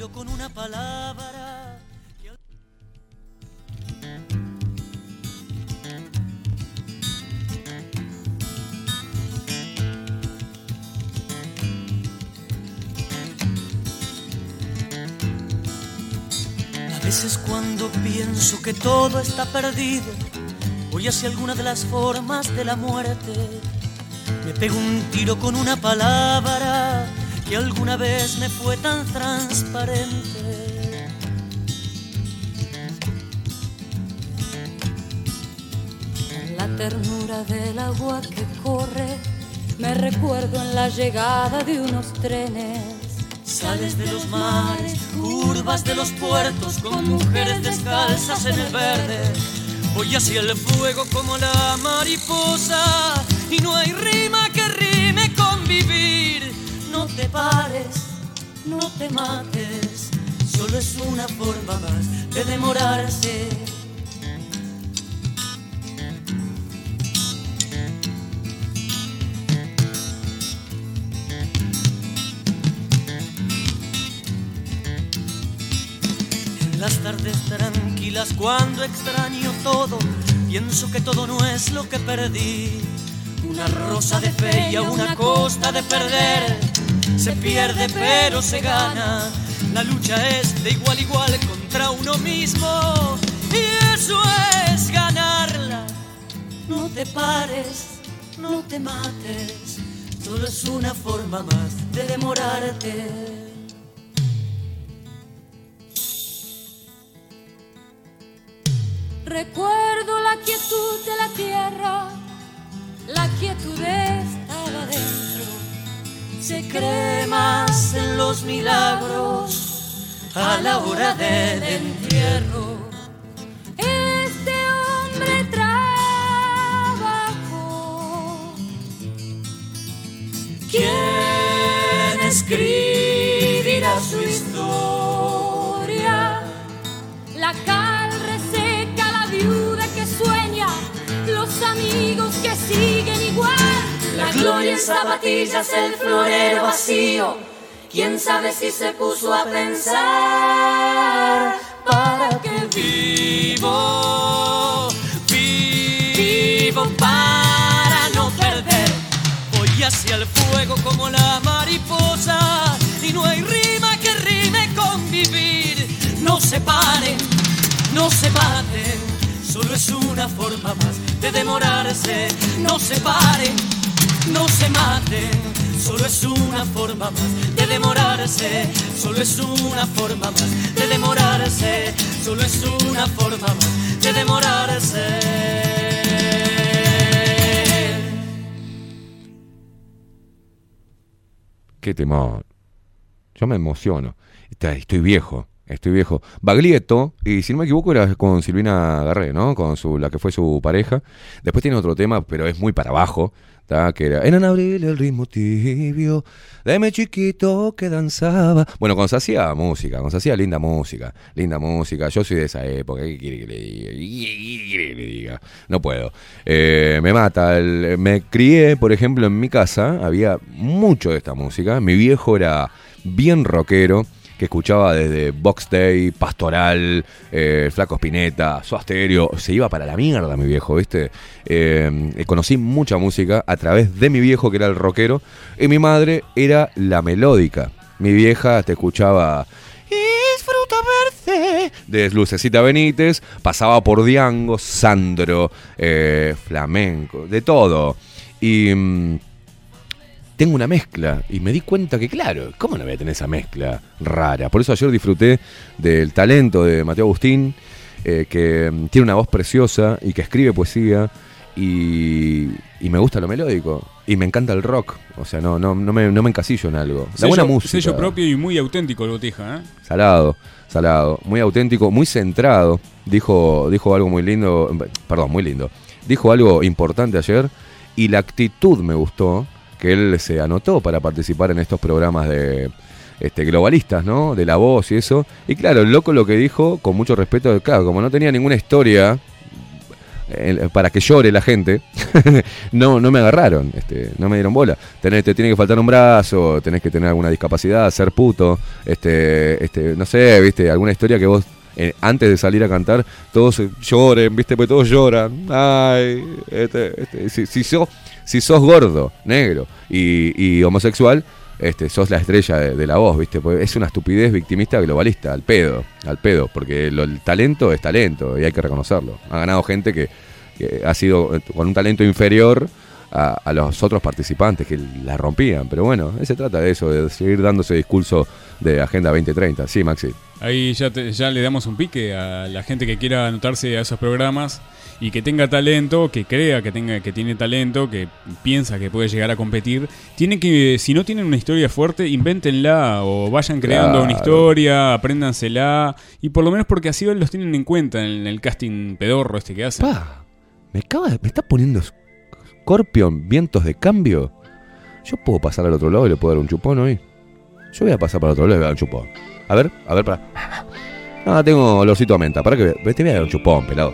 Veces cuando pienso que todo está perdido, voy hacia alguna de las formas de la muerte. Me pego un tiro con una palabra que alguna vez me fue tan transparente. La ternura del agua que corre, me recuerdo en la llegada de unos trenes. Sales de los mares, curvas de los puertos, con mujeres descalzas en el verde. Voy hacia el fuego como la mariposa, y no hay rima que rime con vivir. No te pares, no te mates, solo es una forma más de demorarse. Tranquilas cuando extraño todo, pienso que todo no es lo que perdí. Una rosa de fe y a una costa de perder. Se pierde pero se gana. La lucha es de igual a igual contra uno mismo. Y eso es ganarla. No te pares, no te mates. Solo es una forma más de demorarte. Recuerdo la quietud de la tierra, la quietud estaba dentro. Se cree más en los milagros a la hora del entierro. Este hombre trabajó. ¿Quién escribirá su historia? Gloria en zapatillas, el florero vacío. ¿Quién sabe si se puso a pensar para que vivo, vivo para no perder? Voy hacia el fuego como la mariposa y no hay rima que rime con vivir. No se paren, no se maten, solo es una forma más de demorarse. No se paren, no se maten. Solo es una forma más de demorarse, solo es una forma más de demorarse, solo es una forma más de demorarse. Qué temor. Yo me emociono. Estoy viejo. Estoy viejo. Baglietto, y si no me equivoco, era con Silvina Garré, ¿no? Con su, la que fue su pareja. Después tiene otro tema, pero es muy para abajo. Que era. En abril el ritmo tibio. Deme chiquito que danzaba. Bueno, cuando se hacía música, cuando se hacía linda música. Linda música. Yo soy de esa época. ¿Qué quiere que le diga? No puedo. Eh, me mata. el- me crié, por ejemplo, en mi casa. Había mucho de esta música. Mi viejo era bien rockero que escuchaba desde Box Day, Pastoral, eh, Flaco Spinetta, Soda Stereo, se iba para la mierda mi viejo, ¿viste? Eh, conocí mucha música a través de mi viejo que era el rockero y mi madre era la melódica. Mi vieja te escuchaba es fruta verde de Lucecita Benítez, pasaba por Diango, Sandro, eh, flamenco, de todo. Y mm, tengo una mezcla y me di cuenta que, claro, ¿cómo no voy a tener esa mezcla rara? Por eso ayer disfruté del talento de Mateo Agustín, eh, que mm, tiene una voz preciosa y que escribe poesía y, y me gusta lo melódico y me encanta el rock. O sea, no, no, no, me, no me encasillo en algo. La Sello- buena música. Sello propio y muy auténtico el botija, ¿eh? Salado, salado, muy auténtico, muy centrado. Dijo, dijo algo muy lindo, perdón, muy lindo. Dijo algo importante ayer y la actitud me gustó, que él se anotó para participar en estos programas de este, globalistas, ¿no? De la voz y eso. Y claro, el loco lo que dijo, con mucho respeto, claro, como no tenía ninguna historia eh, para que llore la gente, no, no me agarraron, este, no me dieron bola. Tenés, te tiene que faltar un brazo, tenés que tener alguna discapacidad, ser puto, este, este, no sé, viste, alguna historia que vos eh, antes de salir a cantar, todos lloren, viste, pues todos lloran. Ay, este, este, si, si sos, si sos gordo, negro y, homosexual, este, sos la estrella de, la voz, ¿viste? Porque es una estupidez victimista globalista, al pedo, al pedo, porque lo- el talento es talento y hay que reconocerlo. Ha ganado gente que, ha sido eh, con un talento inferior a, los otros participantes que la rompían, pero bueno, se trata de eso, de seguir dando ese discurso de Agenda 2030. Sí, Maxi. Ahí ya, te- ya le damos un pique a la gente que quiera anotarse a esos programas y que tenga talento, que crea que tenga que tiene talento, que piensa que puede llegar a competir. Tiene que, si no tienen una historia fuerte, invéntenla o vayan creando Claro. una historia, apréndansela y por lo menos porque así los tienen en cuenta en el casting pedorro este que hacen. Me acaba de- me está poniendo Scorpion vientos de cambio. Yo puedo pasar al otro lado y le puedo dar un chupón hoy. Yo voy a pasar para el otro lado y le voy a dar un chupón. A ver, a ver, para. No, tengo olorcito a menta. Para que te voy a dar un chupón, pelado.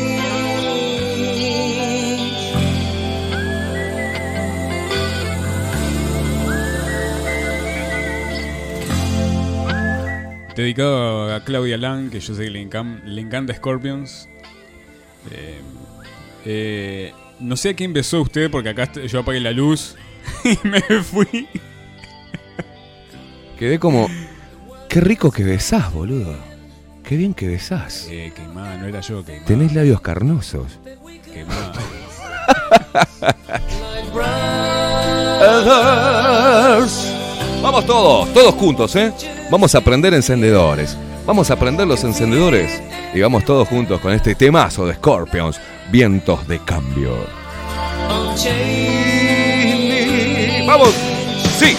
Dedicado a Claudia Lang, que yo sé que le, encam- le encanta Scorpions. Eh, eh, no sé a quién besó usted, porque acá yo apagué la luz y me fui. Quedé como. Qué rico que besás, boludo. Qué bien que besás. Eh, queimada, no era yo, queimada. Tenés labios carnosos. Queimada. Vamos todos, todos juntos, ¿eh? Vamos a aprender encendedores. Vamos a aprender los encendedores. Y vamos todos juntos con este temazo de Scorpions, vientos de cambio. ¡Vamos! ¡Sí!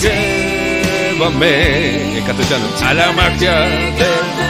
Llévame en castellano a la magia del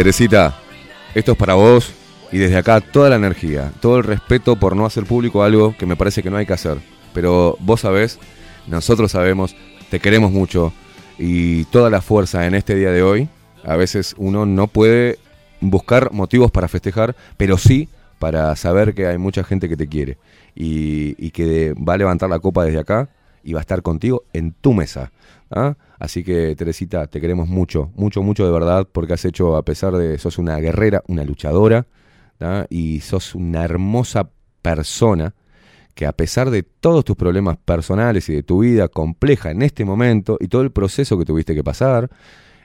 Teresita, esto es para vos y desde acá toda la energía, todo el respeto por no hacer público algo que me parece que no hay que hacer. Pero vos sabés, nosotros sabemos, te queremos mucho y toda la fuerza en este día de hoy. A veces uno no puede buscar motivos para festejar, pero sí para saber que hay mucha gente que te quiere y, y que va a levantar la copa desde acá y va a estar contigo en tu mesa. ¿Ah? Así que, Teresita, te queremos mucho, mucho, mucho de verdad, porque has hecho, a pesar de, sos una guerrera, una luchadora, y sos una hermosa persona que a pesar de todos tus problemas personales y de tu vida compleja en este momento y todo el proceso que tuviste que pasar,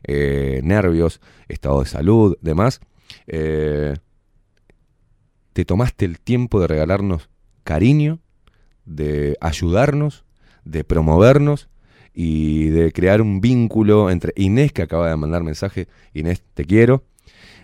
eh, nervios, estado de salud, demás, eh, te tomaste el tiempo de regalarnos cariño, de ayudarnos, de promovernos y de crear un vínculo entre Inés, que acaba de mandar mensaje, Inés, te quiero.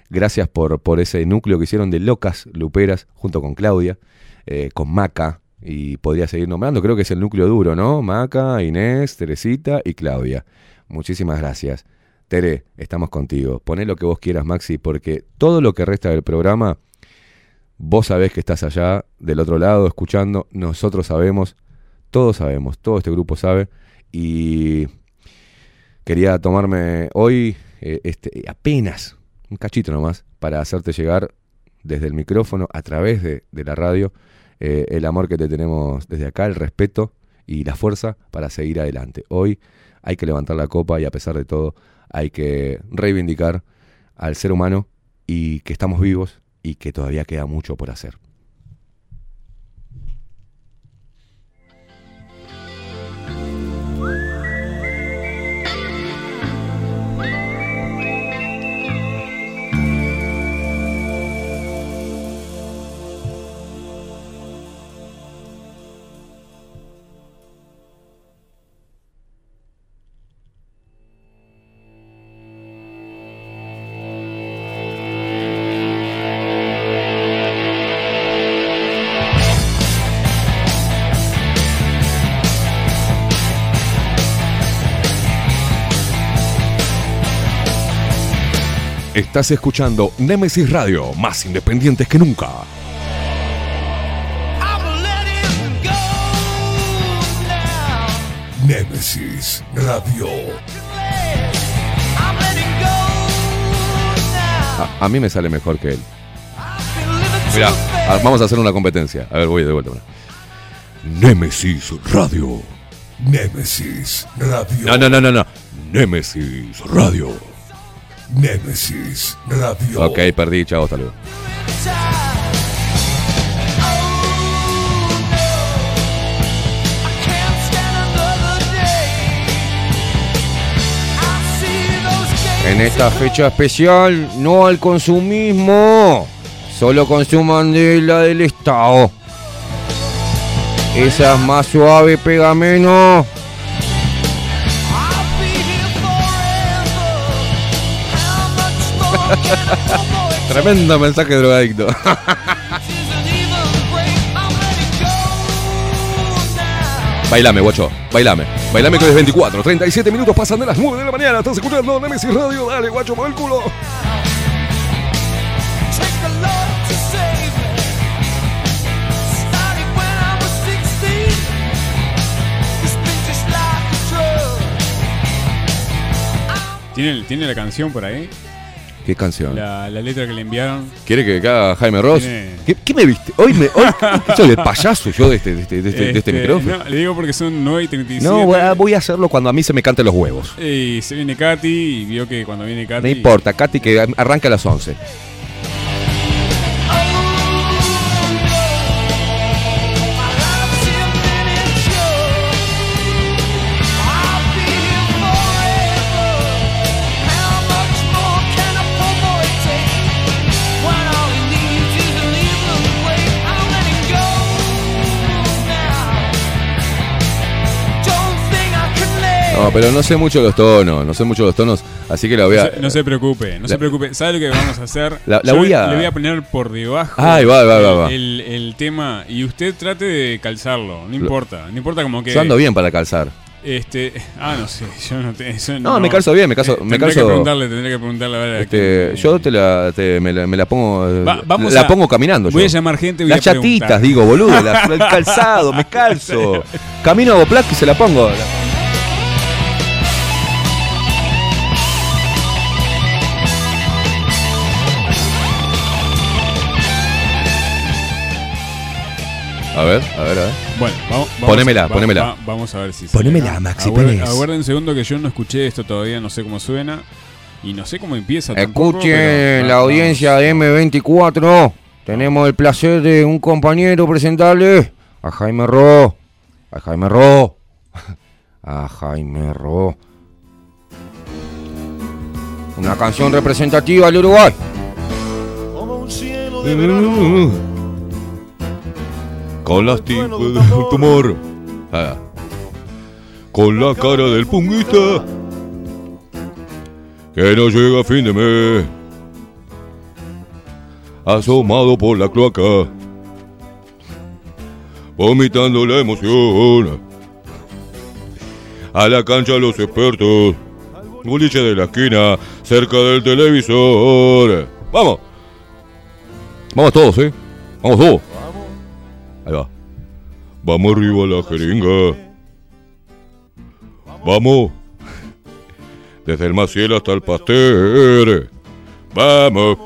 Gracias por, por ese núcleo que hicieron de locas luperas junto con Claudia, eh, con Maca, y podría seguir nombrando, creo que es el núcleo duro, ¿no? Maca, Inés, Teresita y Claudia. Muchísimas gracias. Tere, estamos contigo. Poné lo que vos quieras, Maxi, porque todo lo que resta del programa, vos sabés que estás allá, del otro lado, escuchando, nosotros sabemos Todos sabemos, todo este grupo sabe. Y quería tomarme hoy eh, este, apenas un cachito nomás para hacerte llegar desde el micrófono, a través de, de la radio, eh, el amor que te tenemos desde acá, el respeto y la fuerza para seguir adelante. Hoy hay que levantar la copa y a pesar de todo hay que reivindicar al ser humano y que estamos vivos y que todavía queda mucho por hacer. Estás escuchando Nemesis Radio, más independientes que nunca. Nemesis Radio. A, a mí me sale mejor que él. Mira, vamos a hacer una competencia. A ver, voy de vuelta. Nemesis Radio. Nemesis Radio. No, no, no, no, no. Nemesis Radio. Nemesis Radio. Ok, perdí, chao, hasta. En esta fecha especial, no al consumismo. Solo consuman de la del Estado. Esa es más suave, pega menos. Tremendo mensaje drogadicto. Bailame, guacho, bailame. Bailame que es 24. 37 minutos pasan de las 9 de la mañana. Estás escuchando Nemesis Radio. Dale, guacho, mueve el culo. ¿Tiene, ¿Tiene la canción por ahí? ¿Qué canción? La, la letra que le enviaron. ¿Quiere que haga Jaime Ross? ¿Qué, qué me viste? Hoy me. Hoy, ¿qué soy el payaso yo de este, de este, de este, de este Este, micrófono? No, le digo porque son 9 y 37. No, voy a, voy a hacerlo cuando a mí se me canten los huevos. Y se viene Katy y vio que cuando viene Katy. No importa, Katy, que arranca a las 11. No, pero no sé mucho los tonos, no sé mucho los tonos, así que la voy No a... se, no se preocupe, no La- se preocupe. ¿Sabe lo que vamos a hacer? La- la Yo voy a- Le voy a poner por debajo Ahí va, va, va, va. El, el tema y usted trate de calzarlo. No importa, no importa como que. Yo ando bien para calzar. Este, ah, no sé, yo no te, eso No, me calzo bien, me calzo- me tendré calzo- que preguntarle, tendré que preguntarle a ver. a Este, yo te la, te- me, la, me la pongo Va- vamos la a- pongo caminando. voy yo. a llamar gente, voy Las a chatitas, digo, boludo, el calzado, me calzo. Camino a Boplac y se la pongo. A ver, a ver, a ver. Bueno, vamos, vamos Ponémela, va- ponémela. va- vamos a ver si Ponémela. Maxi Pérez. Aguarden un segundo que yo no escuché esto todavía, no sé cómo suena. Y no sé cómo empieza tampoco. Pero- la audiencia de M24. Tenemos el placer de un compañero presentarle a Jaime Ro. A Jaime Ro. A Jaime Ro. Una canción representativa del Uruguay. Con las tipas del tumor. Ah. Con la cara del punguista. Que no llega a fin de mes. Asomado por la cloaca. Vomitando la emoción. A la cancha los expertos. Boliche de la esquina, cerca del televisor. ¡Vamos! Vamos todos, ¿eh? Vamos todos. Ahí va. Vamos arriba la jeringa. Vamos. Desde el Maciel hasta el Pasteur. Vamos.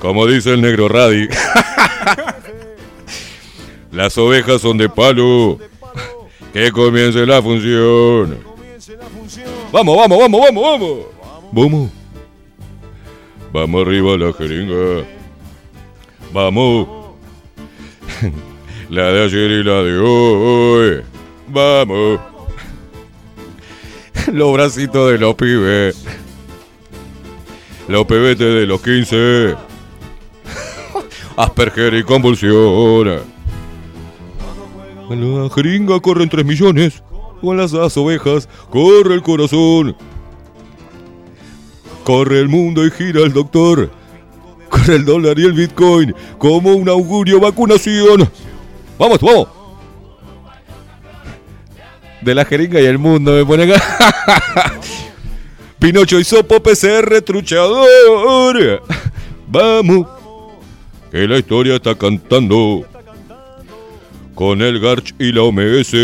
Como dice el negro Radi. Las ovejas son de palo. Que comience la función. Vamos, vamos, vamos, vamos, vamos. Vamos. Vamos arriba la jeringa. Vamos. La de ayer y la de hoy. Vamos. Los bracitos de los pibes. Los pebetes de los 15. Asperger y convulsión. En la jeringa corren 3 millones. Con las ovejas corre el corazón. Corre el mundo y gira el doctor. Corre el dólar y el bitcoin como un augurio vacunación. Vamos, vamos. De la jeringa y el mundo me pone acá. Pinocho y Sopo PCR truchador. Vamos. Que la historia está cantando. Con el Garch y la OMS.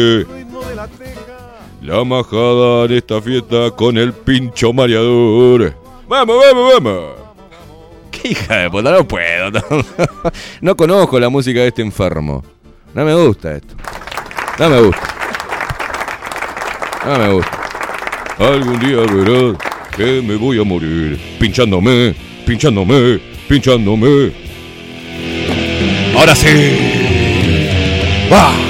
La majada en esta fiesta con el pincho mareador. Vamos, vamos, vamos. Hija de puta, no puedo. No, No conozco la música de este enfermo. No me gusta esto. No me gusta. No me gusta. Algún día verás que me voy a morir. Pinchándome, pinchándome, pinchándome. Ahora sí. ¡Va!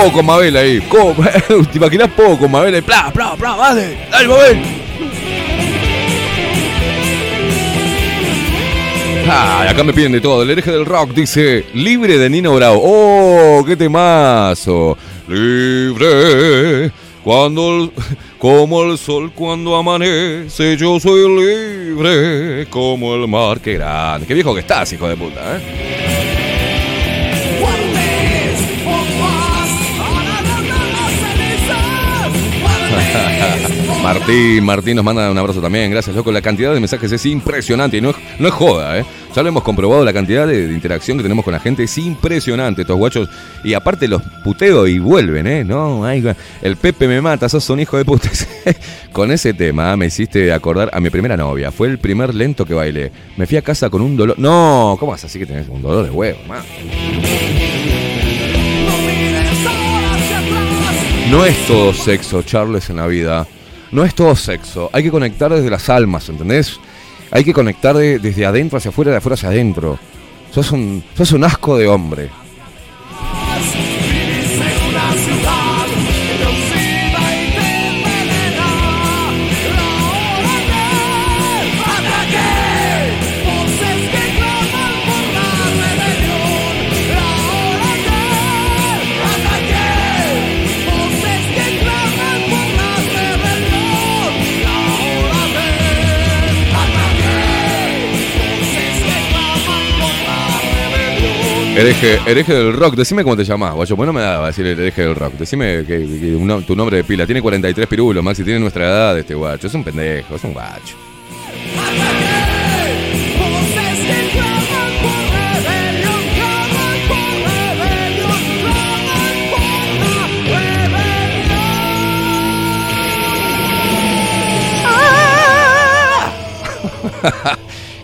Pogo, Mabel ahí. ¿Te imaginas Pogo con Mabel ahí? ¡Pla, pla, pla! ¡Dale! ¡Dale, Mabel! Ah, acá me piden de todo. El hereje del rock dice: Libre de Nino Bravo. ¡Oh, qué temazo! Libre. Cuando el- como el sol cuando amanece, yo soy libre como el mar. Qué grande. Qué viejo que estás, hijo de puta, ¿eh? Martín, Martín nos manda un abrazo también. Gracias, loco. La cantidad de mensajes es impresionante. Y no es, no es joda, ¿eh? Ya lo hemos comprobado. La cantidad de, interacción que tenemos con la gente es impresionante. Estos guachos. Y aparte los puteo y vuelven, ¿eh? No, ay, el Pepe me mata. Sos un hijo de puta. con ese tema me hiciste acordar a mi primera novia. Fue el primer lento que bailé. Me fui a casa con un dolor. No, ¿cómo vas así que tenés un dolor de huevo, man? No es todo sexo, Charles, en la vida. No es todo sexo. Hay que conectar desde las almas, ¿entendés? Hay que conectar de- desde adentro hacia afuera, de afuera hacia adentro. Sos un, un asco de hombre. Hereje, hereje del rock, decime cómo te llamás, guacho. Pues no me da a decir el hereje del rock. Decime que, que un nom- tu nombre de pila. Tiene 43 pirulos, Maxi. Tiene nuestra edad este guacho. Es un pendejo, es un guacho.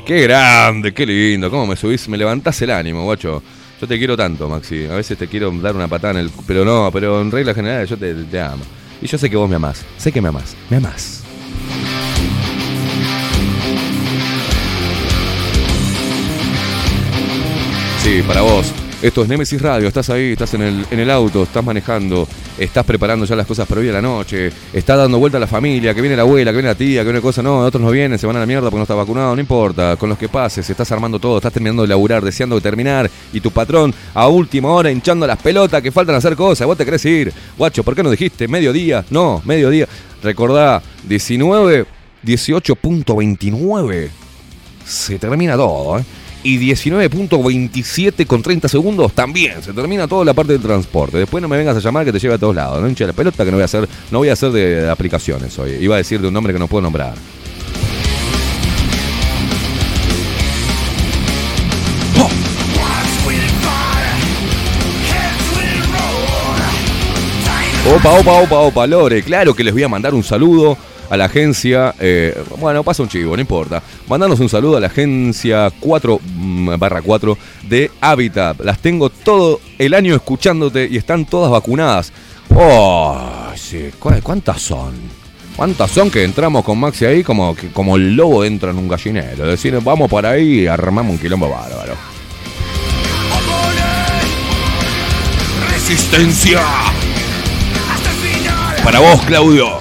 Qué grande, qué lindo. ¿Cómo me subís? Me levantás el ánimo, guacho. Yo te quiero tanto, Maxi. A veces te quiero dar una patada en el. Pero no, pero en regla general yo te, te amo. Y yo sé que vos me amás. Sé que me amás. Me amás. Sí, para vos. Esto es Nemesis Radio, estás ahí, estás en el, en el auto, estás manejando, estás preparando ya las cosas para hoy a la noche, estás dando vuelta a la familia, que viene la abuela, que viene la tía, que viene cosa, no, otros no vienen, se van a la mierda porque no está vacunado, no importa, con los que pases, estás armando todo, estás terminando de laburar, deseando de terminar, y tu patrón a última hora hinchando las pelotas que faltan hacer cosas, vos te querés ir, guacho, ¿por qué no dijiste mediodía? No, mediodía. Recordá, 19, 18.29. Se termina todo, ¿eh? Y 19.27 con 30 segundos también. Se termina toda la parte del transporte. Después no me vengas a llamar que te lleve a todos lados. No hinche la pelota que no voy a hacer, no voy a hacer de, de aplicaciones hoy. Iba a decir de un nombre que no puedo nombrar. Opa, opa, opa, opa, Lore. Claro que les voy a mandar un saludo a la agencia. eh, bueno, pasa un chivo, no importa. Mandanos un saludo a la agencia 4 mm, barra 4 de Habitat. Las tengo todo el año escuchándote y están todas vacunadas. Oh, sí. ¿cu- ¿Cuántas son? ¿Cuántas son que entramos con Maxi ahí como, como el lobo entra en un gallinero? Es decir, vamos para ahí y armamos un quilombo bárbaro. Resistencia. Para vos, Claudio.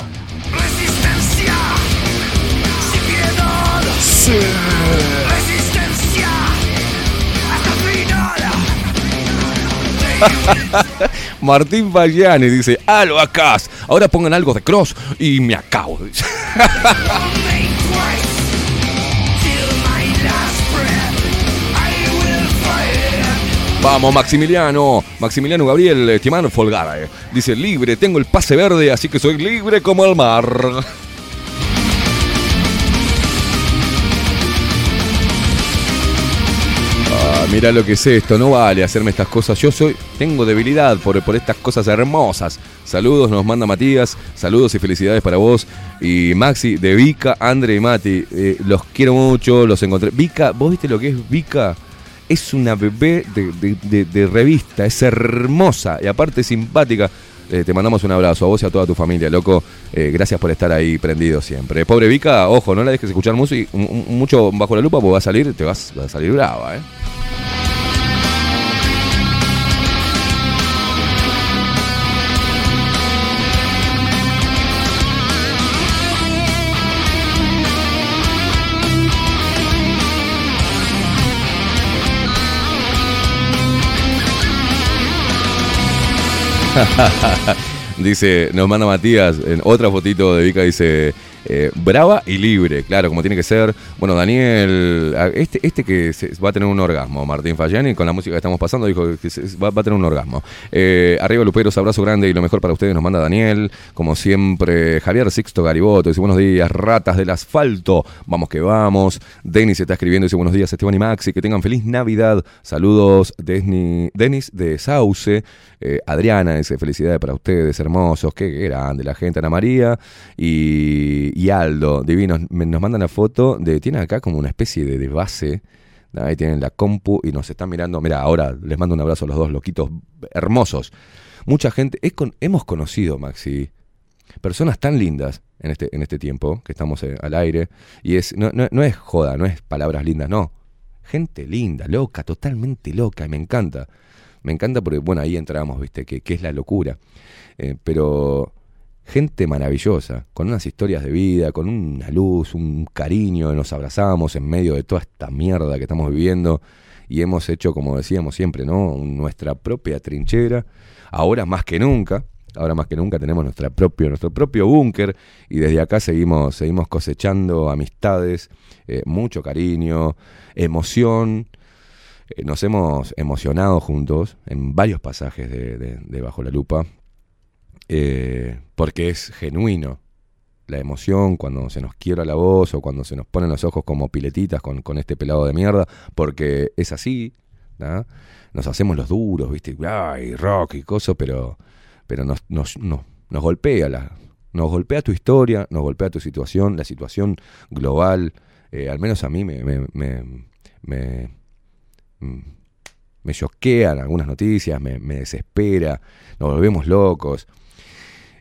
Martín Fagiani dice, albacas. Ahora pongan algo de cross y me acabo. Vamos, Maximiliano. Maximiliano Gabriel Estimán Folgara. eh. Dice, libre, tengo el pase verde, así que soy libre como el mar. Mira lo que es esto, no vale hacerme estas cosas. Yo soy, tengo debilidad por, por estas cosas hermosas. Saludos, nos manda Matías. Saludos y felicidades para vos. Y Maxi, de Vika, Andre y Mati. eh, los quiero mucho, los encontré. Vika, ¿vos viste lo que es Vika? Es una bebé de, de- de- de revista, es hermosa y aparte simpática. Eh, te mandamos un abrazo a vos y a toda tu familia, loco. Eh, gracias por estar ahí prendido siempre. Pobre Vika, ojo, no la dejes escuchar mucho bajo la lupa porque va a salir, te vas, vas a salir brava, ¿eh? dice, nos manda Matías, en otra fotito de Vika dice, eh, brava y libre, claro, como tiene que ser. Bueno, Daniel, este, este que se- va a tener un orgasmo, Martín Fagiani, con la música que estamos pasando, dijo que se- va, a tener un orgasmo. Eh, arriba Luperos, abrazo grande y lo mejor para ustedes nos manda Daniel, como siempre, Javier Sixto Gariboto, dice buenos días, ratas del asfalto, vamos que vamos. Denis está escribiendo, dice buenos días, Esteban y Maxi, que tengan feliz Navidad. Saludos, Denis de Sauce. Eh, Adriana dice felicidades para ustedes, hermosos, qué grande la gente, Ana María y, y Aldo, divinos, nos mandan la foto de, tienen acá como una especie de, de base, ahí tienen la compu y nos están mirando, mira, ahora les mando un abrazo a los dos loquitos hermosos. Mucha gente, es con- hemos conocido, Maxi, personas tan lindas en este, en este tiempo que estamos eh, al aire, y es, no, no- no es joda, no es palabras lindas, no. Gente linda, loca, totalmente loca, y me encanta. Me encanta porque, bueno, ahí entramos, viste, que, que es la locura. Eh, pero gente maravillosa, con unas historias de vida, con una luz, un cariño, nos abrazamos en medio de toda esta mierda que estamos viviendo y hemos hecho, como decíamos siempre, ¿no? Nuestra propia trinchera, ahora más que nunca. Ahora más que nunca tenemos nuestra propio, nuestro propio búnker y desde acá seguimos, seguimos cosechando amistades, eh, mucho cariño, emoción, Eh, nos hemos emocionado juntos en varios pasajes de, de- de Bajo la Lupa, eh, porque es genuino la emoción cuando se nos quiebra la voz o cuando se nos ponen los ojos como piletitas con, este pelado de mierda, porque es así, nos hacemos los duros, ¿viste? Ay, rock y cosas, pero, pero nos, nos, nos, golpea la, nos golpea tu historia, nos golpea tu situación, la situación global, eh, al menos a mí me, me, me, me, mm, choquean algunas noticias, me desespera, nos volvemos locos,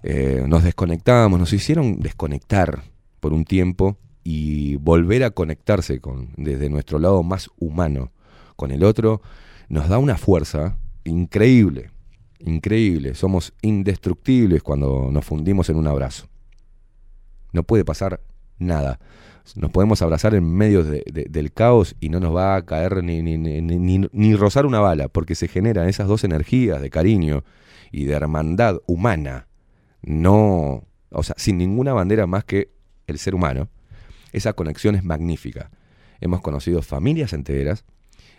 eh, nos desconectamos, nos hicieron desconectar por un tiempo y volver a conectarse con, desde nuestro lado más humano con el otro, nos da una fuerza increíble, increíble. Somos indestructibles cuando nos fundimos en un abrazo. No puede pasar nada. Nos podemos abrazar en medio de- de- del caos y no nos va a caer ni, ni- ni- ni rozar una bala, porque se generan esas dos energías de cariño y de hermandad humana, no, o sea, sin ninguna bandera más que el ser humano. Esa conexión es magnífica. Hemos conocido familias enteras,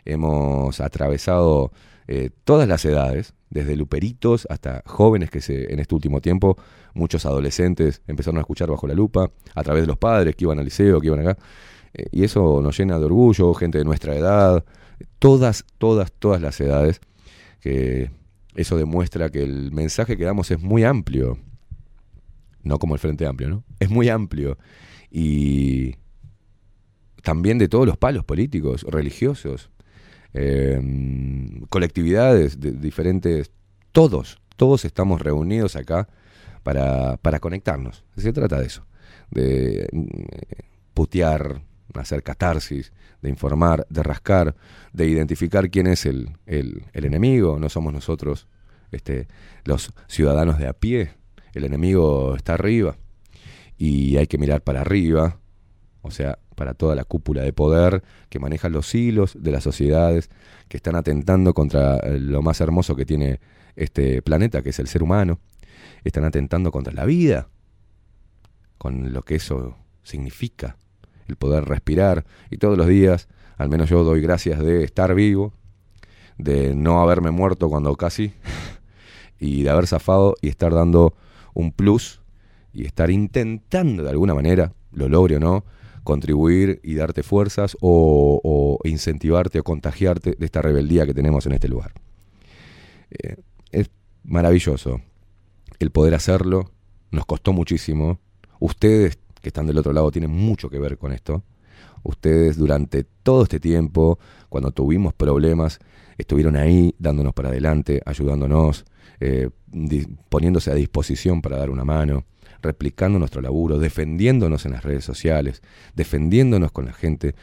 hemos atravesado eh, todas las edades, desde luperitos hasta jóvenes que se, en este último tiempo, muchos adolescentes empezaron a escuchar bajo la lupa, a través de los padres que iban al liceo, que iban acá. Eh, y eso nos llena de orgullo, gente de nuestra edad, todas, todas, todas las edades, que eso demuestra que el mensaje que damos es muy amplio, no como el Frente Amplio, ¿no? Es muy amplio. Y también de todos los palos políticos, religiosos, eh, colectividades de diferentes, todos, todos estamos reunidos acá para, para conectarnos. Se trata de eso, de eh, putear, hacer catarsis, de informar, de rascar, de identificar quién es el, el- el enemigo, no somos nosotros este, los ciudadanos de a pie, el enemigo está arriba y hay que mirar para arriba, o sea, para toda la cúpula de poder que maneja los hilos de las sociedades, que están atentando contra eh, lo más hermoso que tiene este planeta, que es el ser humano, están atentando contra la vida, con lo que eso significa, el poder respirar, y todos los días, al menos yo doy gracias de estar vivo, de no haberme muerto cuando casi, y de haber zafado y estar dando un plus y estar intentando de alguna manera, lo logre o no, contribuir y darte fuerzas o, incentivarte o contagiarte de esta rebeldía que tenemos en este lugar. Eh, es maravilloso el poder hacerlo, nos costó muchísimo. Ustedes que están del otro lado tienen mucho que ver con esto. Ustedes durante todo este tiempo, cuando tuvimos problemas, estuvieron ahí dándonos para adelante, ayudándonos, eh, poniéndose a disposición para dar una mano, replicando nuestro laburo, defendiéndonos en las redes sociales, defendiéndonos con la gente,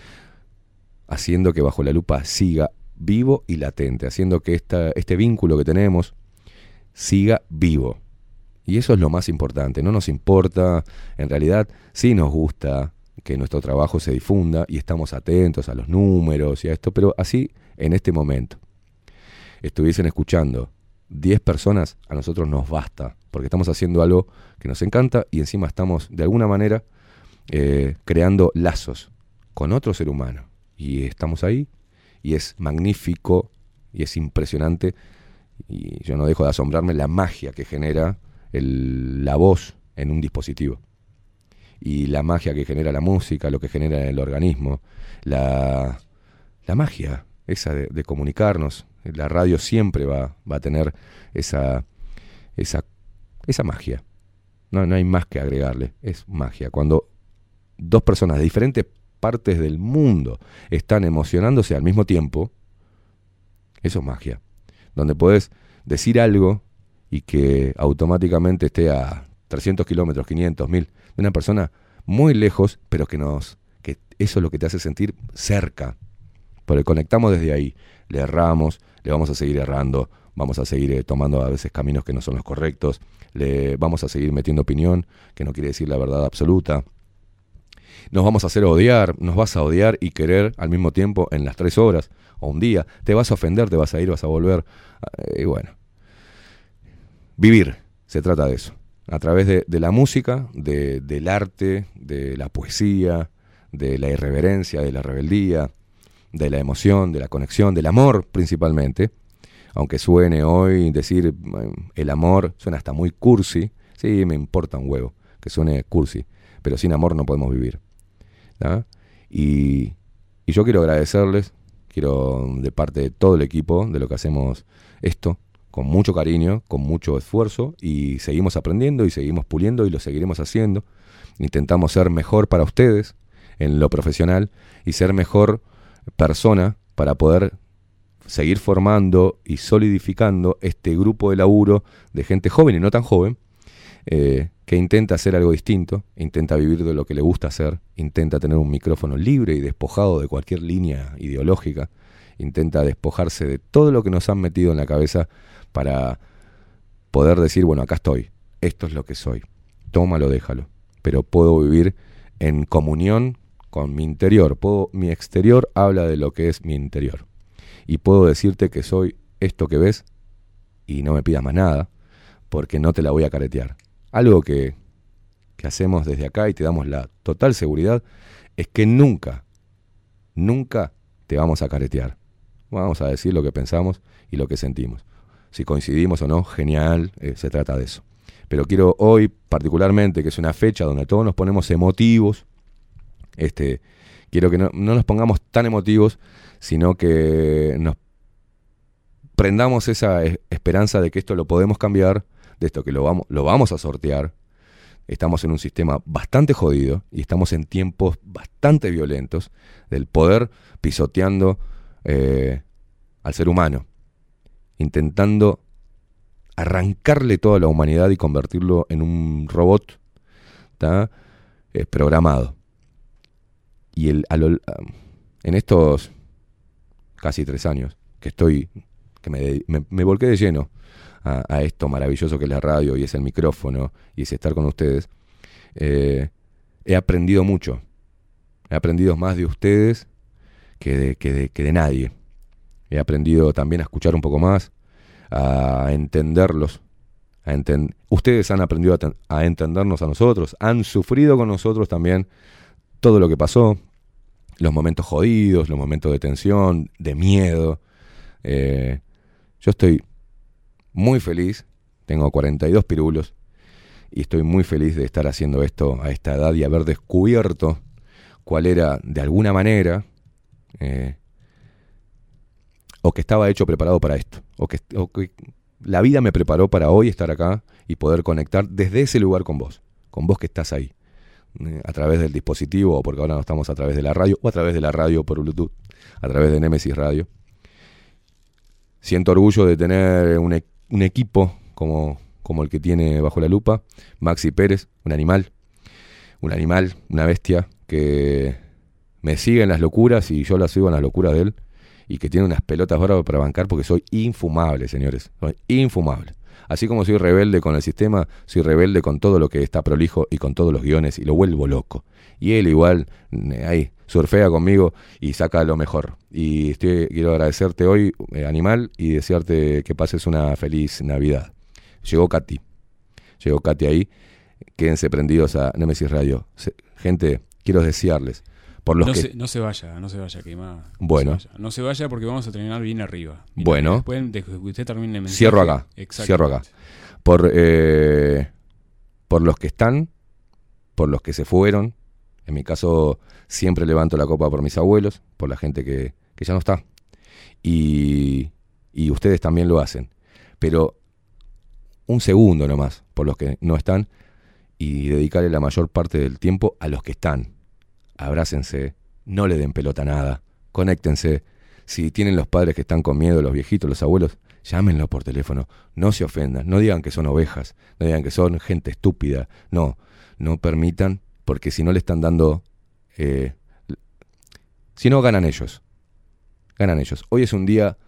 haciendo que bajo la lupa siga vivo y latente, haciendo que este vínculo que tenemos siga vivo. Y eso es lo más importante, no nos importa, en realidad sí nos gusta que nuestro trabajo se difunda y estamos atentos a los números y a esto, pero así en este momento estuviesen escuchando 10 personas, a nosotros nos basta, porque estamos haciendo algo que nos encanta y encima estamos de alguna manera eh, creando lazos con otro ser humano. Y estamos ahí y es magnífico y es impresionante y yo no dejo de asombrarme la magia que genera la voz en un dispositivo y la magia que genera la música, lo que genera en el organismo, la, la magia esa de comunicarnos. La radio siempre va, va a tener esa, esa, esa magia. No, no hay más que agregarle, es magia. Cuando dos personas de diferentes partes del mundo están emocionándose al mismo tiempo, eso es magia. Donde puedes decir algo y que automáticamente esté a 300 kilómetros, 500, 1000, de una persona muy lejos, pero que nos, que eso es lo que te hace sentir cerca. Porque conectamos desde ahí, le erramos, le vamos a seguir errando, vamos a seguir eh, tomando a veces caminos que no son los correctos, le vamos a seguir metiendo opinión, que no quiere decir la verdad absoluta. Nos vamos a hacer odiar, nos vas a odiar y querer al mismo tiempo en las tres horas o un día. Te vas a ofender, te vas a ir, vas a volver. eh, Y bueno, vivir, se trata de eso. A través de, de la música, de- del arte, de la poesía, de la irreverencia, de la rebeldía, de la emoción, de la conexión, del amor principalmente. Aunque suene hoy decir el amor, suena hasta muy cursi. Sí, me importa un huevo que suene cursi, pero sin amor no podemos vivir. Y, y yo quiero agradecerles, quiero de parte de todo el equipo, de lo que hacemos esto, con mucho cariño, con mucho esfuerzo, y seguimos aprendiendo y seguimos puliendo y lo seguiremos haciendo. Intentamos ser mejor para ustedes en lo profesional y ser mejor persona para poder seguir formando y solidificando este grupo de laburo de gente joven y no tan joven, eh, que intenta hacer algo distinto, intenta vivir de lo que le gusta hacer, intenta tener un micrófono libre y despojado de cualquier línea ideológica, intenta despojarse de todo lo que nos han metido en la cabeza para poder decir, bueno, acá estoy, esto es lo que soy, tómalo, déjalo, pero puedo vivir en comunión con mi interior, puedo, mi exterior habla de lo que es mi interior, y puedo decirte que soy esto que ves y no me pidas más nada, porque no te la voy a caretear. Algo que, que hacemos desde acá y te damos la total seguridad es que nunca, nunca te vamos a caretear. Vamos a decir lo que pensamos y lo que sentimos. Si coincidimos o no, genial, eh, se trata de eso. Pero quiero hoy particularmente, que es una fecha donde todos nos ponemos emotivos, este, quiero que no, no nos pongamos tan emotivos, sino que nos prendamos esa e- esperanza de que esto lo podemos cambiar, de esto que lo vamos, lo vamos a sortear. Estamos en un sistema bastante jodido y estamos en tiempos bastante violentos del poder pisoteando eh, al ser humano, intentando arrancarle toda la humanidad y convertirlo en un robot. Eh, programado. Y el, a lo- en estos casi tres años que estoy, que me, me- me volqué de lleno a, esto maravilloso que es la radio y es el micrófono y es estar con ustedes, eh, he aprendido mucho. He aprendido más de ustedes que de, que de, que de nadie. He aprendido también a escuchar un poco más, a entenderlos. A ustedes han aprendido a entendernos a nosotros, han sufrido con nosotros también todo lo que pasó, los momentos jodidos, los momentos de tensión, de miedo. Eh, yo estoy muy feliz, tengo 42 pirulos y estoy muy feliz de estar haciendo esto a esta edad y haber descubierto cuál era de alguna manera eh, o que estaba hecho preparado para esto, o que, la vida me preparó para hoy estar acá y poder conectar desde ese lugar con vos, con vos que estás ahí, a través del dispositivo, o porque ahora no estamos a través de la radio, o a través de la radio por Bluetooth, a través de Nemesis Radio. Siento orgullo de tener un, e- un equipo como, como el que tiene bajo la lupa, Maxi Pérez, un animal, un animal, una bestia que me sigue en las locuras y yo la sigo en las locuras de él y que tiene unas pelotas bravas para bancar porque soy infumable, señores, soy infumable. Así como soy rebelde con el sistema, soy rebelde con todo lo que está prolijo y con todos los guiones y lo vuelvo loco. Y él igual, ahí, surfea conmigo y saca lo mejor. Y estoy, quiero agradecerte hoy, eh, animal, y desearte que pases una feliz Navidad. Llegó Katy, llegó Katy ahí, quédense prendidos a Nemesis Radio. Gente, quiero desearles, por los no, que... se, no se vaya, no se vaya, quemada. Bueno. No se, vaya. No se vaya porque vamos a terminar bien arriba. Bien Bueno. Después de que usted termine el mensaje. Cierro acá. Cierro acá. Por, eh, por los que están, por los que se fueron. En mi caso, siempre levanto la copa por mis abuelos, por la gente que, que ya no está. Y, y ustedes también lo hacen. Pero un segundo nomás, por los que no están, y dedicarle la mayor parte del tiempo a los que están. Abrácense, no le den pelota a nada, conéctense. Si tienen los padres que están con miedo, los viejitos, los abuelos, llámenlo por teléfono. No se ofendan, no digan que son ovejas, no digan que son gente estúpida. No, no permitan, porque si no le están dando... eh, si no, ganan ellos. Ganan ellos. Hoy es un día,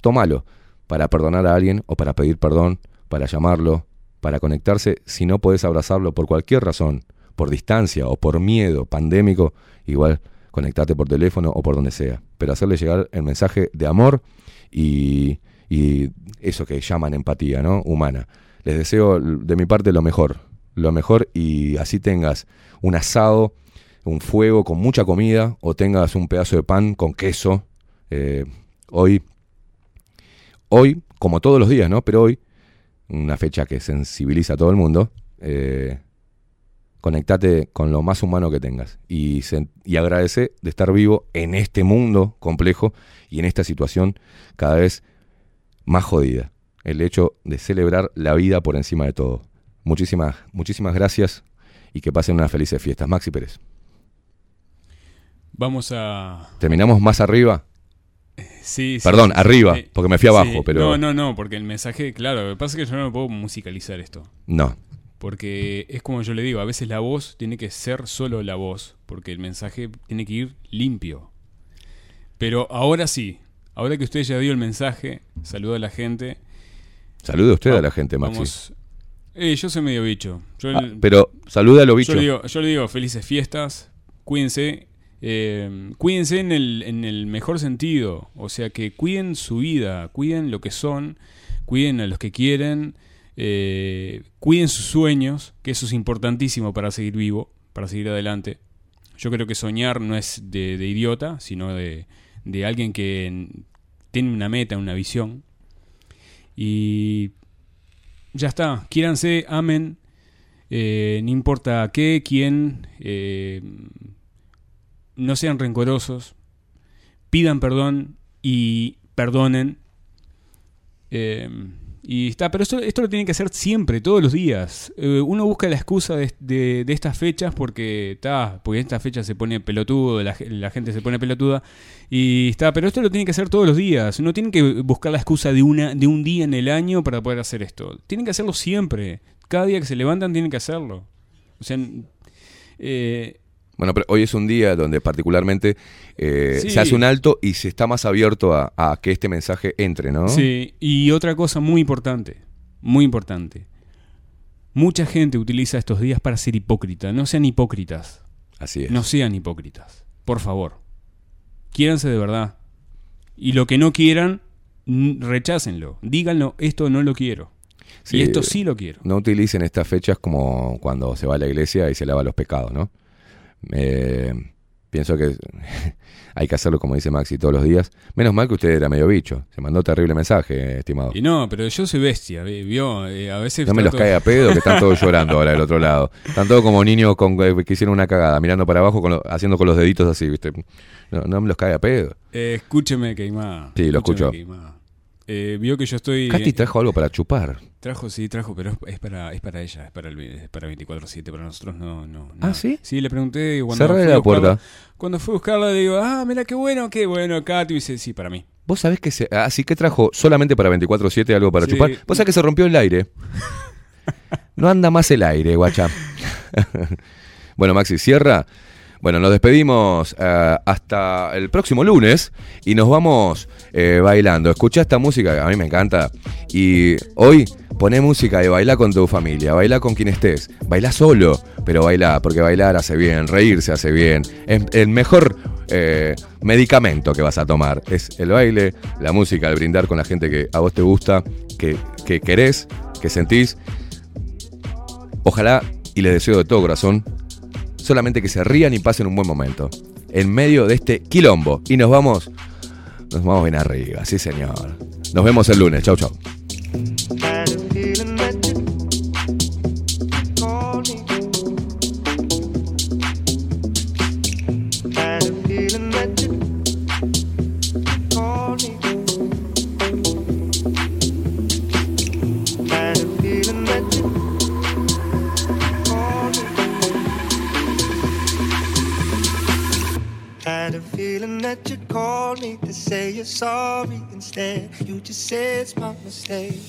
tómalo, para perdonar a alguien o para pedir perdón, para llamarlo, para conectarse. Si no podés abrazarlo por cualquier razón, por distancia o por miedo pandémico, igual conectate por teléfono o por donde sea. Pero hacerle llegar el mensaje de amor y, y eso que llaman empatía, ¿no? Humana. Les deseo de mi parte lo mejor, lo mejor y así tengas un asado un fuego con mucha comida o tengas un pedazo de pan con queso. Eh, hoy, hoy, como todos los días, ¿no? Pero hoy, una fecha que sensibiliza a todo el mundo, eh, conectate con lo más humano que tengas y, agradece de estar vivo en este mundo complejo y en esta situación cada vez más jodida. El hecho de celebrar la vida por encima de todo. Muchísimas, muchísimas gracias y que pasen unas felices fiestas. Maxi Pérez. Vamos a. ¿Terminamos más arriba? Sí, sí, Perdón, sí, arriba, porque me fui abajo, sí. pero... No, no, no, porque el mensaje, claro, lo que pasa es que yo no puedo musicalizar esto. No. Porque es como yo le digo, a veces la voz tiene que ser solo la voz, porque el mensaje tiene que ir limpio. Pero ahora sí, ahora que usted ya dio el mensaje, saluda a la gente. Salude usted a la gente, Maxi. vamos- Eh, yo soy medio bicho. Yo, Ah, pero saluda a lo bicho. Yo le, digo, yo le digo felices fiestas, cuídense. eh, cuídense en el, en el mejor sentido. O sea, que cuiden su vida, cuiden lo que son, cuiden a los que quieren, eh, cuiden sus sueños, que eso es importantísimo para seguir vivo, para seguir adelante. Yo creo que soñar no es de, de idiota, sino de, de alguien que en- tiene una meta, una visión. Y ya está, quiéranse, amen, eh, no importa qué, quién, eh, no sean rencorosos, pidan perdón y perdonen. Eh, y está, pero esto, esto lo tienen que hacer siempre, todos los días. Eh, uno busca la excusa de, de- estas fechas porque está, porque en estas fechas se pone pelotudo, la, la gente se pone pelotuda y está, pero esto lo tienen que hacer todos los días. No tienen que buscar la excusa de una, de un día en el año para poder hacer esto. Tienen que hacerlo siempre. Cada día que se levantan tienen que hacerlo. O sea, eh, Bueno, pero hoy es un día donde particularmente eh, Sí. se hace un alto y se está más abierto a, a que este mensaje entre, ¿no? Sí, y otra cosa muy importante, muy importante. Mucha gente utiliza estos días para ser hipócrita. No sean hipócritas. Así es. No sean hipócritas. Por favor. Quiéranse de verdad. Y lo que no quieran, rechácenlo. Díganlo, esto no lo quiero. Sí, y esto sí lo quiero. No utilicen estas fechas como cuando se va a la iglesia y se lava los pecados, ¿no? Eh, pienso que hay que hacerlo como dice Maxi todos los días. Menos mal que usted era medio bicho. Se mandó terrible mensaje, estimado. Y no, pero yo soy bestia, vio, Eh, a veces No me los cae a pedo que están todos llorando ahora del otro lado. Están todos como niños con, eh, que hicieron una cagada, mirando para abajo, con lo- haciendo con los deditos así, ¿viste? No, no me los cae a pedo. Eh, escúcheme, Keimá. Sí, lo escucho. Eh, vio que yo estoy... Katy trajo algo para chupar. Trajo, sí, trajo, pero es, para, es para ella, es para, el, es para 24-7, para nosotros no, no, no. ¿Ah, sí? Sí, le pregunté cuando a la puerta. Cuando fui a buscarla, le digo, ah, mira qué bueno, qué bueno, Katy, y dice, sí, para mí. ¿Vos sabés que se, así que trajo solamente para 24-7 algo para Sí. chupar? ¿Vos sabés que se rompió el aire? No anda más el aire, guacha. bueno, Maxi, cierra. Bueno, nos despedimos eh, hasta el próximo lunes y nos vamos eh, bailando. Escucha esta música que a mí me encanta. Y hoy poné música y baila con tu familia, baila con quien estés, baila solo, pero baila, porque bailar hace bien, reírse hace bien. Es el mejor eh, medicamento que vas a tomar. Es el baile, la música, el brindar con la gente que a vos te gusta, que, que querés, que sentís. Ojalá, y les deseo de todo corazón, solamente que se rían y pasen un buen momento. En medio de este quilombo. Y nos vamos, nos vamos bien arriba, sí señor. Nos vemos el lunes. Chau, chau. Me to say you're sorry instead. You just said it's my mistake.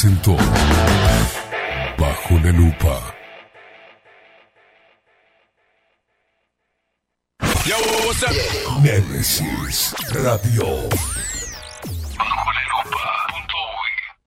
Presentó